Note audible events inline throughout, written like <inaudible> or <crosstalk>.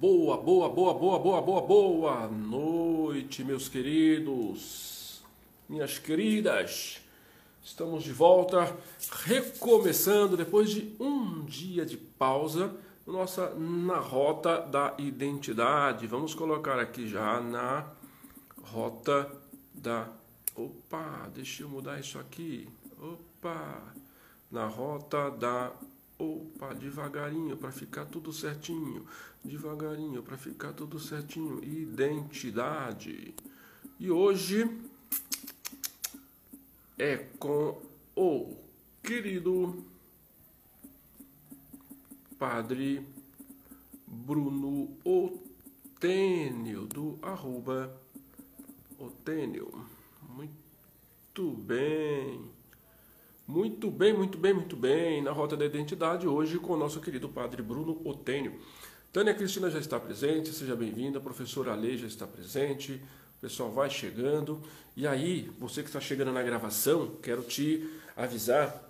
Boa, boa, boa, boa, boa, boa, boa noite, meus queridos, minhas queridas. Estamos de volta, recomeçando depois de um dia de pausa, nossa na rota da identidade. Vamos colocar aqui já na rota da. Opa, deixa eu mudar isso aqui. Opa, na rota da Opa, devagarinho para ficar tudo certinho. Devagarinho para ficar tudo certinho. Identidade. E hoje é com o querido Padre Bruno Otênio, do arroba Otênio. Muito bem. Muito bem, muito bem, muito bem. Na Rota da Identidade, hoje com o nosso querido padre Bruno Otênio. Tânia Cristina já está presente, seja bem-vinda. Professora Ale já está presente. O pessoal vai chegando. E aí, você que está chegando na gravação, quero te avisar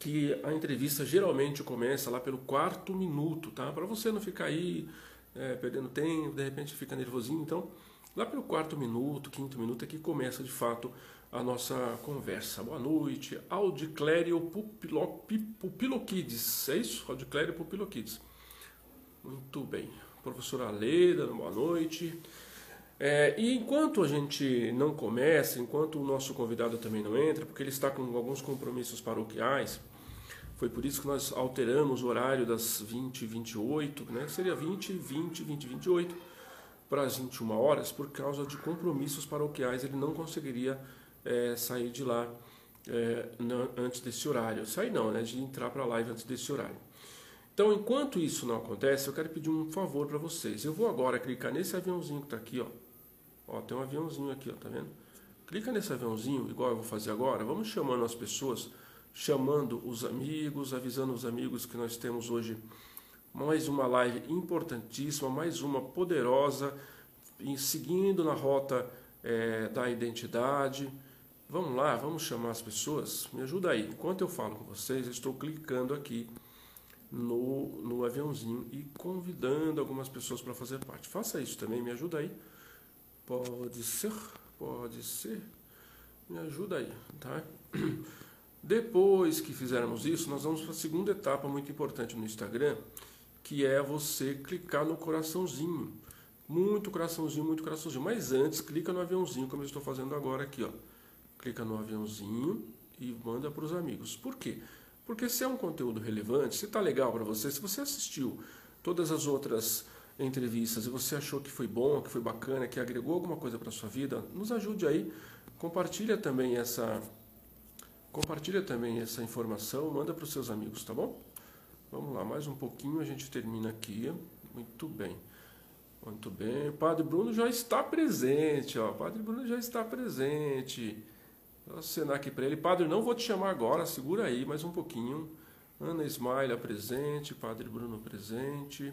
que a entrevista geralmente começa lá pelo quarto minuto, tá? Para você não ficar aí é, perdendo tempo, de repente fica nervosinho. Então, lá pelo quarto minuto, quinto minuto é que começa de fato a nossa conversa. Boa noite. Audiclério Pupiloquides. É isso? Audiclério Pupiloquides. Muito bem. Professora Leda, boa noite. É, e enquanto a gente não começa, enquanto o nosso convidado também não entra, porque ele está com alguns compromissos paroquiais, foi por isso que nós alteramos o horário das 20 e 28, né? Seria 20, 20, 20, 28 para as 21 horas, por causa de compromissos paroquiais, ele não conseguiria é, sair de lá é, antes desse horário. Sair não, né? De entrar para a live antes desse horário. Então, enquanto isso não acontece, eu quero pedir um favor para vocês. Eu vou agora clicar nesse aviãozinho que está aqui, ó. Ó, tem um aviãozinho aqui, ó, tá vendo? Clica nesse aviãozinho, igual eu vou fazer agora. Vamos chamando as pessoas, chamando os amigos, avisando os amigos que nós temos hoje mais uma live importantíssima, mais uma poderosa, seguindo na rota é, da identidade. Vamos lá, vamos chamar as pessoas. Me ajuda aí. Enquanto eu falo com vocês, eu estou clicando aqui no, no aviãozinho e convidando algumas pessoas para fazer parte. Faça isso também, me ajuda aí. Pode ser, pode ser. Me ajuda aí, tá? <clears throat> Depois que fizermos isso, nós vamos para a segunda etapa muito importante no Instagram, que é você clicar no coraçãozinho. Muito coraçãozinho, muito coraçãozinho. Mas antes, clica no aviãozinho, como eu estou fazendo agora aqui, ó clica no aviãozinho e manda para os amigos. Por quê? Porque se é um conteúdo relevante, se está legal para você, se você assistiu todas as outras entrevistas e você achou que foi bom, que foi bacana, que agregou alguma coisa para sua vida, nos ajude aí, compartilha também essa compartilha também essa informação, manda para os seus amigos, tá bom? Vamos lá, mais um pouquinho a gente termina aqui. Muito bem. Muito bem. Padre Bruno já está presente, ó. Padre Bruno já está presente. Acenar aqui para ele. Padre, não vou te chamar agora, segura aí mais um pouquinho. Ana Ismaila presente, Padre Bruno presente.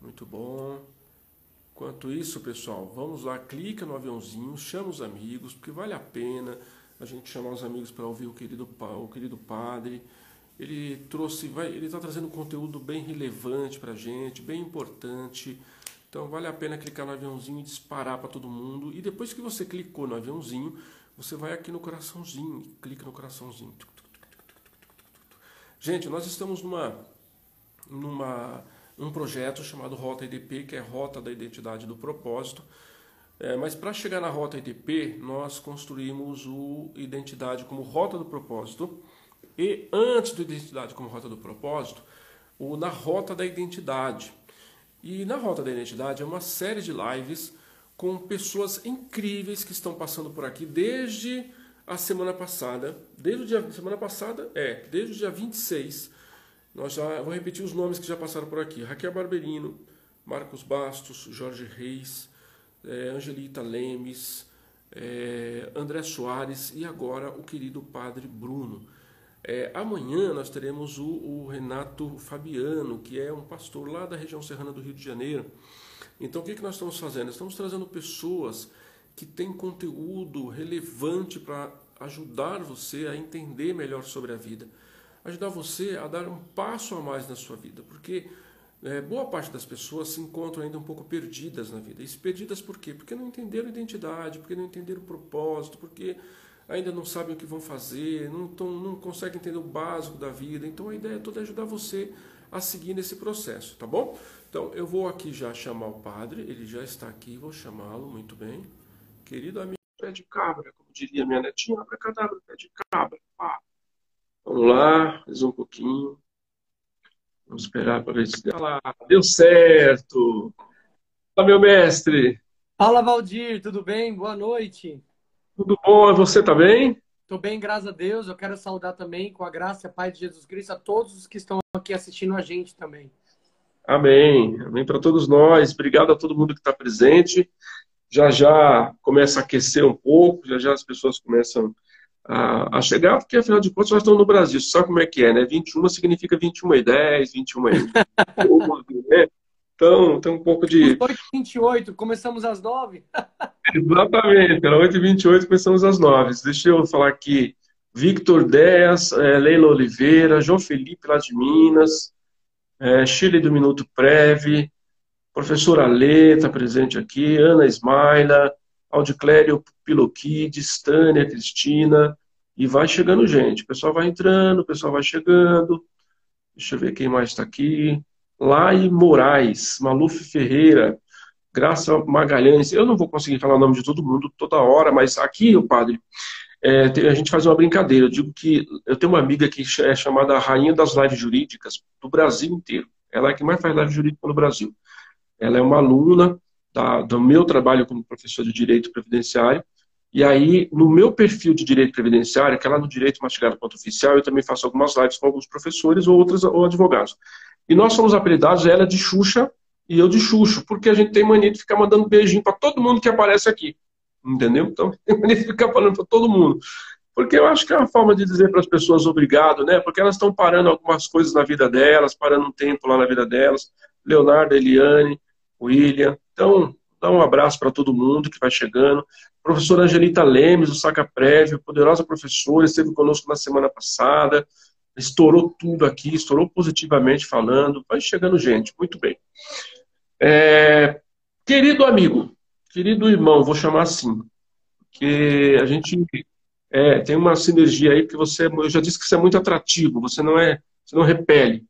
Muito bom. Enquanto isso, pessoal, vamos lá, clica no aviãozinho, chama os amigos, porque vale a pena a gente chamar os amigos para ouvir o querido, o querido padre. Ele trouxe, vai, ele está trazendo conteúdo bem relevante para a gente, bem importante. Então vale a pena clicar no aviãozinho e disparar para todo mundo. E depois que você clicou no aviãozinho, você vai aqui no coraçãozinho clica no coraçãozinho. Gente, nós estamos numa, numa um projeto chamado Rota IDP, que é Rota da Identidade do Propósito. É, mas para chegar na Rota IDP, nós construímos o Identidade como Rota do Propósito e antes do Identidade como Rota do Propósito, o Na Rota da Identidade. E na Rota da Identidade é uma série de lives com pessoas incríveis que estão passando por aqui desde a semana passada. Desde o dia semana passada, é, desde o dia 26. Nós já vou repetir os nomes que já passaram por aqui: Raquel Barberino, Marcos Bastos, Jorge Reis, é, Angelita Lemes, é, André Soares e agora o querido Padre Bruno. É, amanhã nós teremos o, o Renato Fabiano, que é um pastor lá da região serrana do Rio de Janeiro então o que, que nós estamos fazendo? Estamos trazendo pessoas que têm conteúdo relevante para ajudar você a entender melhor sobre a vida, ajudar você a dar um passo a mais na sua vida, porque é, boa parte das pessoas se encontram ainda um pouco perdidas na vida. E perdidas por quê? Porque não entenderam identidade, porque não entenderam o propósito, porque ainda não sabem o que vão fazer, não, tão, não conseguem entender o básico da vida. Então a ideia toda é ajudar você a seguir nesse processo, tá bom? Então eu vou aqui já chamar o padre, ele já está aqui, vou chamá-lo, muito bem. Querido amigo, pé de cabra, como diria minha netinha, abracadabra, pé de cabra. Ah. Vamos lá, mais um pouquinho. Vamos esperar para ver se deu. lá. Deu certo! Fala, meu mestre! Fala, Valdir, tudo bem? Boa noite. Tudo bom? Você tá bem? Estou bem, graças a Deus. Eu quero saudar também, com a graça e a paz de Jesus Cristo, a todos os que estão aqui assistindo a gente também. Amém. Amém para todos nós. Obrigado a todo mundo que está presente. Já já começa a aquecer um pouco, já já as pessoas começam a, a, chegar, porque afinal de contas nós estamos no Brasil, sabe como é que é, né? 21 significa 21 e 10, 21 e... <laughs> né? Então, tem um pouco de... 8 e 28, começamos às 9. <laughs> Exatamente, era 8 e 28, começamos às 9. Deixa eu falar aqui, Victor Dez, é, Leila Oliveira, João Felipe lá de Minas, é, Chile do Minuto Preve, professora Lê está presente aqui, Ana Ismaila, Audiclério Piloquides, Tânia, Cristina, e vai chegando gente. O pessoal vai entrando, o pessoal vai chegando. Deixa eu ver quem mais está aqui. Lai Moraes, Maluf Ferreira, Graça Magalhães. Eu não vou conseguir falar o nome de todo mundo toda hora, mas aqui, o padre, é, a gente faz uma brincadeira. Eu digo que eu tenho uma amiga que é chamada Rainha das Lives Jurídicas do Brasil inteiro. Ela é a que mais faz live jurídica no Brasil. Ela é uma aluna da, do meu trabalho como professor de direito previdenciário. E aí, no meu perfil de direito previdenciário, que é lá no Direito Mastigado Ponto Oficial, eu também faço algumas lives com alguns professores ou outros ou advogados. E nós somos apelidados, ela de Xuxa e eu de Xuxo, porque a gente tem mania de ficar mandando beijinho para todo mundo que aparece aqui. Entendeu? Então, <laughs> tem mania de ficar falando para todo mundo. Porque eu acho que é uma forma de dizer para as pessoas obrigado, né? Porque elas estão parando algumas coisas na vida delas, parando um tempo lá na vida delas. Leonardo, Eliane, William. Então, dá um abraço para todo mundo que vai chegando. Professora Angelita Lemes, do Saca Prévio, poderosa professora, esteve conosco na semana passada. Estourou tudo aqui, estourou positivamente falando. Vai chegando gente, muito bem. É, querido amigo, querido irmão, vou chamar assim, que a gente é, tem uma sinergia aí que você, eu já disse que você é muito atrativo, você não é, você não repele.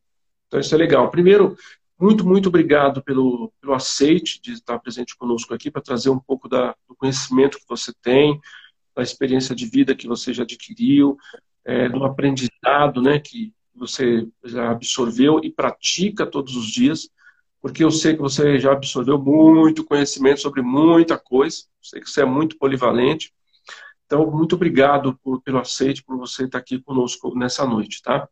Então isso é legal. Primeiro, muito, muito obrigado pelo, pelo aceite de estar presente conosco aqui para trazer um pouco da, do conhecimento que você tem, da experiência de vida que você já adquiriu, é, do aprendizado né, que você já absorveu e pratica todos os dias, porque eu sei que você já absorveu muito conhecimento sobre muita coisa, sei que você é muito polivalente. Então, muito obrigado por, pelo aceite, por você estar aqui conosco nessa noite, tá?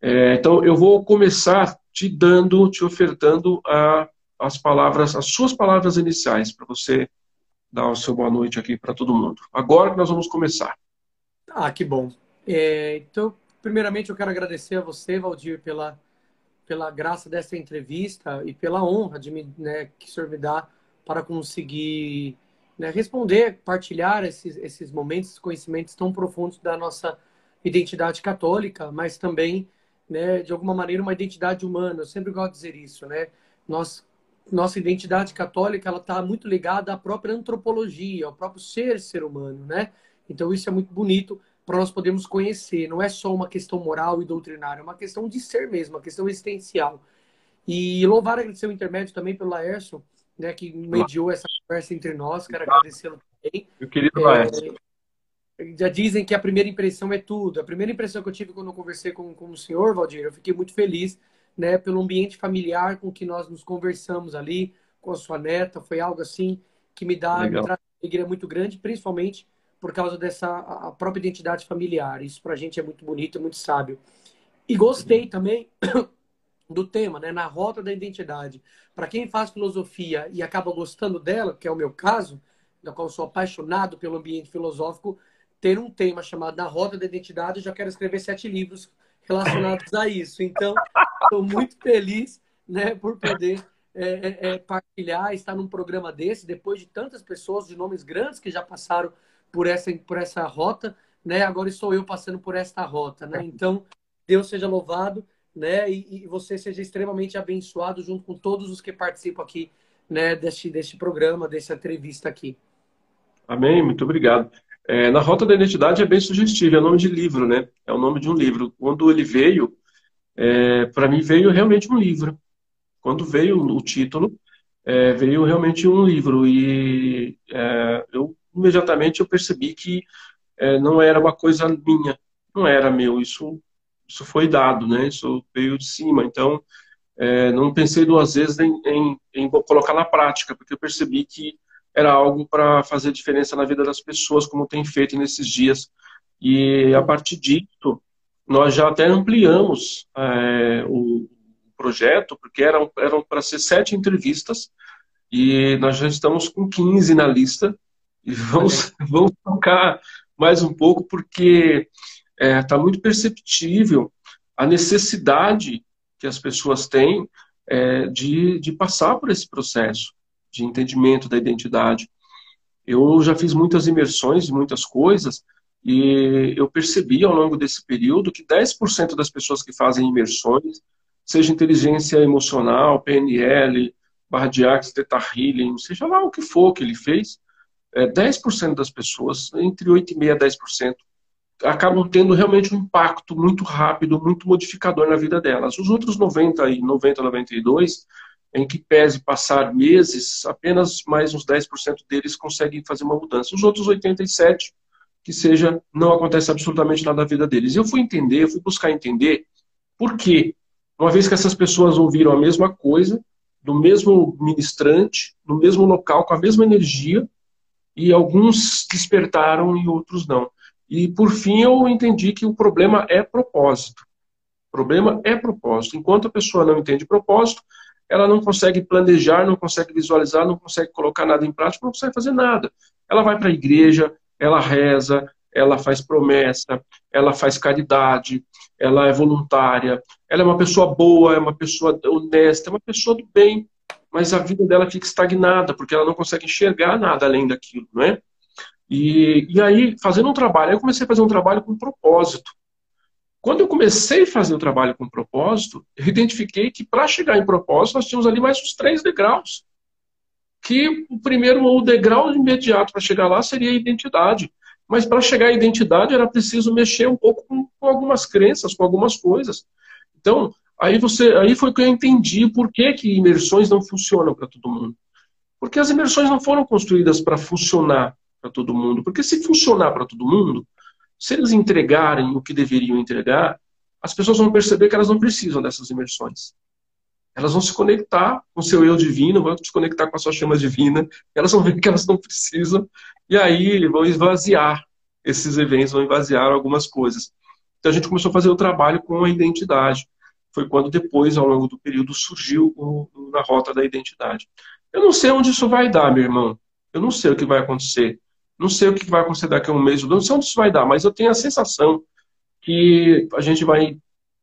É, então, eu vou começar te dando, te ofertando a, as palavras, as suas palavras iniciais, para você dar o seu boa noite aqui para todo mundo. Agora que nós vamos começar. Ah, que bom. É, então, primeiramente, eu quero agradecer a você, Valdir, pela, pela graça dessa entrevista e pela honra de me, né, que o senhor me dá para conseguir né, responder, partilhar esses, esses momentos, esses conhecimentos tão profundos da nossa identidade católica, mas também né, de alguma maneira, uma identidade humana. Eu sempre gosto de dizer isso, né? Nós, nossa identidade católica ela está muito ligada à própria antropologia, ao próprio ser ser humano, né? Então isso é muito bonito para nós podermos conhecer. Não é só uma questão moral e doutrinária, é uma questão de ser mesmo, uma questão existencial. E louvar e agradecer o intermédio também pelo Laércio, né, que mediou essa conversa entre nós. Quero agradecê-lo também. Meu querido Laércio. É, já dizem que a primeira impressão é tudo. A primeira impressão que eu tive quando eu conversei com, com o senhor, Valdir, eu fiquei muito feliz né, pelo ambiente familiar com que nós nos conversamos ali, com a sua neta. Foi algo assim que me dá me uma alegria muito grande, principalmente por causa dessa a própria identidade familiar. Isso para a gente é muito bonito, é muito sábio. E gostei também <coughs> do tema, né, na rota da identidade. Para quem faz filosofia e acaba gostando dela, que é o meu caso, da qual sou apaixonado pelo ambiente filosófico, ter um tema chamado Na Roda da Identidade. Eu já quero escrever sete livros relacionados a isso. Então, estou muito feliz né, por poder é, é, é, partilhar, estar num programa desse, depois de tantas pessoas, de nomes grandes que já passaram por essa, por essa rota, né? Agora estou eu passando por esta rota, né? Então, Deus seja louvado. né? E, e, você seja extremamente abençoado junto com todos os que participam aqui, né? Deste, deste programa, dessa entrevista aqui. Amém, muito obrigado. É, na Rota da Identidade é bem sugestivo, é o nome de livro, né? É o nome de um livro. Quando ele veio, é, para mim veio realmente um livro. Quando veio o título, é, veio realmente um livro e é, eu imediatamente eu percebi que é, não era uma coisa minha, não era meu, isso isso foi dado, né? Isso veio de cima. Então, é, não pensei duas vezes em, em, em, colocar na prática, porque eu percebi que era algo para fazer diferença na vida das pessoas, como tem feito nesses dias. E a partir disso, nós já até ampliamos é, o projeto, porque eram, para ser sete entrevistas, e nós já estamos com 15 na lista, e vamos, <laughs> vamos tocar mais um pouco, porque está é, tá muito perceptível a necessidade que as pessoas têm é, de, de passar por esse processo de entendimento da identidade. Eu já fiz muitas imersões, muitas coisas, e eu percebi ao longo desse período que 10% das pessoas que fazem imersões, seja inteligência emocional, PNL, barra de Axis, Theta Healing, seja lá o que for que ele fez, é, 10% das pessoas, entre 8,5% e 10%, acabam tendo realmente um impacto muito rápido, muito modificador na vida delas. Os outros 90 e 90, 92, em que pese passar meses, apenas mais uns 10% deles conseguem fazer uma mudança. Os outros 87, que seja, não acontece absolutamente nada na vida deles. Eu fui entender, fui buscar entender por quê. Uma vez que essas pessoas ouviram a mesma coisa, do mesmo ministrante, no mesmo local, com a mesma energia, e alguns despertaram e outros não. E, por fim, eu entendi que o problema é propósito. O problema é propósito. Enquanto a pessoa não entende propósito, ela não consegue planejar, não consegue visualizar, não consegue colocar nada em prática, não consegue fazer nada. Ela vai para a igreja, ela reza, ela faz promessa, ela faz caridade, ela é voluntária, ela é uma pessoa boa, é uma pessoa honesta, é uma pessoa do bem, mas a vida dela fica estagnada, porque ela não consegue enxergar nada além daquilo, não é? E, e aí, fazendo um trabalho, eu comecei a fazer um trabalho com propósito. Quando eu comecei a fazer o trabalho com propósito, eu identifiquei que para chegar em propósito, nós tínhamos ali mais uns três degraus. Que o primeiro, o degrau imediato para chegar lá seria a identidade. Mas para chegar à identidade era preciso mexer um pouco com, com, algumas crenças, com algumas coisas. Então, aí você, aí foi que eu entendi por que, que imersões não funcionam para todo mundo. Porque as imersões não foram construídas para funcionar para todo mundo. Porque se funcionar para todo mundo, se eles entregarem o que deveriam entregar, as pessoas vão perceber que elas não precisam dessas imersões. Elas vão se conectar com o seu eu divino, vão se conectar com a sua chama divina, elas vão ver que elas não precisam, e aí vão esvaziar esses eventos, vão esvaziar algumas coisas. Então a gente começou a fazer o trabalho com a identidade. Foi quando depois, ao longo do período, surgiu o, na rota da identidade. Eu não sei onde isso vai dar, meu irmão. Eu não sei o que vai acontecer. Não sei o que vai acontecer daqui a um mês, não sei onde isso vai dar, mas eu tenho a sensação que a gente vai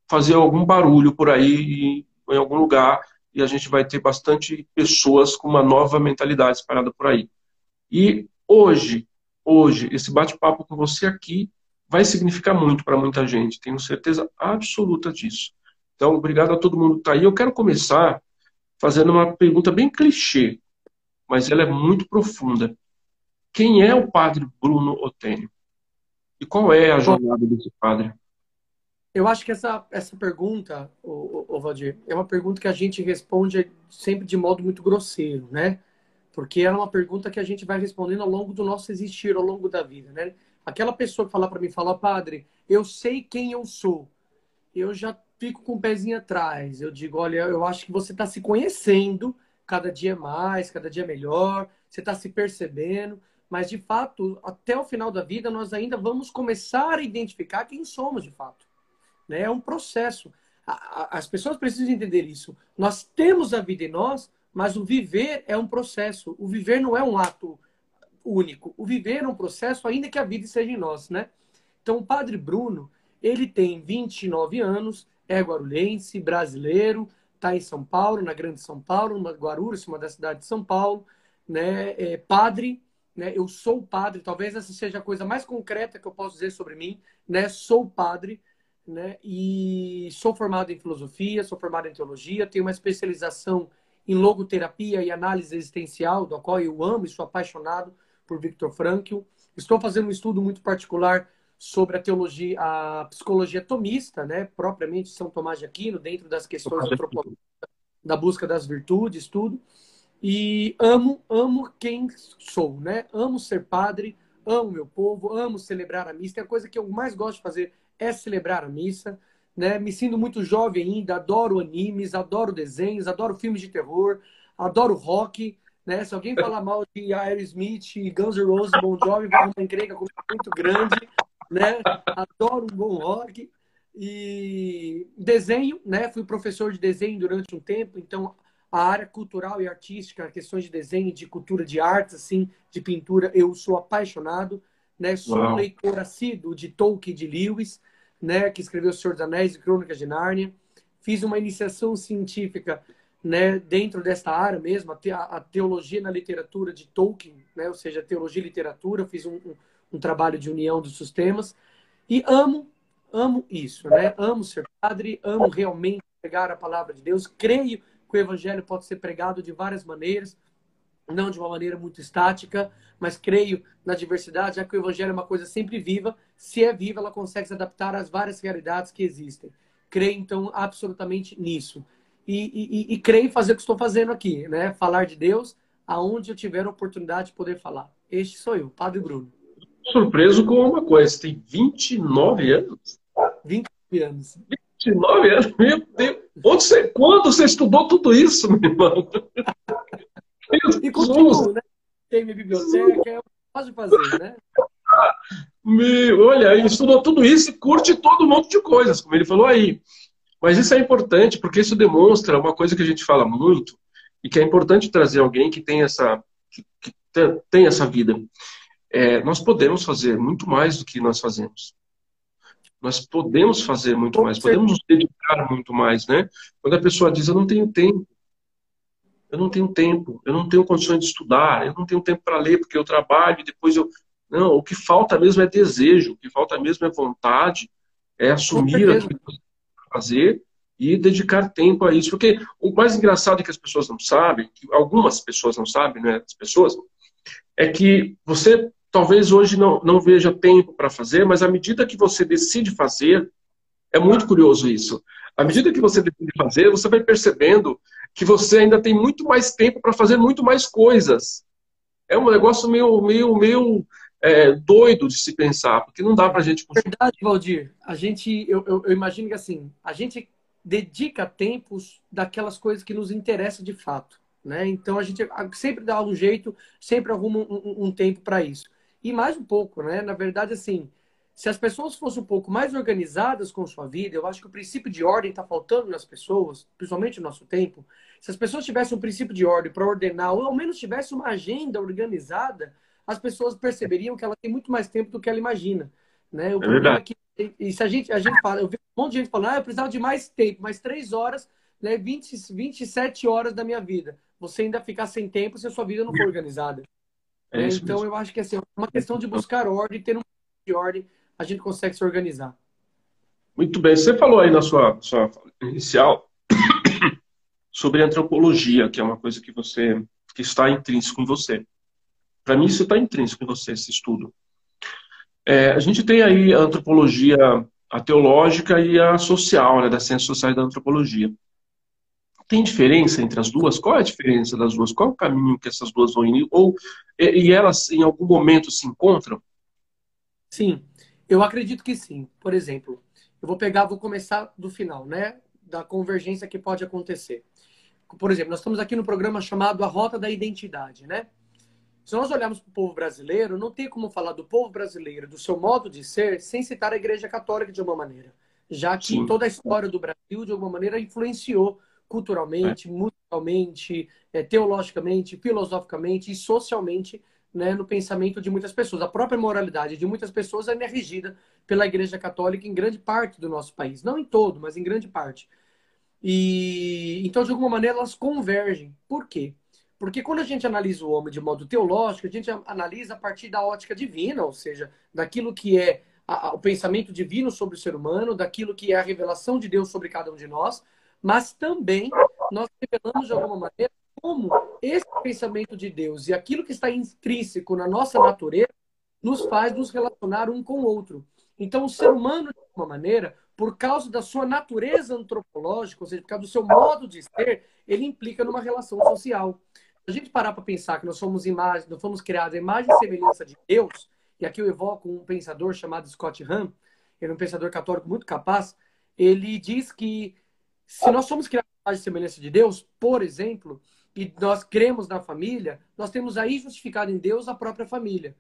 fazer algum barulho por aí, em algum lugar, e a gente vai ter bastante pessoas com uma nova mentalidade espalhada por aí. E hoje, hoje, esse bate-papo com você aqui vai significar muito para muita gente, tenho certeza absoluta disso. Então, obrigado a todo mundo que está aí. Eu quero começar fazendo uma pergunta bem clichê, mas ela é muito profunda. Quem é o padre Bruno Otênio? E qual é a jornada desse padre? Eu acho que essa, essa pergunta, o, Valdir, é uma pergunta que a gente responde sempre de modo muito grosseiro, né? Porque é uma pergunta que a gente vai respondendo ao longo do nosso existir, ao longo da vida, né? Aquela pessoa que fala para mim, fala, padre, eu sei quem eu sou. Eu já fico com o pezinho atrás. Eu digo, olha, eu acho que você está se conhecendo cada dia mais, cada dia melhor, você está se percebendo mas de fato, até o final da vida, nós ainda vamos começar a identificar quem somos de fato. Né? É um processo. As pessoas precisam entender isso. Nós temos a vida em nós, mas o viver é um processo. O viver não é um ato único. O viver é um processo, ainda que a vida esteja em nós, né? Então, o Padre Bruno, ele tem 29 anos, é guarulhense, brasileiro, está em São Paulo, na Grande São Paulo, uma Guarulhos, uma da cidade de São Paulo, né? É padre, né? Eu sou padre, talvez essa seja a coisa mais concreta que eu posso dizer sobre mim, né? Sou padre, né? E sou formado em filosofia, sou formado em teologia, tenho uma especialização em logoterapia e análise existencial, do qual eu amo e sou apaixonado por Viktor Frankl. Estou fazendo um estudo muito particular sobre a teologia, a psicologia tomista, né? Propriamente São Tomás de Aquino, dentro das questões antropológicas, da busca das virtudes, tudo. E amo, amo quem sou, né? Amo ser padre, amo meu povo, amo celebrar a missa. Tem a coisa que eu mais gosto de fazer é celebrar a missa. Né? Me sinto muito jovem ainda, adoro animes, adoro desenhos, adoro filmes de terror, adoro rock. Né? Se alguém falar mal de Aerosmith, Guns N' Roses, Bon Jovi, vai uma encrenca muito grande. Né? Adoro um bom rock. E desenho, né? Fui professor de desenho durante um tempo, então a área cultural e artística, questões de desenho, de cultura de artes, assim, de pintura, eu sou apaixonado, né? Sou Uau. um leitor assíduo de Tolkien de Lewis, né? Que escreveu O Senhor dos Anéis e Crônicas de Nárnia. Fiz uma iniciação científica, né? Dentro desta área mesmo, a, teologia na literatura de Tolkien, né? Ou seja, teologia e literatura. Fiz um, um, um trabalho de união dos sistemas e amo, amo isso, né? Amo ser padre, amo realmente pegar a palavra de Deus, creio que o evangelho pode ser pregado de várias maneiras, não de uma maneira muito estática, mas creio na diversidade, já que o evangelho é uma coisa sempre viva. Se é viva, ela consegue se adaptar às várias realidades que existem. Creio, então, absolutamente nisso. E, e, e creio em fazer o que estou fazendo aqui, né? Falar de Deus aonde eu tiver a oportunidade de poder falar. Este sou eu, Padre Bruno. Surpreso com uma coisa, você tem 29 anos? 29 anos. 29 anos? Meu Deus! Onde você, quando você estudou tudo isso, meu irmão? e continuo, né? Tem minha biblioteca, é posso fazer, né? Meu, olha, ele estudou tudo isso e curte todo um monte de coisas, como ele falou aí. Mas isso é importante, porque isso demonstra uma coisa que a gente fala muito, e que é importante trazer alguém que tem essa, que, que tem essa vida. É, nós podemos fazer muito mais do que nós fazemos. Nós podemos fazer muito mais, podemos nos dedicar muito mais, né? Quando a pessoa diz, eu não tenho tempo, eu não tenho tempo, eu não tenho condições de estudar, eu não tenho tempo para ler porque eu trabalho e depois eu. Não, o que falta mesmo é desejo, o que falta mesmo é vontade, é assumir aquilo que você fazer e dedicar tempo a isso. Porque o mais engraçado é que as pessoas não sabem, que algumas pessoas não sabem, né? As pessoas, é que você talvez hoje não, não veja tempo para fazer, mas à medida que você decide fazer, é muito curioso isso. À medida que você decide fazer, você vai percebendo que você ainda tem muito mais tempo para fazer muito mais coisas. É um negócio meio, meio, meio é, doido de se pensar, porque não dá para a gente. Verdade, Valdir. A gente, eu, eu, eu, imagino que assim, a gente dedica tempos daquelas coisas que nos interessam de fato, né? Então a gente sempre dá um jeito, sempre arruma um, um, um tempo para isso e mais um pouco, né? Na verdade, assim, se as pessoas fossem um pouco mais organizadas com sua vida, eu acho que o princípio de ordem está faltando nas pessoas, principalmente no nosso tempo. Se as pessoas tivessem um princípio de ordem para ordenar, ou ao menos tivessem uma agenda organizada, as pessoas perceberiam que ela tem muito mais tempo do que ela imagina. Né? O é problema verdade. é que, e se a gente, a gente fala, eu vejo um monte de gente falando, ah, eu precisava de mais tempo, mais três horas, né, 20, 27 horas da minha vida. Você ainda ficar sem tempo se a sua vida não for organizada. É né? então, mesmo. eu acho que assim, é uma questão de buscar ordem, ter um de ordem, a gente consegue se organizar. Muito bem. Você falou aí na sua, sua inicial <coughs> sobre antropologia, que é uma coisa que você que está intrínseco em você. Para mim, isso está intrínseco em você, esse estudo. É, a gente tem aí a antropologia a teológica e a social, né, das ciências sociais da antropologia. Tem diferença entre as duas? Qual é a diferença das duas? Qual é o caminho que essas duas vão ir? Ou, e, elas, em algum momento, se encontram? Sim, eu acredito que sim. Por exemplo, eu vou pegar, vou começar do final, né? Da convergência que pode acontecer. Por exemplo, nós estamos aqui no programa chamado A Rota da Identidade, né? Se nós olharmos para o povo brasileiro, não tem como falar do povo brasileiro, do seu modo de ser, sem citar a Igreja Católica de uma maneira. Já que Sim. toda a história do Brasil, de alguma maneira, influenciou culturalmente, é. musicalmente, é, teologicamente, filosoficamente e socialmente né, no pensamento de muitas pessoas. A própria moralidade de muitas pessoas ainda é regida pela Igreja Católica em grande parte do nosso país. Não em todo, mas em grande parte. E então, de alguma maneira, elas convergem. Por quê? Porque quando a gente analisa o homem de modo teológico, a gente analisa a partir da ótica divina, ou seja, daquilo que é a, a, o pensamento divino sobre o ser humano, daquilo que é a revelação de Deus sobre cada um de nós, mas também nós revelamos de alguma maneira como esse pensamento de Deus e aquilo que está intrínseco na nossa natureza nos faz nos relacionar um com o outro. Então, o ser humano, de alguma maneira, por causa da sua natureza antropológica, ou seja, por causa do seu modo de ser, ele implica numa relação social. Se a gente parar para pensar que nós somos imagens, nós fomos criados a imagem e semelhança de Deus, e aqui eu evoco um pensador chamado Scott Hahn, ele é um pensador católico muito capaz, ele diz que se nós somos criados e semelhança de Deus, por exemplo, e nós cremos na família, nós temos aí justificado em Deus a própria família.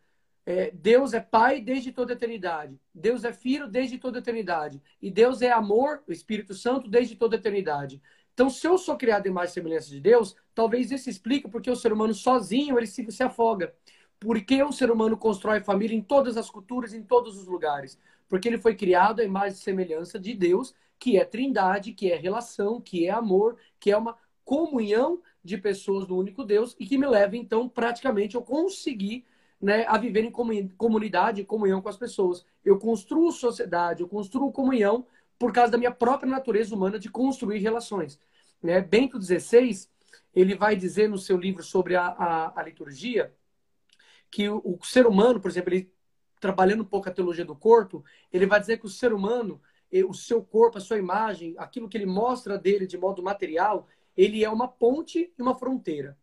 É, Deus é Pai desde toda a eternidade. Deus é Filho desde toda a eternidade. E Deus é amor, o Espírito Santo, desde toda a eternidade. Então, se eu sou criado em mais semelhança de Deus, talvez isso explique porque o ser humano sozinho ele se, se afoga. Porque o ser humano constrói família em todas as culturas, em todos os lugares. Porque ele foi criado em mais semelhança de Deus, que é trindade, que é relação, que é amor, que é uma comunhão de pessoas do único Deus e que me leva, então, praticamente, a conseguir né, a viver em comunidade, em comunhão com as pessoas. Eu construo sociedade, eu construo comunhão por causa da minha própria natureza humana de construir relações. Né? Bento XVI, ele vai dizer no seu livro sobre a, a, a liturgia que o, o, ser humano, por exemplo, ele trabalhando um pouco a teologia do corpo, ele vai dizer que o ser humano, o seu corpo, a sua imagem, aquilo que ele mostra dele de modo material, ele é uma ponte e uma fronteira.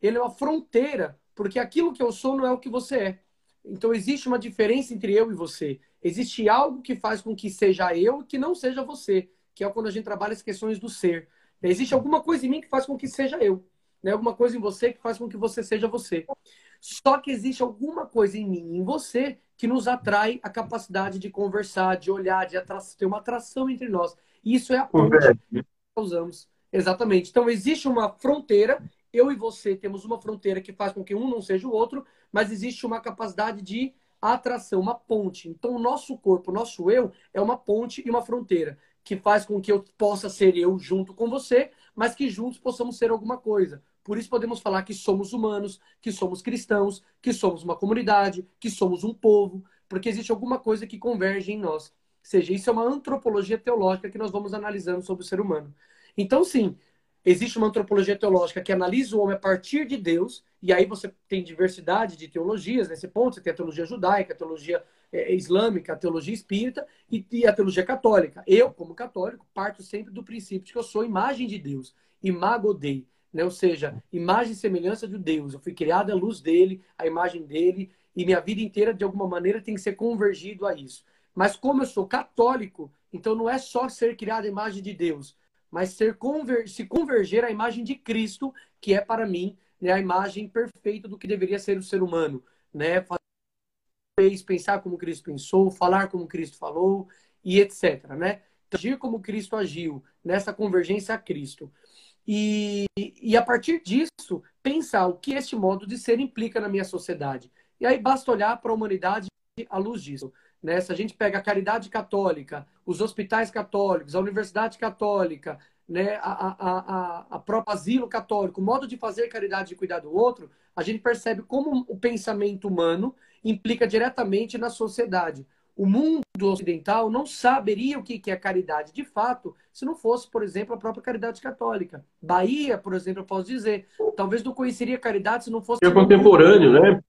Ele é uma fronteira porque aquilo que eu sou não é o que você é. Então existe uma diferença entre eu e você. Existe algo que faz com que seja eu que não seja você, que é quando a gente trabalha as questões do ser. Existe alguma coisa em mim que faz com que seja eu, né? Alguma coisa em você que faz com que você seja você. Só que existe alguma coisa em mim, em você, que nos atrai a capacidade de conversar, de olhar, de ter uma atração entre nós. E isso é a ponte que usamos. Exatamente. Então existe uma fronteira eu e você temos uma fronteira que faz com que um não seja o outro, mas existe uma capacidade de atração, uma ponte. Então, o nosso corpo, o nosso eu, é uma ponte e uma fronteira que faz com que eu possa ser eu junto com você, mas que juntos possamos ser alguma coisa. Por isso podemos falar que somos humanos, que somos cristãos, que somos uma comunidade, que somos um povo, porque existe alguma coisa que converge em nós. Ou seja, isso é uma antropologia teológica que nós vamos analisando sobre o ser humano. Então, sim, Existe uma antropologia teológica que analisa o homem a partir de Deus, e aí você tem diversidade de teologias nesse ponto. Você tem a teologia judaica, a teologia é, islâmica, a teologia espírita e, e, a teologia católica. Eu, como católico, parto sempre do princípio de que eu sou imagem de Deus, imago Dei, né? ou seja, imagem e semelhança de Deus. Eu fui criado à luz dele, a imagem dele, e minha vida inteira, de alguma maneira, tem que ser convergido a isso. Mas como eu sou católico, então não é só ser criado à imagem de Deus, mas ser conver se converger à imagem de Cristo, que é para mim né, a imagem perfeita do que deveria ser o ser humano, né? Fez pensar como Cristo pensou, falar como Cristo falou e etc, né? Agir como Cristo agiu, nessa convergência a Cristo. E, e a partir disso, pensar o que este modo de ser implica na minha sociedade. E aí basta olhar para a humanidade à luz disso. Né? Se a gente pega a caridade católica, os hospitais católicos, a universidade católica, né? a, a, a, a própria asilo católico, o modo de fazer caridade e cuidar do outro, a gente percebe como o pensamento humano implica diretamente na sociedade. O mundo ocidental não saberia o que é caridade de fato se não fosse, por exemplo, a própria caridade católica. Bahia, por exemplo, eu posso dizer, talvez não conheceria caridade se não fosse. É contemporâneo, né?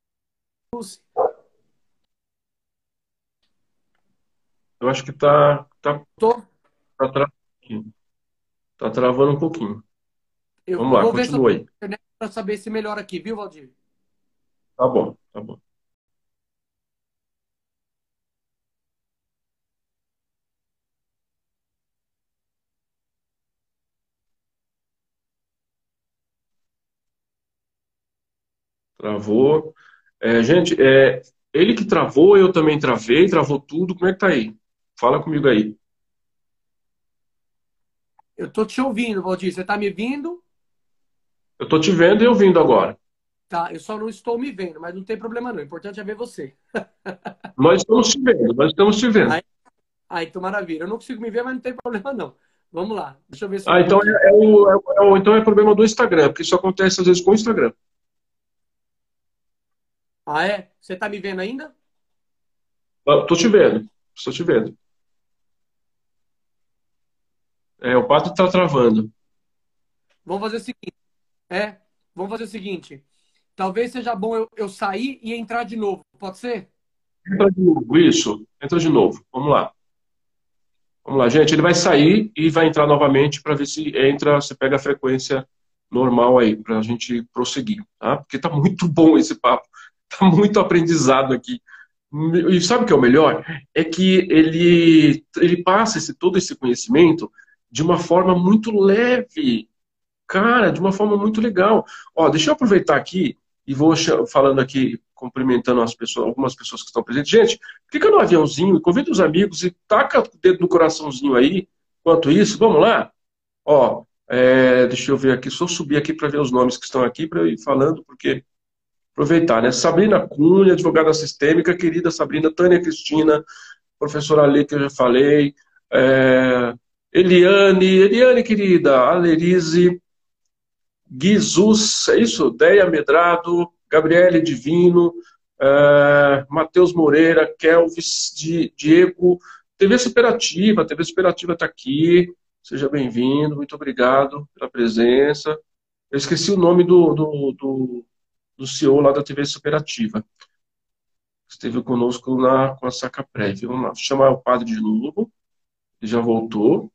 Eu acho que tá, tá, Tô. tá, tra... tá travando um pouquinho. Eu Vamos lá, continua aí. para saber se melhora aqui, viu, Valdir? Tá bom, tá bom. Travou. É, gente, é, ele que travou, eu também travei, travou tudo. Como é que tá aí? Fala comigo aí. Eu tô te ouvindo, Valdir. Você tá me vindo? Eu tô te vendo e ouvindo agora. Tá, eu só não estou me vendo, mas não tem problema não. O importante é ver você. <laughs> Nós estamos te vendo, nós estamos te vendo. Aí, aí então maravilha. Eu não consigo me ver, mas não tem problema não. Vamos lá. Deixa eu ver se Ah, então é, é, o, é, o, então é problema do Instagram, porque isso acontece às vezes com o Instagram. Ah, é? Você tá me vendo ainda? Eu tô te vendo. Estou te vendo. É, o pato está travando. Vamos fazer o seguinte. É, vamos fazer o seguinte. Talvez seja bom eu, eu sair e entrar de novo. Pode ser? Entra de novo, isso. Entra de novo. Vamos lá. Vamos lá, gente. Ele vai sair e vai entrar novamente para ver se entra, se pega a frequência normal aí, para a gente prosseguir, tá? Porque tá muito bom esse papo. <laughs> Tá muito aprendizado aqui. E sabe o que é o melhor? É que ele, ele passa esse, todo esse conhecimento de uma forma muito leve. Cara, de uma forma muito legal. Ó, deixa eu aproveitar aqui e vou falando aqui, cumprimentando as pessoas, algumas pessoas que estão presentes. Gente, clica no aviãozinho convida os amigos e taca o dedo no coraçãozinho aí. Enquanto isso, vamos lá? Ó, é, deixa eu ver aqui, só subir aqui para ver os nomes que estão aqui para ir falando, porque aproveitar, né? Sabrina Cunha, advogada sistêmica, querida Sabrina, Tânia Cristina, professora Lê, que eu já falei, é, Eliane, Eliane, querida, Alerize, Guizus, é isso? Deia Medrado, Gabriele Divino, é, Matheus Moreira, Kelvis, Diego, TV Superativa, TV Superativa está aqui, seja bem-vindo, muito obrigado pela presença. Eu esqueci o nome do, do, do, do CEO lá da TV Superativa. Esteve conosco na, com a Saca Prévia. Vamos lá, chamar o padre de novo. Ele já voltou.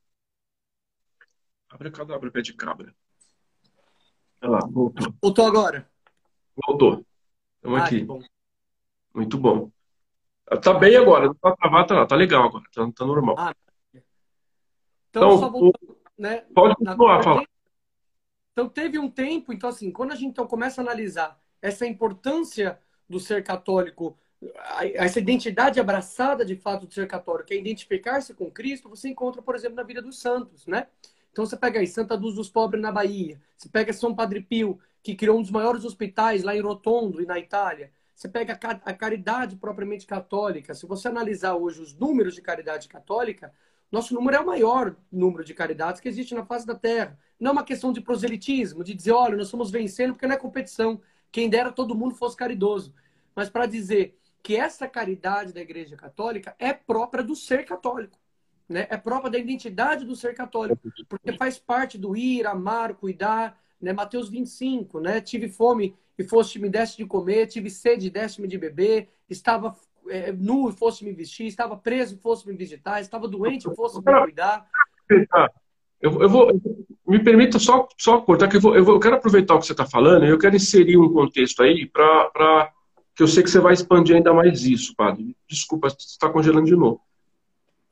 Abre cadabra, pé de cabra. Olha lá, voltou. Voltou agora? Voltou. Estamos ah, aqui. Bom. Muito bom. Tá bem agora, não tá travado, tá, tá legal agora, tá, tá normal. Ah, então, então voltando, né, pode continuar, fala. Então teve um tempo, então assim, quando a gente então, começa a analisar essa importância do ser católico, essa identidade abraçada de fato do ser católico, que é identificar-se com Cristo, você encontra, por exemplo, na vida dos santos, né? Então você pega aí Santa Luz dos Pobres na Bahia, você pega São Padre Pio, que criou um dos maiores hospitais lá em Rotondo e na Itália. Você pega a caridade propriamente católica. Se você analisar hoje os números de caridade católica, nosso número é o maior número de caridades que existe na face da Terra. Não é uma questão de proselitismo, de dizer, olha, nós estamos vencendo porque não é competição. Quem dera todo mundo fosse caridoso. Mas para dizer que essa caridade da Igreja Católica é própria do ser católico né? É própria da identidade do ser católico, porque faz parte do ir, amar, cuidar, né? Mateus 25, né? Tive fome e foste me deste de comer, tive sede e deste-me de beber, estava é, nu e fosse me vestir, estava preso e fosse me visitar, estava doente e fosse me cuidar. Eu, eu vou, me permita só, só cortar, que eu, vou, eu, vou, eu quero aproveitar o que você está falando e eu quero inserir um contexto aí para que eu sei que você vai expandir ainda mais isso, padre. Desculpa, você está congelando de novo.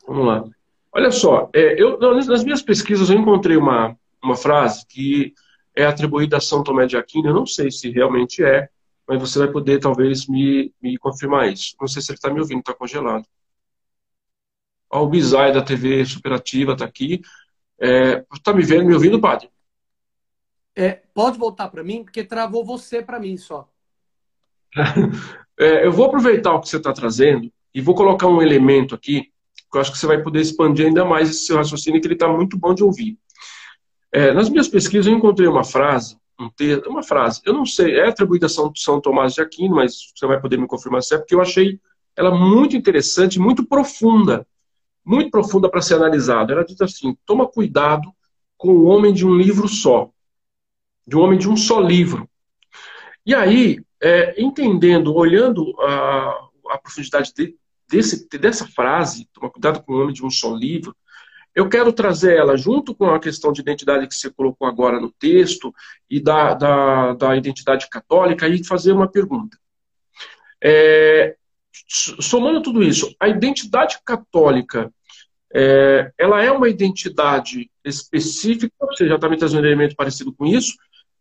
Vamos lá. Olha só, é, eu, nas minhas pesquisas eu encontrei uma, uma frase que é atribuída a São Tomé de Aquino, eu não sei se realmente é, mas você vai poder talvez me, me confirmar isso. Não sei se ele está me ouvindo, está congelado. Ó, o da TV Superativa está aqui. Está é, me vendo, me ouvindo, padre? É, pode voltar para mim, porque travou você para mim só. <laughs> é, eu vou aproveitar o que você está trazendo e vou colocar um elemento aqui eu acho que você vai poder expandir ainda mais esse seu raciocínio, que ele está muito bom de ouvir. É, nas minhas pesquisas, eu encontrei uma frase, um texto, uma frase, eu não sei, é atribuída a São, São Tomás de Aquino, mas você vai poder me confirmar se é, porque eu achei ela muito interessante, muito profunda, muito profunda para ser analisada. Ela diz assim: toma cuidado com o homem de um livro só, de um homem de um só livro. E aí, é, entendendo, olhando a, a profundidade de, desse, dessa frase, toma cuidado com o nome de um só livro, eu quero trazer ela junto com a questão de identidade que você colocou agora no texto e da, da, da identidade católica e fazer uma pergunta. É, somando tudo isso, a identidade católica, é, ela é uma identidade específica, você já está me trazendo um elemento parecido com isso,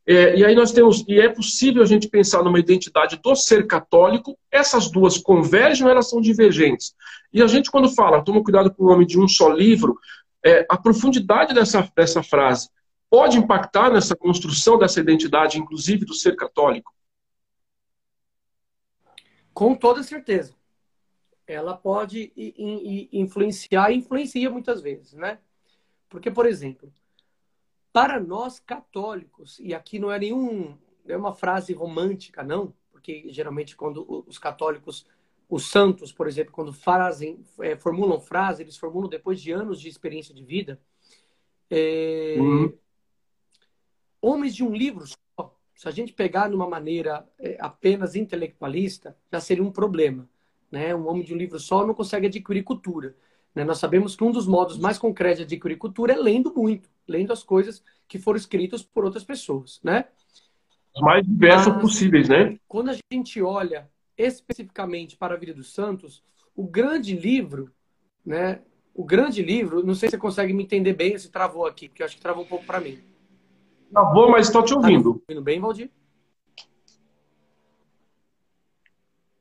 é, e aí nós temos, e é possível a gente pensar numa identidade do ser católico, essas duas convergem ou elas são divergentes? E a gente, quando fala, toma cuidado com o nome de um só livro, é, a profundidade dessa, dessa frase pode impactar nessa construção dessa identidade, inclusive do ser católico? Com toda certeza. Ela pode influenciar e influencia muitas vezes, né? Porque, por exemplo, para nós católicos, e aqui não é nenhum, é uma frase romântica, não, porque geralmente quando os católicos os santos, por exemplo, quando fazem, é, formulam frases, eles formulam depois de anos de experiência de vida. É... Uhum. Homens de um livro se a gente pegar numa maneira é, apenas intelectualista, já seria um problema. Né? Um homem de um livro só não consegue adquirir cultura. Né? Nós sabemos que um dos modos mais concretos de adquirir cultura é lendo muito, lendo as coisas que foram escritas por outras pessoas. Né? Mais diversos Mas, possíveis, né? Quando a gente olha especificamente para a vida dos santos, o grande livro, né? O grande livro, não sei se você consegue me entender bem, se travou aqui, porque eu acho que travou um pouco para mim. Travou, mas estou te ouvindo. Tá ouvindo bem, Valdir?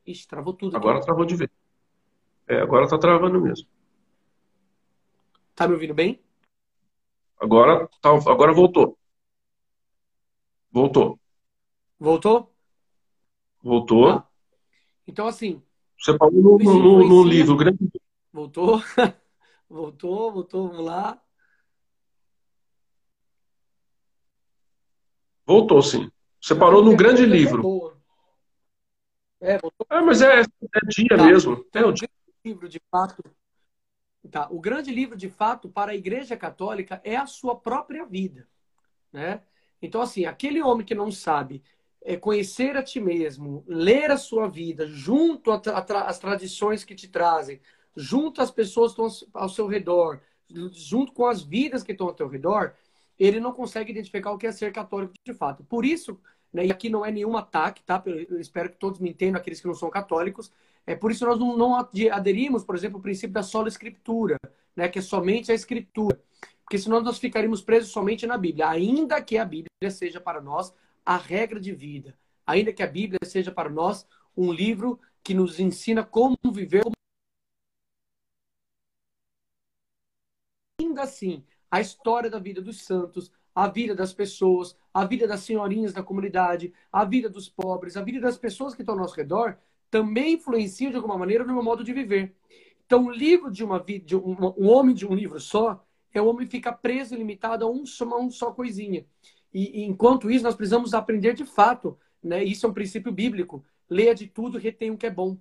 Ixi, travou tudo. Agora aqui. travou de vez. É, agora tá travando mesmo. Tá me ouvindo bem? Agora, tá, agora voltou. Voltou. Voltou? Voltou. Ah. Então, assim. Você falou no, no, no livro grande. Voltou? <laughs> voltou, voltou, vamos lá. Voltou, sim. Você parou no grande livro. É, voltou. É, mas é, é dia tá. mesmo. É o dia. livro, de fato. Tá. O grande livro, de fato, para a Igreja Católica é a sua própria vida. Né? Então, assim, aquele homem que não sabe é, conhecer a ti mesmo, ler a sua vida, junto às tradições que te trazem, junto às pessoas que estão ao seu redor, junto com as vidas que estão ao teu redor, ele não consegue identificar o que é ser católico de fato. Por isso, né, e aqui não é nenhum ataque, tá? Eu espero que todos me entendam, aqueles que não são católicos. É por isso nós não, não aderimos, por exemplo, ao princípio da sola escritura, né, que é somente a escritura. Porque senão nós ficaríamos presos somente na Bíblia, ainda que a Bíblia seja para nós a regra de vida, ainda que a Bíblia seja para nós um livro que nos ensina como viver. Ainda assim, a história da vida dos santos, a vida das pessoas, a vida das senhorinhas da comunidade, a vida dos pobres, a vida das pessoas que estão ao nosso redor, também influenciam de alguma maneira no meu modo de viver. Então, o livro de uma vida, um, um homem de um livro só, é o homem fica preso e limitado a um uma só coisinha. E, e, enquanto isso, nós precisamos aprender de fato, né? Isso é um princípio bíblico. Leia de tudo, retenha o que é bom.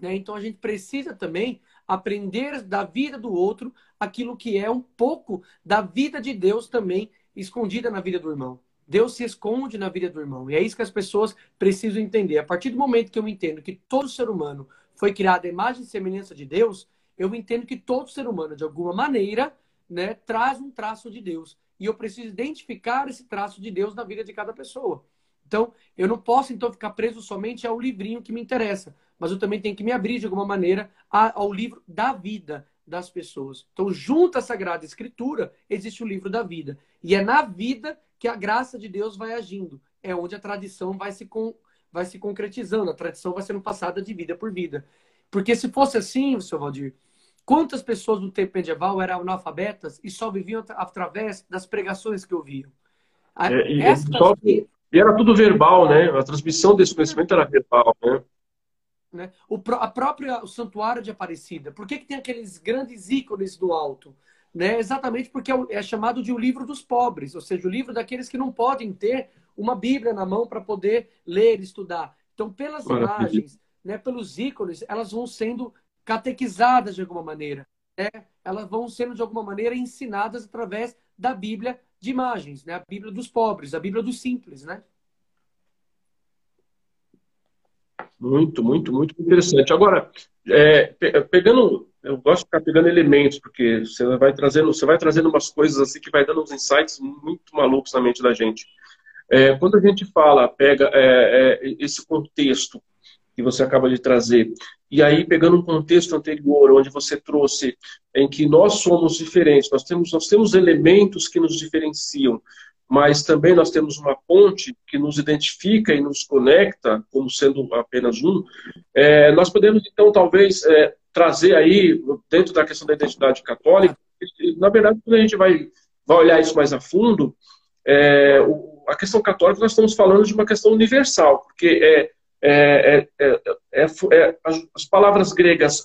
Né? Então a gente precisa também aprender da vida do outro aquilo que é um pouco da vida de Deus também escondida na vida do irmão. Deus se esconde na vida do irmão. E é isso que as pessoas precisam entender. A partir do momento que eu entendo que todo ser humano foi criado à imagem e semelhança de Deus, eu entendo que todo ser humano, de alguma maneira, né, traz um traço de Deus e eu preciso identificar esse traço de Deus na vida de cada pessoa. Então, eu não posso então ficar preso somente ao livrinho que me interessa, mas eu também tenho que me abrir de alguma maneira ao livro da vida das pessoas. Então, junto à Sagrada Escritura, existe o livro da vida. E é na vida que a graça de Deus vai agindo. É onde a tradição vai se, com, vai se concretizando, a tradição vai sendo passada de vida por vida. Porque se fosse assim, seu Valdir, Quantas pessoas no tempo medieval eram analfabetas e só viviam através das pregações que ouviam? É, e, só, e, era tudo verbal, né? A transmissão desse conhecimento era verbal, né? Né? O, a própria o santuário de Aparecida. Por que, que tem aqueles grandes ícones do alto? Né? Exatamente porque é, é chamado de o livro dos pobres, ou seja, o livro daqueles que não podem ter uma Bíblia na mão para poder ler estudar. Então, pelas imagens, né, pelos ícones, elas vão sendo catequizadas de alguma maneira. Né? Elas vão sendo, de alguma maneira, ensinadas através da Bíblia de imagens, né? a Bíblia dos pobres, a Bíblia dos simples. Né? Muito, muito, muito interessante. Agora, é, pegando, eu gosto de ficar pegando elementos, porque você vai trazendo, você vai trazendo umas coisas assim que vai dando uns insights muito malucos na mente da gente. É, quando a gente fala, pega é, é esse contexto que você acaba de trazer. E aí, pegando um contexto anterior, onde você trouxe em que nós somos diferentes, nós temos, nós temos elementos que nos diferenciam, mas também nós temos uma ponte que nos identifica e nos conecta, como sendo apenas um, é, nós podemos, então, talvez, é, trazer aí, dentro da questão da identidade católica, na verdade, quando a gente vai, vai olhar isso mais a fundo, é, o, a questão católica, nós estamos falando de uma questão universal, porque é, é, é, é, é as palavras gregas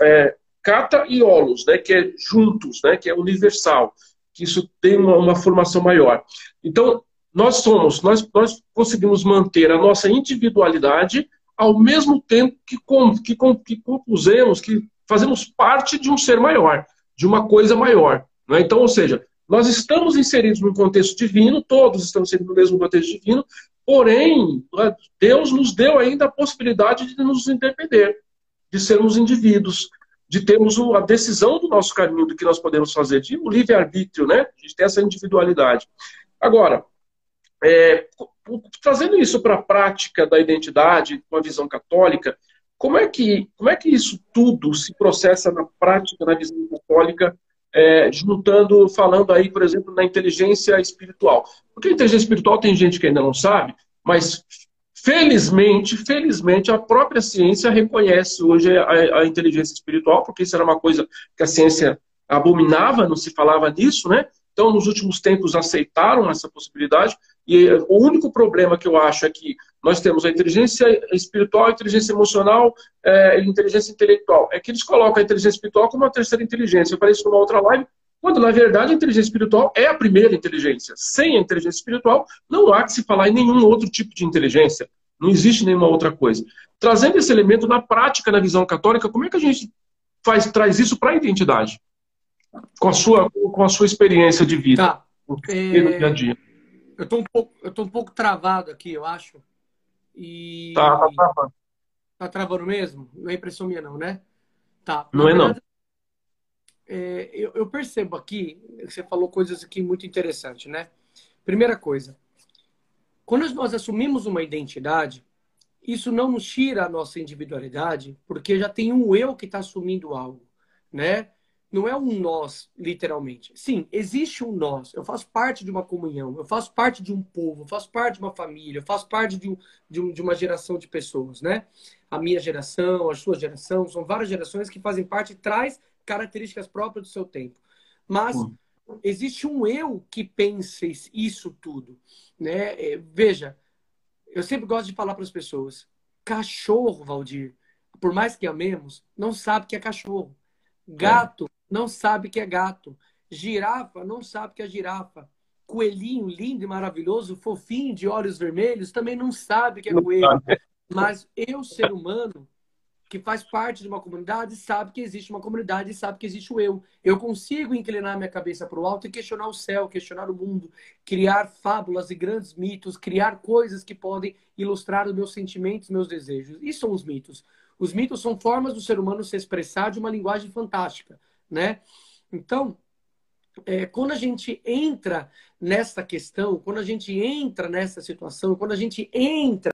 kata e olos, né, que é juntos, né, que é universal, que isso tem uma, uma formação maior. Então, nós somos, nós, nós conseguimos manter a nossa individualidade ao mesmo tempo que, com, que, com, que compusemos, que fazemos parte de um ser maior, de uma coisa maior. Né? Então, ou seja, nós estamos inseridos num contexto divino, todos estamos inseridos no mesmo contexto divino, porém, Deus nos deu ainda a possibilidade de nos independer, de sermos indivíduos, de termos a decisão do nosso caminho, do que nós podemos fazer, de um livre-arbítrio, né? A gente tem essa individualidade. Agora, é, trazendo isso para a prática da identidade, com a visão católica, como é, que, como é que isso tudo se processa na prática, na visão católica, é, juntando, falando aí, por exemplo, na inteligência espiritual? Porque a inteligência espiritual tem gente que ainda não sabe, mas Felizmente, felizmente, a própria ciência reconhece hoje a, a, inteligência espiritual, porque isso era uma coisa que a ciência abominava, não se falava nisso, né? Então, nos últimos tempos, aceitaram essa possibilidade. E o único problema que eu acho é que nós temos a inteligência espiritual, a inteligência emocional é, e inteligência intelectual. É que eles colocam a inteligência espiritual como a terceira inteligência. Eu falei isso numa outra live, quando, na verdade, a inteligência espiritual é a primeira inteligência. Sem a inteligência espiritual, não há que se falar em nenhum outro tipo de inteligência. Não existe nenhuma outra coisa. Trazendo esse elemento na prática, na visão católica, como é que a gente faz, traz isso para a identidade? Com a, sua, com a sua experiência de vida. Tá. É... No dia a dia. Eu estou um, pouco, eu tô um pouco travado aqui, eu acho. E... Tá, tá travando. Tá travando mesmo? Não é impressão minha, não, né? Tá. Não é, não é, eu, eu, percebo aqui, você falou coisas aqui muito interessantes, né? Primeira coisa, quando nós assumimos uma identidade, isso não nos tira a nossa individualidade, porque já tem um eu que está assumindo algo, né? Não é um nós, literalmente. Sim, existe um nós. Eu faço parte de uma comunhão, eu faço parte de um povo, eu faço parte de uma família, eu faço parte de, um, de, um, de uma geração de pessoas, né? A minha geração, a sua geração, são várias gerações que fazem parte e traz características próprias do seu tempo. Mas existe um eu que pensa isso tudo. Né? É, veja, eu sempre gosto de falar para as pessoas: cachorro, Valdir, por mais que amemos, não sabe que é cachorro. Gato é. não sabe que é gato. Girafa não sabe que é girafa. Coelhinho lindo e maravilhoso, fofinho, de olhos vermelhos, também não sabe que é coelho. Mas eu, ser humano, que faz parte de uma comunidade sabe que existe uma comunidade e sabe que existe o eu. Eu consigo inclinar minha cabeça para o alto e questionar o céu, questionar o mundo, criar fábulas e grandes mitos, criar coisas que podem ilustrar os meus sentimentos, meus desejos. Isso são os mitos. Os mitos são formas do ser humano se expressar de uma linguagem fantástica, né? Então, é, quando a gente entra nessa questão, quando a gente entra nessa situação, quando a gente entra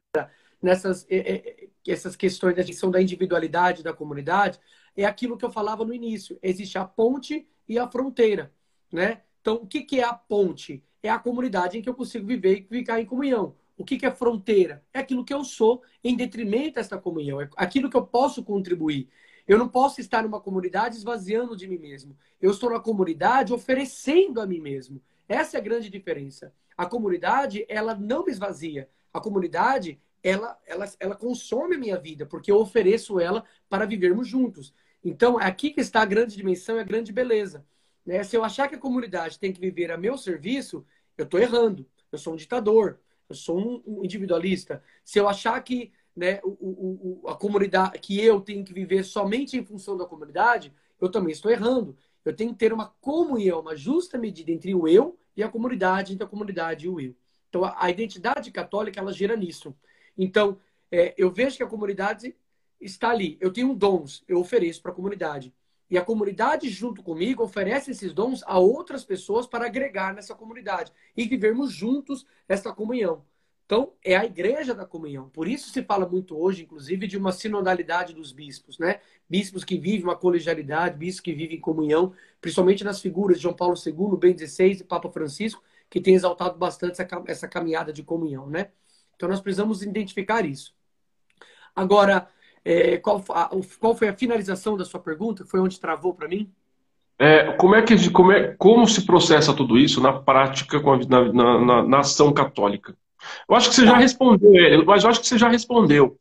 nessas é, é, essas questões da questão da individualidade da comunidade, é aquilo que eu falava no início. Existe a ponte e a fronteira, né? Então, o que, que é a ponte? É a comunidade em que eu consigo viver e ficar em comunhão. O que, que é fronteira? É aquilo que eu sou em detrimento dessa comunhão, é aquilo que eu posso contribuir. Eu não posso estar numa comunidade esvaziando de mim mesmo. Eu estou na comunidade oferecendo a mim mesmo. Essa é a grande diferença. A comunidade, ela não me esvazia. A comunidade, ela, ela, ela consome a minha vida, porque eu ofereço ela para vivermos juntos. Então, é aqui que está a grande dimensão e a grande beleza. Né? Se eu achar que a comunidade tem que viver a meu serviço, eu estou errando. Eu sou um ditador, eu sou um, individualista. Se eu achar que né, o, o, a comunidade, que eu tenho que viver somente em função da comunidade, eu também estou errando. Eu tenho que ter uma comunhão, uma justa medida entre o eu e a comunidade, entre a comunidade e o eu. Então, a, identidade católica, ela gira nisso. Então, é, eu vejo que a comunidade está ali. Eu tenho dons, eu ofereço para a comunidade. E a comunidade, junto comigo, oferece esses dons a outras pessoas para agregar nessa comunidade e vivermos juntos essa comunhão. Então, é a igreja da comunhão. Por isso se fala muito hoje, inclusive, de uma sinodalidade dos bispos, né? Bispos que vivem uma colegialidade, bispos que vivem em comunhão, principalmente nas figuras de João Paulo II, Bento XVI e Papa Francisco, que tem exaltado bastante essa caminhada de comunhão, né? Então nós precisamos identificar isso. Agora, é, qual, qual, foi a finalização da sua pergunta? Foi onde travou para mim? É, como é que como, é, como se processa tudo isso na prática na, na, na, na ação católica? Eu acho que você já tá. respondeu ele, mas eu acho que você já respondeu.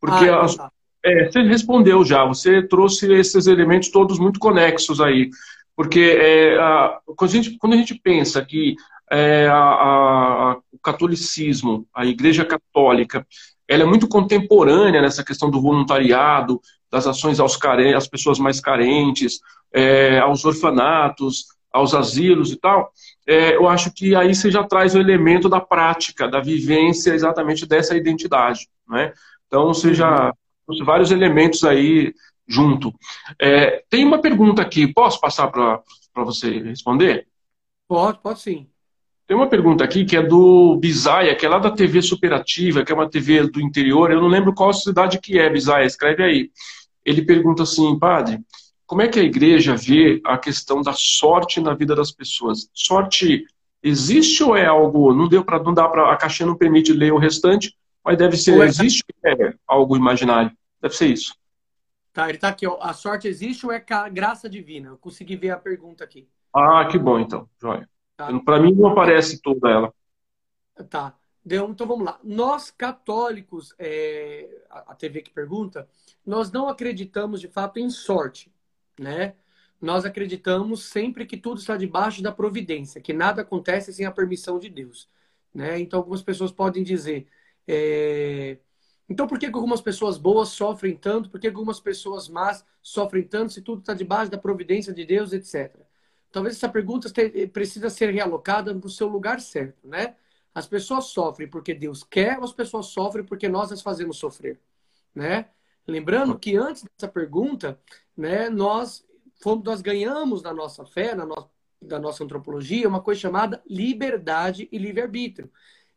Porque ah, então tá. é, você respondeu já, você trouxe esses elementos todos muito conexos aí. Porque é, a, quando, a gente, quando a gente pensa que é, a, a, o catolicismo, a Igreja Católica, ela é muito contemporânea nessa questão do voluntariado, das ações aos carentes, às pessoas mais carentes, é, aos orfanatos, aos asilos e tal, é, eu acho que aí você já traz o elemento da prática, da vivência exatamente dessa identidade. Né? Então, você já trouxe vários elementos aí junto. É, tem uma pergunta aqui, posso passar para você responder? Pode, pode sim. Tem uma pergunta aqui que é do Bisaia, que é lá da TV Superativa, que é uma TV do interior. Eu não lembro qual cidade que é, Bisaia, escreve aí. Ele pergunta assim, padre, como é que a igreja vê a questão da sorte na vida das pessoas? Sorte existe ou é algo, não deu para não dá para a caixinha não permite ler o restante, mas deve ser é... existe ou é algo imaginário? Deve ser isso. Tá, ele tá aqui, ó. A sorte existe ou é graça divina? Eu consegui ver a pergunta aqui. Ah, que bom então, joia. Tá. Para mim não aparece toda ela. Tá. Então vamos lá. Nós católicos, é, a TV que pergunta, nós não acreditamos de fato em sorte, né? Nós acreditamos sempre que tudo está debaixo da providência, que nada acontece sem a permissão de Deus, né? Então algumas pessoas podem dizer, é... então por que algumas pessoas boas sofrem tanto? Por que algumas pessoas más sofrem tanto? Se tudo está debaixo da providência de Deus, etc. Talvez essa pergunta precisa ser realocada no seu lugar certo, né? As pessoas sofrem porque Deus quer ou as pessoas sofrem porque nós as fazemos sofrer, né? Lembrando que antes dessa pergunta, né, nós fomos, nós ganhamos na nossa fé, na nossa, da nossa antropologia, uma coisa chamada liberdade e livre-arbítrio.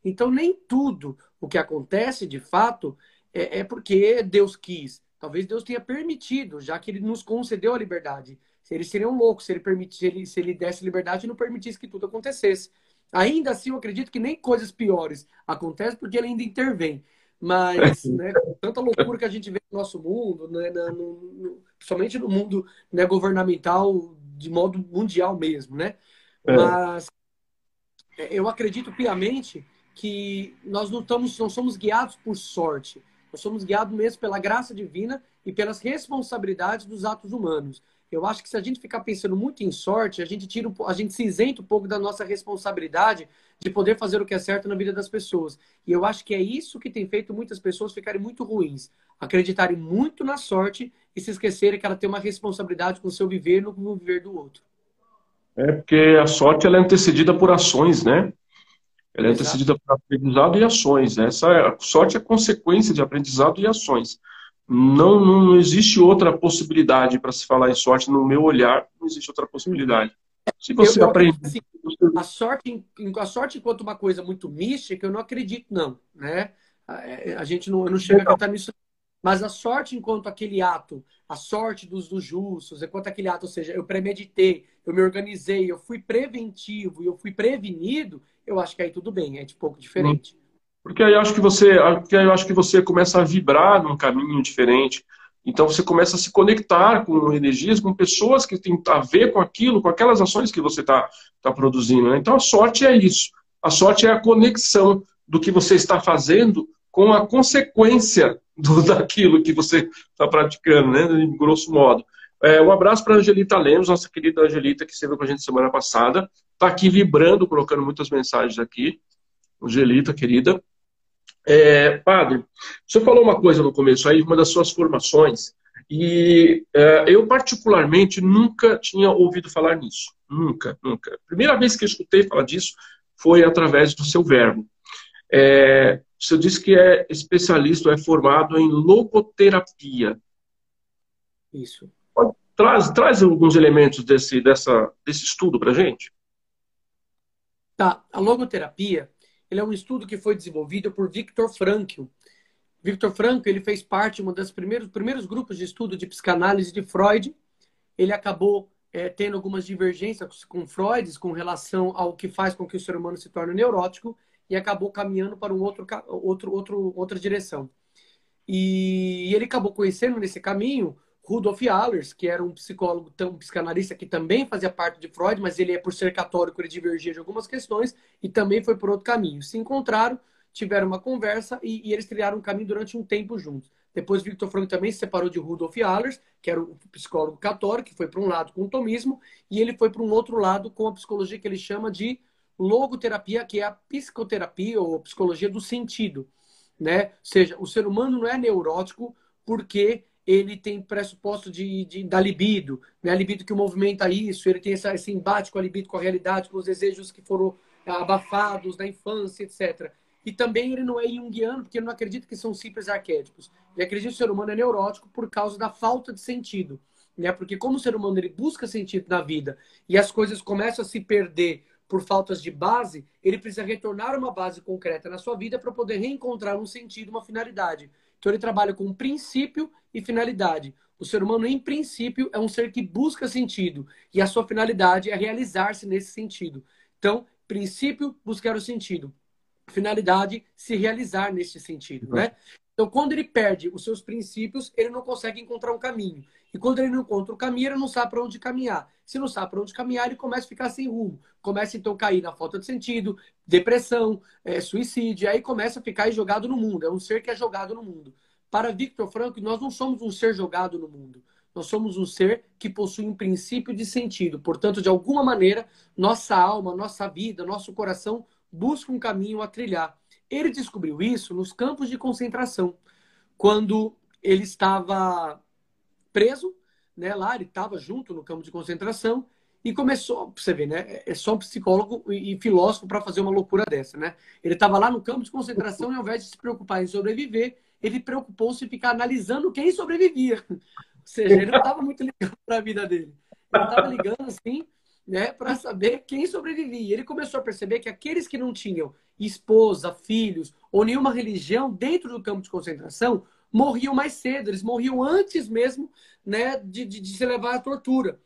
Então, nem tudo o que acontece de fato é, é porque Deus quis. Talvez Deus tenha permitido, já que ele nos concedeu a liberdade. Eles seriam loucos se ele, permitisse, se ele, se ele desse liberdade e não permitisse que tudo acontecesse. Ainda assim, eu acredito que nem coisas piores acontecem porque ele ainda intervém. Mas, né, tanta loucura que a gente vê no nosso mundo, né, no, no, principalmente no mundo né, governamental, de modo mundial mesmo, né? É. Mas é, eu acredito piamente que nós não, estamos, não somos guiados por sorte. Nós somos guiados mesmo pela graça divina e pelas responsabilidades dos atos humanos. Eu acho que se a gente ficar pensando muito em sorte, a gente tira, a gente se isenta um pouco da nossa responsabilidade de poder fazer o que é certo na vida das pessoas. E eu acho que é isso que tem feito muitas pessoas ficarem muito ruins, acreditarem muito na sorte e se esquecerem que ela tem uma responsabilidade com o seu viver no viver do outro. É porque a sorte ela é antecedida por ações, né? Ela é Exato. antecedida por aprendizado e ações. Né? Essa é, a sorte é consequência de aprendizado e ações não, não existe outra possibilidade para se falar em sorte, no meu olhar, não existe outra possibilidade. Se você eu, eu, aprende. Assim, a, sorte, a sorte, enquanto uma coisa muito mística, eu não acredito, não. Né? A, é, a gente não, não chega a acreditar nisso. Mas a sorte, enquanto aquele ato, a sorte dos, dos justos, enquanto aquele ato, ou seja, eu premeditei, eu me organizei, eu fui preventivo e eu fui prevenido, eu acho que aí tudo bem, é de pouco diferente. Hum. Porque aí acho que você, porque aí eu acho que você começa a vibrar num caminho diferente. Então você começa a se conectar com energias, com pessoas que têm a ver com aquilo, com aquelas ações que você está tá produzindo. Né? Então a sorte é isso. A sorte é a conexão do que você está fazendo com a consequência do, <laughs> daquilo que você está praticando, né? De grosso modo. É, um abraço para a Angelita Lemos, nossa querida Angelita, que esteve com a gente semana passada. Está aqui vibrando, colocando muitas mensagens aqui. Angelita, querida. É, padre, você falou uma coisa no começo aí, uma das suas formações, e é, eu particularmente nunca tinha ouvido falar nisso. Nunca, nunca. A primeira vez que eu escutei falar disso foi através do seu verbo. É, você disse que é especialista, é formado em logoterapia. Isso. Traz, traz alguns elementos desse, dessa, desse estudo para gente. Tá. A logoterapia ele é um estudo que foi desenvolvido por Viktor Frankl. Viktor Frankl ele fez parte de um dos primeiros, primeiros grupos de estudo de psicanálise de Freud. Ele acabou é, tendo algumas divergências com Freud com relação ao que faz com que o ser humano se torne neurótico e acabou caminhando para um outro, outro, outro, outra direção. E ele acabou conhecendo nesse caminho Rudolf Allers, que era um psicólogo, um psicanalista que também fazia parte de Freud, mas ele, por ser católico, ele divergia de algumas questões e também foi por outro caminho. Se encontraram, tiveram uma conversa e, e eles trilharam um caminho durante um tempo juntos. Depois, Victor Frank também se separou de Rudolf Allers, que era o psicólogo católico, que foi para um lado com o tomismo, e ele foi para um outro lado com a psicologia que ele chama de logoterapia, que é a psicoterapia ou psicologia do sentido. né? Ou seja, o ser humano não é neurótico porque ele tem pressuposto de, de, da libido, né? A libido que movimenta isso, ele tem essa, esse embate com a libido, com a realidade, com os desejos que foram abafados na infância, etc. E também ele não é junguiano, porque ele não acredita que são simples arquétipos. Ele acredita que o ser humano é neurótico por causa da falta de sentido. Né? Porque como o ser humano ele busca sentido na vida e as coisas começam a se perder por faltas de base, ele precisa retornar uma base concreta na sua vida para poder reencontrar um sentido, uma finalidade. Então ele trabalha com princípio e finalidade. O ser humano, em princípio, é um ser que busca sentido e a sua finalidade é realizar-se nesse sentido. Então, princípio, buscar o sentido. Finalidade, se realizar nesse sentido, né? Então, quando ele perde os seus princípios, ele não consegue encontrar um caminho. E quando ele não encontra o caminho, ele não sabe para onde caminhar. Se não sabe para onde caminhar, ele começa a ficar sem rumo. Começa então a cair na falta de sentido, depressão, é, suicídio. Aí começa a ficar jogado no mundo. É um ser que é jogado no mundo. Para Victor Franco, nós não somos um ser jogado no mundo. Nós somos um ser que possui um princípio de sentido. Portanto, de alguma maneira, nossa alma, nossa vida, nosso coração busca um caminho a trilhar. Ele descobriu isso nos campos de concentração, quando ele estava preso, né, lá ele estava junto no campo de concentração e começou, você vê, né, é só um psicólogo e filósofo para fazer uma loucura dessa, né? Ele estava lá no campo de concentração e ao invés de se preocupar em sobreviver, ele preocupou-se em ficar analisando quem sobrevivia. Ou seja, ele não estava muito ligado para a vida dele. Ele estava ligando assim né, para saber quem sobrevivia. Ele começou a perceber que aqueles que não tinham esposa, filhos ou nenhuma religião dentro do campo de concentração morriam mais cedo, eles morriam antes mesmo né, de, de, de se levar à tortura.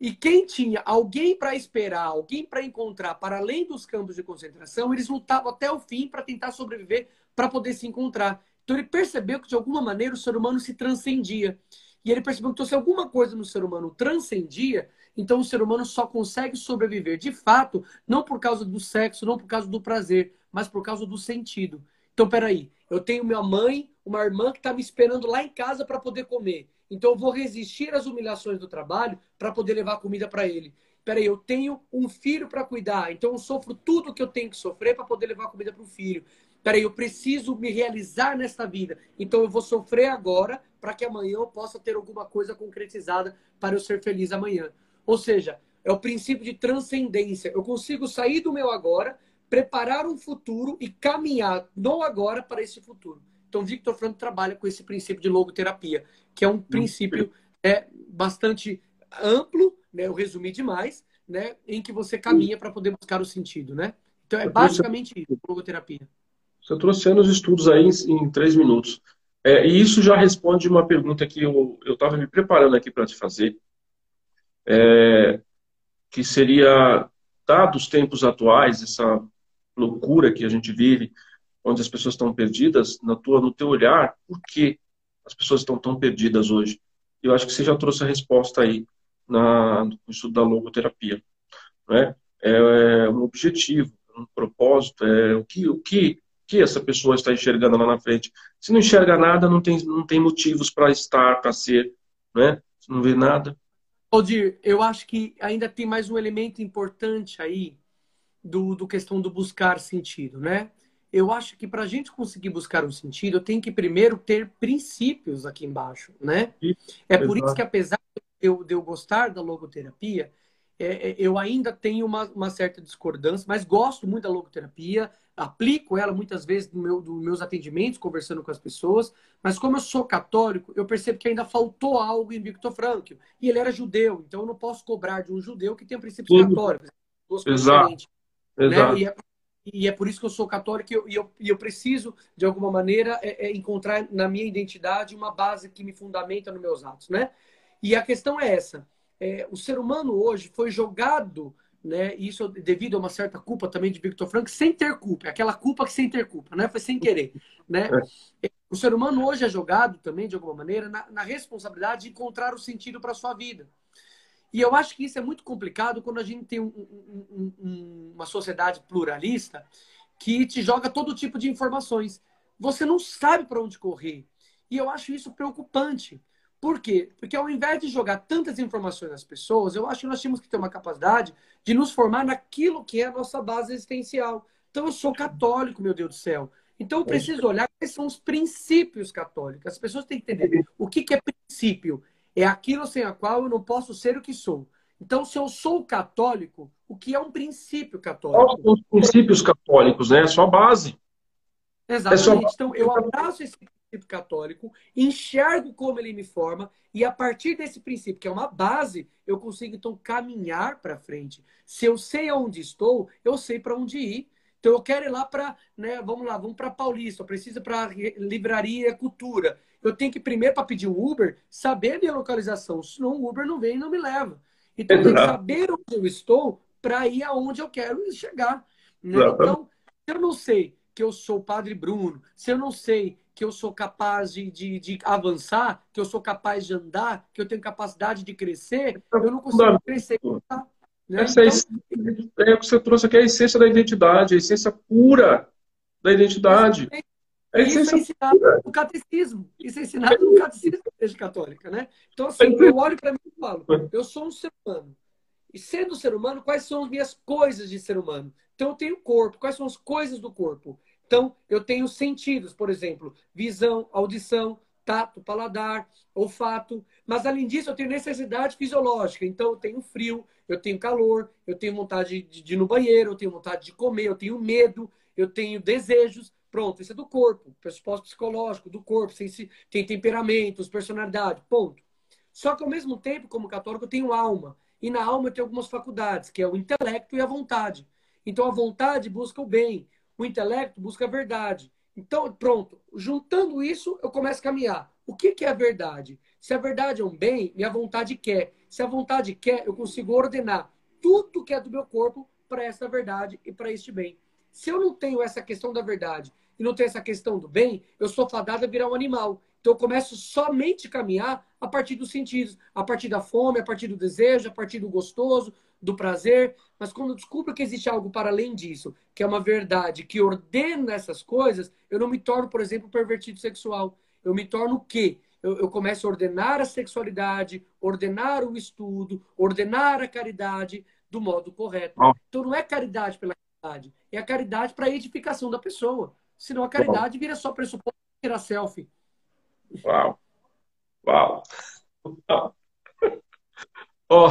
E quem tinha alguém para esperar, alguém para encontrar para além dos campos de concentração, eles lutavam até o fim para tentar sobreviver, para poder se encontrar. Então ele percebeu que de alguma maneira o ser humano se transcendia. E ele percebeu que então, se alguma coisa no ser humano transcendia, então o ser humano só consegue sobreviver de fato, não por causa do sexo, não por causa do prazer, mas por causa do sentido. Então, peraí, eu tenho minha mãe, uma irmã que está me esperando lá em casa para poder comer. Então, eu vou resistir às humilhações do trabalho para poder levar comida para ele. Peraí, eu tenho um filho para cuidar, então eu sofro tudo que eu tenho que sofrer para poder levar comida para o filho. Peraí, eu preciso me realizar nesta vida, então eu vou sofrer agora para que amanhã eu possa ter alguma coisa concretizada para eu ser feliz amanhã. Ou seja, é o princípio de transcendência. Eu consigo sair do meu agora, preparar um futuro e caminhar no agora para esse futuro. Então, Victor Frank trabalha com esse princípio de logoterapia, que é um princípio é, bastante amplo, né? eu resumi demais, né? em que você caminha para poder buscar o sentido. Né? Então, é basicamente isso, logoterapia. Você trouxe anos estudos aí em, em três minutos. É, e isso já responde uma pergunta que eu estava me preparando aqui para te fazer é, que seria, dados os tempos atuais, essa loucura que a gente vive, onde as pessoas estão perdidas, na tua, no teu olhar, por que as pessoas estão tão perdidas hoje? Eu acho que você já trouxe a resposta aí na, no estudo da logoterapia. Né? É, é um objetivo, um propósito, é o que, o que, que essa pessoa está enxergando lá na frente. Se não enxerga nada, não tem, não tem motivos para estar, para ser. Né? Se não vê nada, Odir, eu acho que ainda tem mais um elemento importante aí do, do questão do buscar sentido, né? Eu acho que para a gente conseguir buscar um sentido, eu tenho que primeiro ter princípios aqui embaixo, né? É por isso que apesar de eu, de eu gostar da logoterapia, é, é, eu ainda tenho uma, uma, certa discordância, mas gosto muito da logoterapia, aplico ela muitas vezes no meu, nos meus atendimentos, conversando com as pessoas, mas como eu sou católico, eu percebo que ainda faltou algo em Victor Frankl, e ele era judeu, então eu não posso cobrar de um judeu que tem princípios Sim. católicos. Exato. Né? Exato. E, é, e, é, por isso que eu sou católico e eu, e eu, e eu preciso, de alguma maneira, é, é encontrar na minha identidade uma base que me fundamenta nos meus atos, né? E a questão é essa é, o ser humano hoje foi jogado, né? Isso devido a uma certa culpa também de Victor Frank, sem ter culpa, aquela culpa que sem ter culpa, né? Foi sem querer, né? É. O ser humano hoje é jogado também, de alguma maneira, na, na responsabilidade de encontrar o sentido para a sua vida. E eu acho que isso é muito complicado quando a gente tem um, um, um, uma sociedade pluralista que te joga todo tipo de informações. Você não sabe para onde correr. E eu acho isso preocupante. Por quê? Porque ao invés de jogar tantas informações nas pessoas, eu acho que nós temos que ter uma capacidade de nos formar naquilo que é a nossa base existencial. Então, eu sou católico, meu Deus do céu. Então eu preciso olhar quais são os princípios católicos. As pessoas têm que entender o que, que é princípio. É aquilo sem a qual eu não posso ser o que sou. Então, se eu sou católico, o que é um princípio católico? Quais são os princípios católicos, né? É sua base. Exatamente. É sua... Então, eu abraço esse católico, enxergo como ele me forma, e a partir desse princípio, que é uma base, eu consigo então caminhar para frente. Se eu sei aonde estou, eu sei para onde ir. Então eu quero ir lá para, né, vamos lá, vamos para Paulista, eu preciso para livraria Cultura. Eu tenho que primeiro para pedir um Uber saber a minha localização, senão o Uber não vem e não me leva. Então eu tenho que saber onde eu estou para ir aonde eu quero chegar. Né? Então, se eu não sei que eu sou o Padre Bruno, se eu não sei que eu sou capaz de, de, de, avançar, que eu sou capaz de andar, que eu tenho capacidade de crescer, eu não consigo crescer. Né? Essa é, então, é o que você trouxe aqui, é a essência da identidade, a essência pura da identidade. É isso é ensinado pura. no catecismo. Isso é ensinado no catecismo da Igreja Católica, né? Então, assim, eu olho para mim e falo, eu sou um ser humano. E sendo ser humano, quais são as minhas coisas de ser humano? Então, eu tenho corpo. Quais são as coisas do corpo? Então, eu tenho sentidos, por exemplo, visão, audição, tato, paladar, olfato. Mas, além disso, eu tenho necessidade fisiológica. Então, eu tenho frio, eu tenho calor, eu tenho vontade de, ir no banheiro, eu tenho vontade de comer, eu tenho medo, eu tenho desejos. Pronto, isso é do corpo, pressuposto psicológico, do corpo, tem temperamentos, personalidade, ponto. Só que, ao mesmo tempo, como católico, eu tenho alma. E na alma eu tenho algumas faculdades, que é o intelecto e a vontade. Então, a vontade busca o bem, o intelecto busca a verdade. Então, pronto, juntando isso, eu começo a caminhar. O que, que é a verdade? Se a verdade é um bem, minha vontade quer. Se a vontade quer, eu consigo ordenar tudo que é do meu corpo para essa verdade e para este bem. Se eu não tenho essa questão da verdade e não tenho essa questão do bem, eu sou fadado a virar um animal. Então eu começo somente a caminhar a partir dos sentidos, a partir da fome, a partir do desejo, a partir do gostoso, do prazer. Mas quando eu descubro que existe algo para além disso, que é uma verdade que ordena essas coisas, eu não me torno, por exemplo, pervertido sexual. Eu me torno o quê? Eu, eu começo a ordenar a sexualidade, ordenar o estudo, ordenar a caridade do modo correto. Então não é caridade pela caridade, é a caridade para a edificação da pessoa. Senão a caridade vira só pressuposto tirar selfie. Uau! Uau! <laughs> Ó, oh,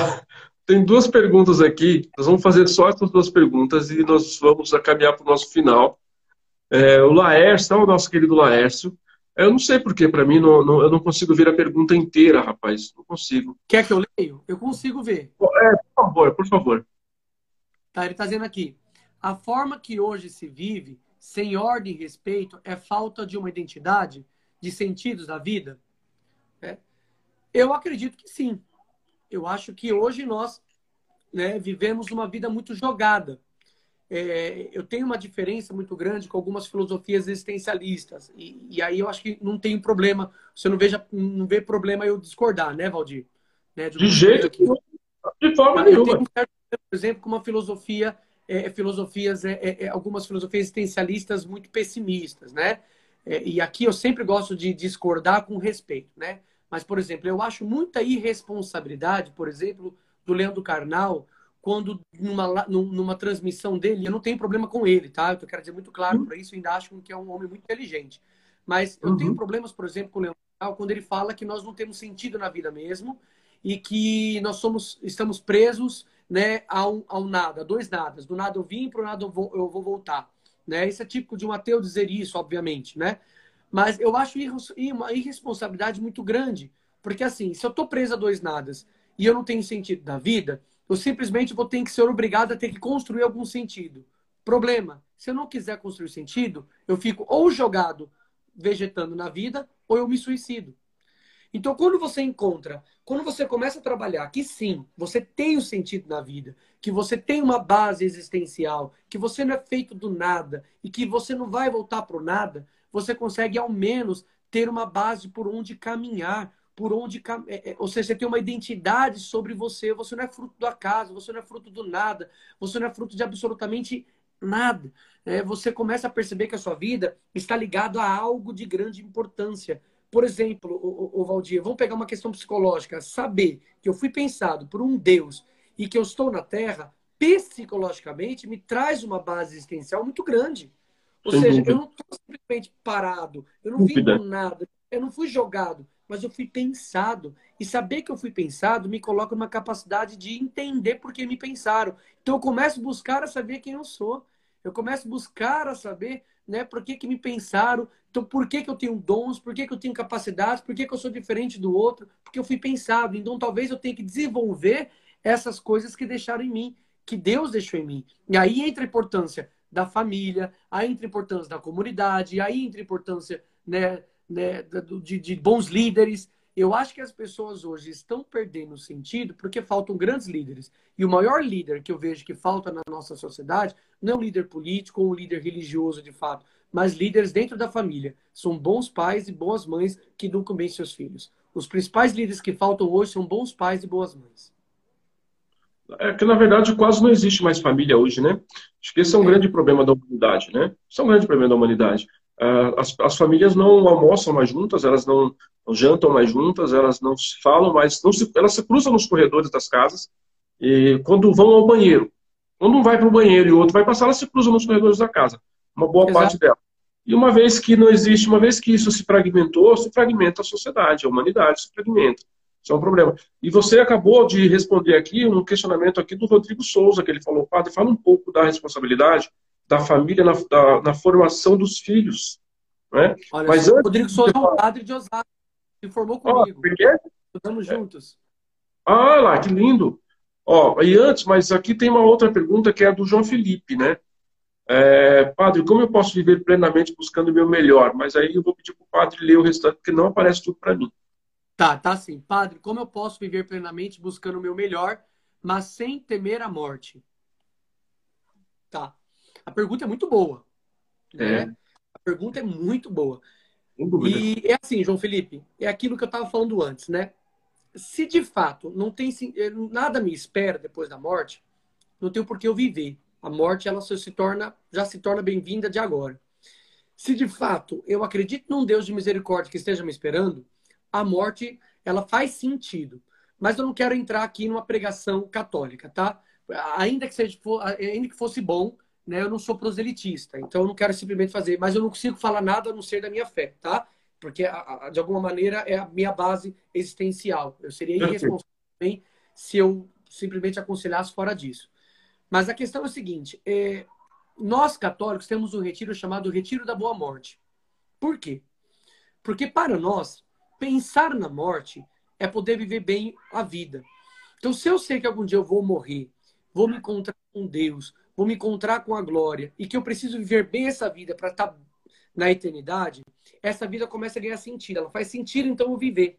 tem duas perguntas aqui. Nós vamos fazer só essas duas perguntas e nós vamos caminhar para o nosso final. É, o Laércio, o nosso querido Laércio. Eu não sei porque, para mim, não, não, eu não consigo ver a pergunta inteira, rapaz. Não consigo. Quer que eu leio? Eu consigo ver. É, por favor, por favor. Tá, ele está dizendo aqui. A forma que hoje se vive, sem ordem e respeito, é falta de uma identidade? de sentidos da vida? É. Eu acredito que sim. Eu acho que hoje nós né, vivemos uma vida muito jogada. É, eu tenho uma diferença muito grande com algumas filosofias existencialistas. E, e, aí eu acho que não tem problema. Você não, veja, não vê problema eu discordar, né, Valdir? Né, de, de jeito que. De forma nenhuma. Tenho, por exemplo, com uma filosofia, é, filosofias, é, é, é, algumas filosofias existencialistas muito pessimistas, né? É, e aqui eu sempre gosto de discordar com respeito, né? Mas, por exemplo, eu acho muita irresponsabilidade, por exemplo, do Leandro Carnal, quando numa, numa transmissão dele, eu não tenho problema com ele, tá? Eu quero dizer muito claro uhum. para isso, ainda acho que é um homem muito inteligente. Mas eu uhum. tenho problemas, por exemplo, com o Leandro Carnal, quando ele fala que nós não temos sentido na vida mesmo e que nós somos, estamos presos né, ao, ao nada, a dois nadas. Do nada eu vim, para o nada eu vou, eu vou voltar. Né? Isso é típico de um ateu dizer isso, obviamente, né? Mas eu acho uma irresponsabilidade muito grande. Porque, assim, se eu estou preso a dois nadas e eu não tenho sentido na vida, eu simplesmente vou ter que ser obrigado a ter que construir algum sentido. Problema: se eu não quiser construir sentido, eu fico ou jogado vegetando na vida ou eu me suicido. Então, quando você encontra, quando você começa a trabalhar que sim, você tem um sentido na vida, que você tem uma base existencial, que você não é feito do nada e que você não vai voltar para o nada, você consegue ao menos ter uma base por onde caminhar, por onde, é, é, ou seja, você tem uma identidade sobre você. Você não é fruto do acaso, você não é fruto do nada, você não é fruto de absolutamente nada. É, você começa a perceber que a sua vida está ligada a algo de grande importância. Por exemplo, o, o Valdir, vamos pegar uma questão psicológica. Saber que eu fui pensado por um Deus e que eu estou na Terra, psicologicamente, me traz uma base existencial muito grande. Ou Sem seja, dúvida. eu não estou simplesmente parado, eu não vim com nada, eu não fui jogado, mas eu fui pensado. E saber que eu fui pensado me coloca numa capacidade de entender por que me pensaram. Então eu começo a buscar a saber quem eu sou. Eu começo a buscar a saber né, por que, que me pensaram, então por que, que eu tenho dons, por que, que eu tenho capacidades, por que, que eu sou diferente do outro, porque eu fui pensado. Então talvez eu tenha que desenvolver essas coisas que deixaram em mim, que Deus deixou em mim. E aí entra a importância da família, a importância da comunidade, a importância né, né, de, de bons líderes. Eu acho que as pessoas hoje estão perdendo sentido porque faltam grandes líderes. E o maior líder que eu vejo que falta na nossa sociedade não é um líder político ou um líder religioso de fato, mas líderes dentro da família. São bons pais e boas mães que educam bem seus filhos. Os principais líderes que faltam hoje são bons pais e boas mães. É que, na verdade, quase não existe mais família hoje, né? Acho que esse é um é. grande problema da humanidade, né? Isso é um grande problema da humanidade. Uh, as, as, famílias não almoçam mais juntas, elas não, não, jantam mais juntas, elas não se falam mais, não se, elas se cruzam nos corredores das casas e quando vão ao banheiro. Quando um vai para o banheiro e o outro vai passar, elas se cruzam nos corredores da casa. Uma boa Exato. parte dela. E uma vez que não existe, uma vez que isso se fragmentou, se fragmenta a sociedade, a humanidade se fragmenta. Isso é um problema. E você acabou de responder aqui um questionamento aqui do Rodrigo Souza, que ele falou, padre, fala um pouco da responsabilidade da família na, da, na formação dos filhos. Né? Olha, Mas antes, Rodrigo Souza é um padre de Osasco, se formou comigo. por quê? Estamos juntos. Ah, lá, que lindo. Ó, e antes, mas aqui tem uma outra pergunta que é a do João Felipe, né? É, padre, como eu posso viver plenamente buscando o meu melhor? Mas aí eu vou pedir para o padre ler o restante, porque não aparece tudo para mim. Tá, tá sim. Padre, como eu posso viver plenamente buscando o meu melhor, mas sem temer a morte? Tá. A pergunta é muito boa. Né? É. A pergunta é muito boa. E é assim, João Felipe, é aquilo que eu estava falando antes, né? Se de fato não tem eh, nada me espera depois da morte, não tem por que eu viver. A morte ela se torna já se torna bem-vinda de agora. Se de fato eu acredito num Deus de misericórdia que esteja me esperando, a morte ela faz sentido. Mas eu não quero entrar aqui numa pregação católica, tá? Ainda que seja, ainda que fosse bom, né? Eu não sou proselitista, então eu não quero simplesmente fazer, mas eu não consigo falar nada a não ser da minha fé, tá? Porque de alguma maneira é a minha base existencial. Eu seria irresponsável também se eu simplesmente aconselhasse fora disso. Mas a questão é a seguinte: é, nós católicos temos um retiro chamado Retiro da Boa Morte. Por quê? Porque para nós pensar na morte é poder viver bem a vida. Então, se eu sei que algum dia eu vou morrer, vou me encontrar com Deus, vou me encontrar com a glória e que eu preciso viver bem essa vida para estar tá na eternidade, essa vida começa a ganhar sentido. Ela faz sentido, então, eu viver.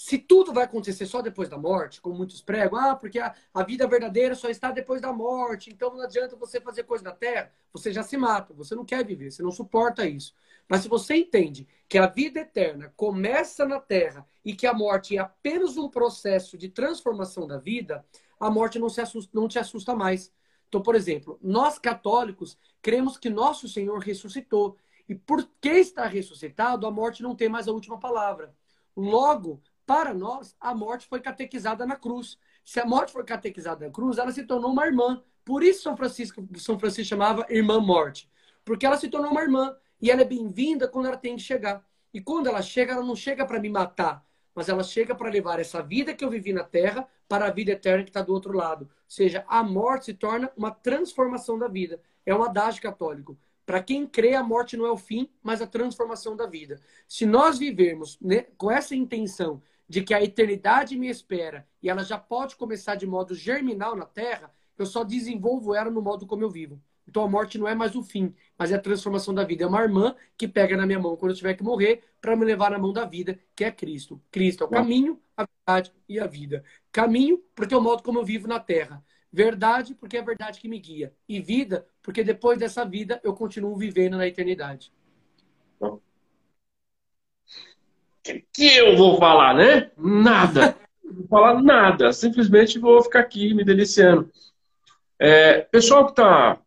Se tudo vai acontecer só depois da morte, como muitos pregam, ah, porque a, a vida verdadeira só está depois da morte, então não adianta você fazer coisa na terra, você já se mata, você não quer viver, você não suporta isso. Mas se você entende que a vida eterna começa na terra e que a morte é apenas um processo de transformação da vida, a morte não, se assusta, não te assusta mais. Então, por exemplo, nós católicos cremos que nosso Senhor ressuscitou. E por que está ressuscitado, a morte não tem mais a última palavra. Logo, para nós, a morte foi catequizada na cruz. Se a morte foi catequizada na cruz, ela se tornou uma irmã. Por isso São Francisco, São Francisco chamava irmã morte. Porque ela se tornou uma irmã. E ela é bem-vinda quando ela tem que chegar. E quando ela chega, ela não chega para me matar, mas ela chega para levar essa vida que eu vivi na terra para a vida eterna que está do outro lado. Ou seja, a morte se torna uma transformação da vida. É um adágio católico. Para quem crê, a morte não é o fim, mas a transformação da vida. Se nós vivermos né, com essa intenção de que a eternidade me espera e ela já pode começar de modo germinal na Terra, eu só desenvolvo ela no modo como eu vivo. Então a morte não é mais o fim, mas é a transformação da vida. É uma irmã que pega na minha mão quando eu tiver que morrer para me levar na mão da vida, que é Cristo. Cristo é o caminho, a verdade e a vida. Caminho, porque é o modo como eu vivo na Terra. Verdade, porque é a verdade que me guia. E vida, porque depois dessa vida eu continuo vivendo na eternidade que eu vou falar, né? Nada. Não vou falar nada. Simplesmente vou ficar aqui me deliciando. É, pessoal que está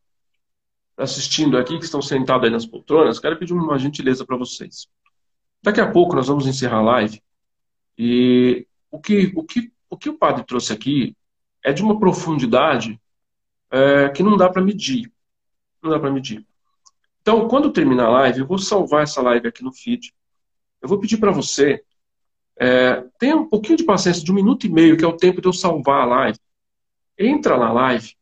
assistindo aqui, que estão sentados aí nas poltronas, quero pedir uma gentileza para vocês. Daqui a pouco nós vamos encerrar a live. E o que o, que, o, que o padre trouxe aqui é de uma profundidade é, que não dá para medir. Não dá para medir. Então, quando terminar a live, eu vou salvar essa live aqui no feed. Eu vou pedir para você, é, tenha um pouquinho de paciência, de um minuto e meio, que é o tempo de eu salvar a live. Entra na live,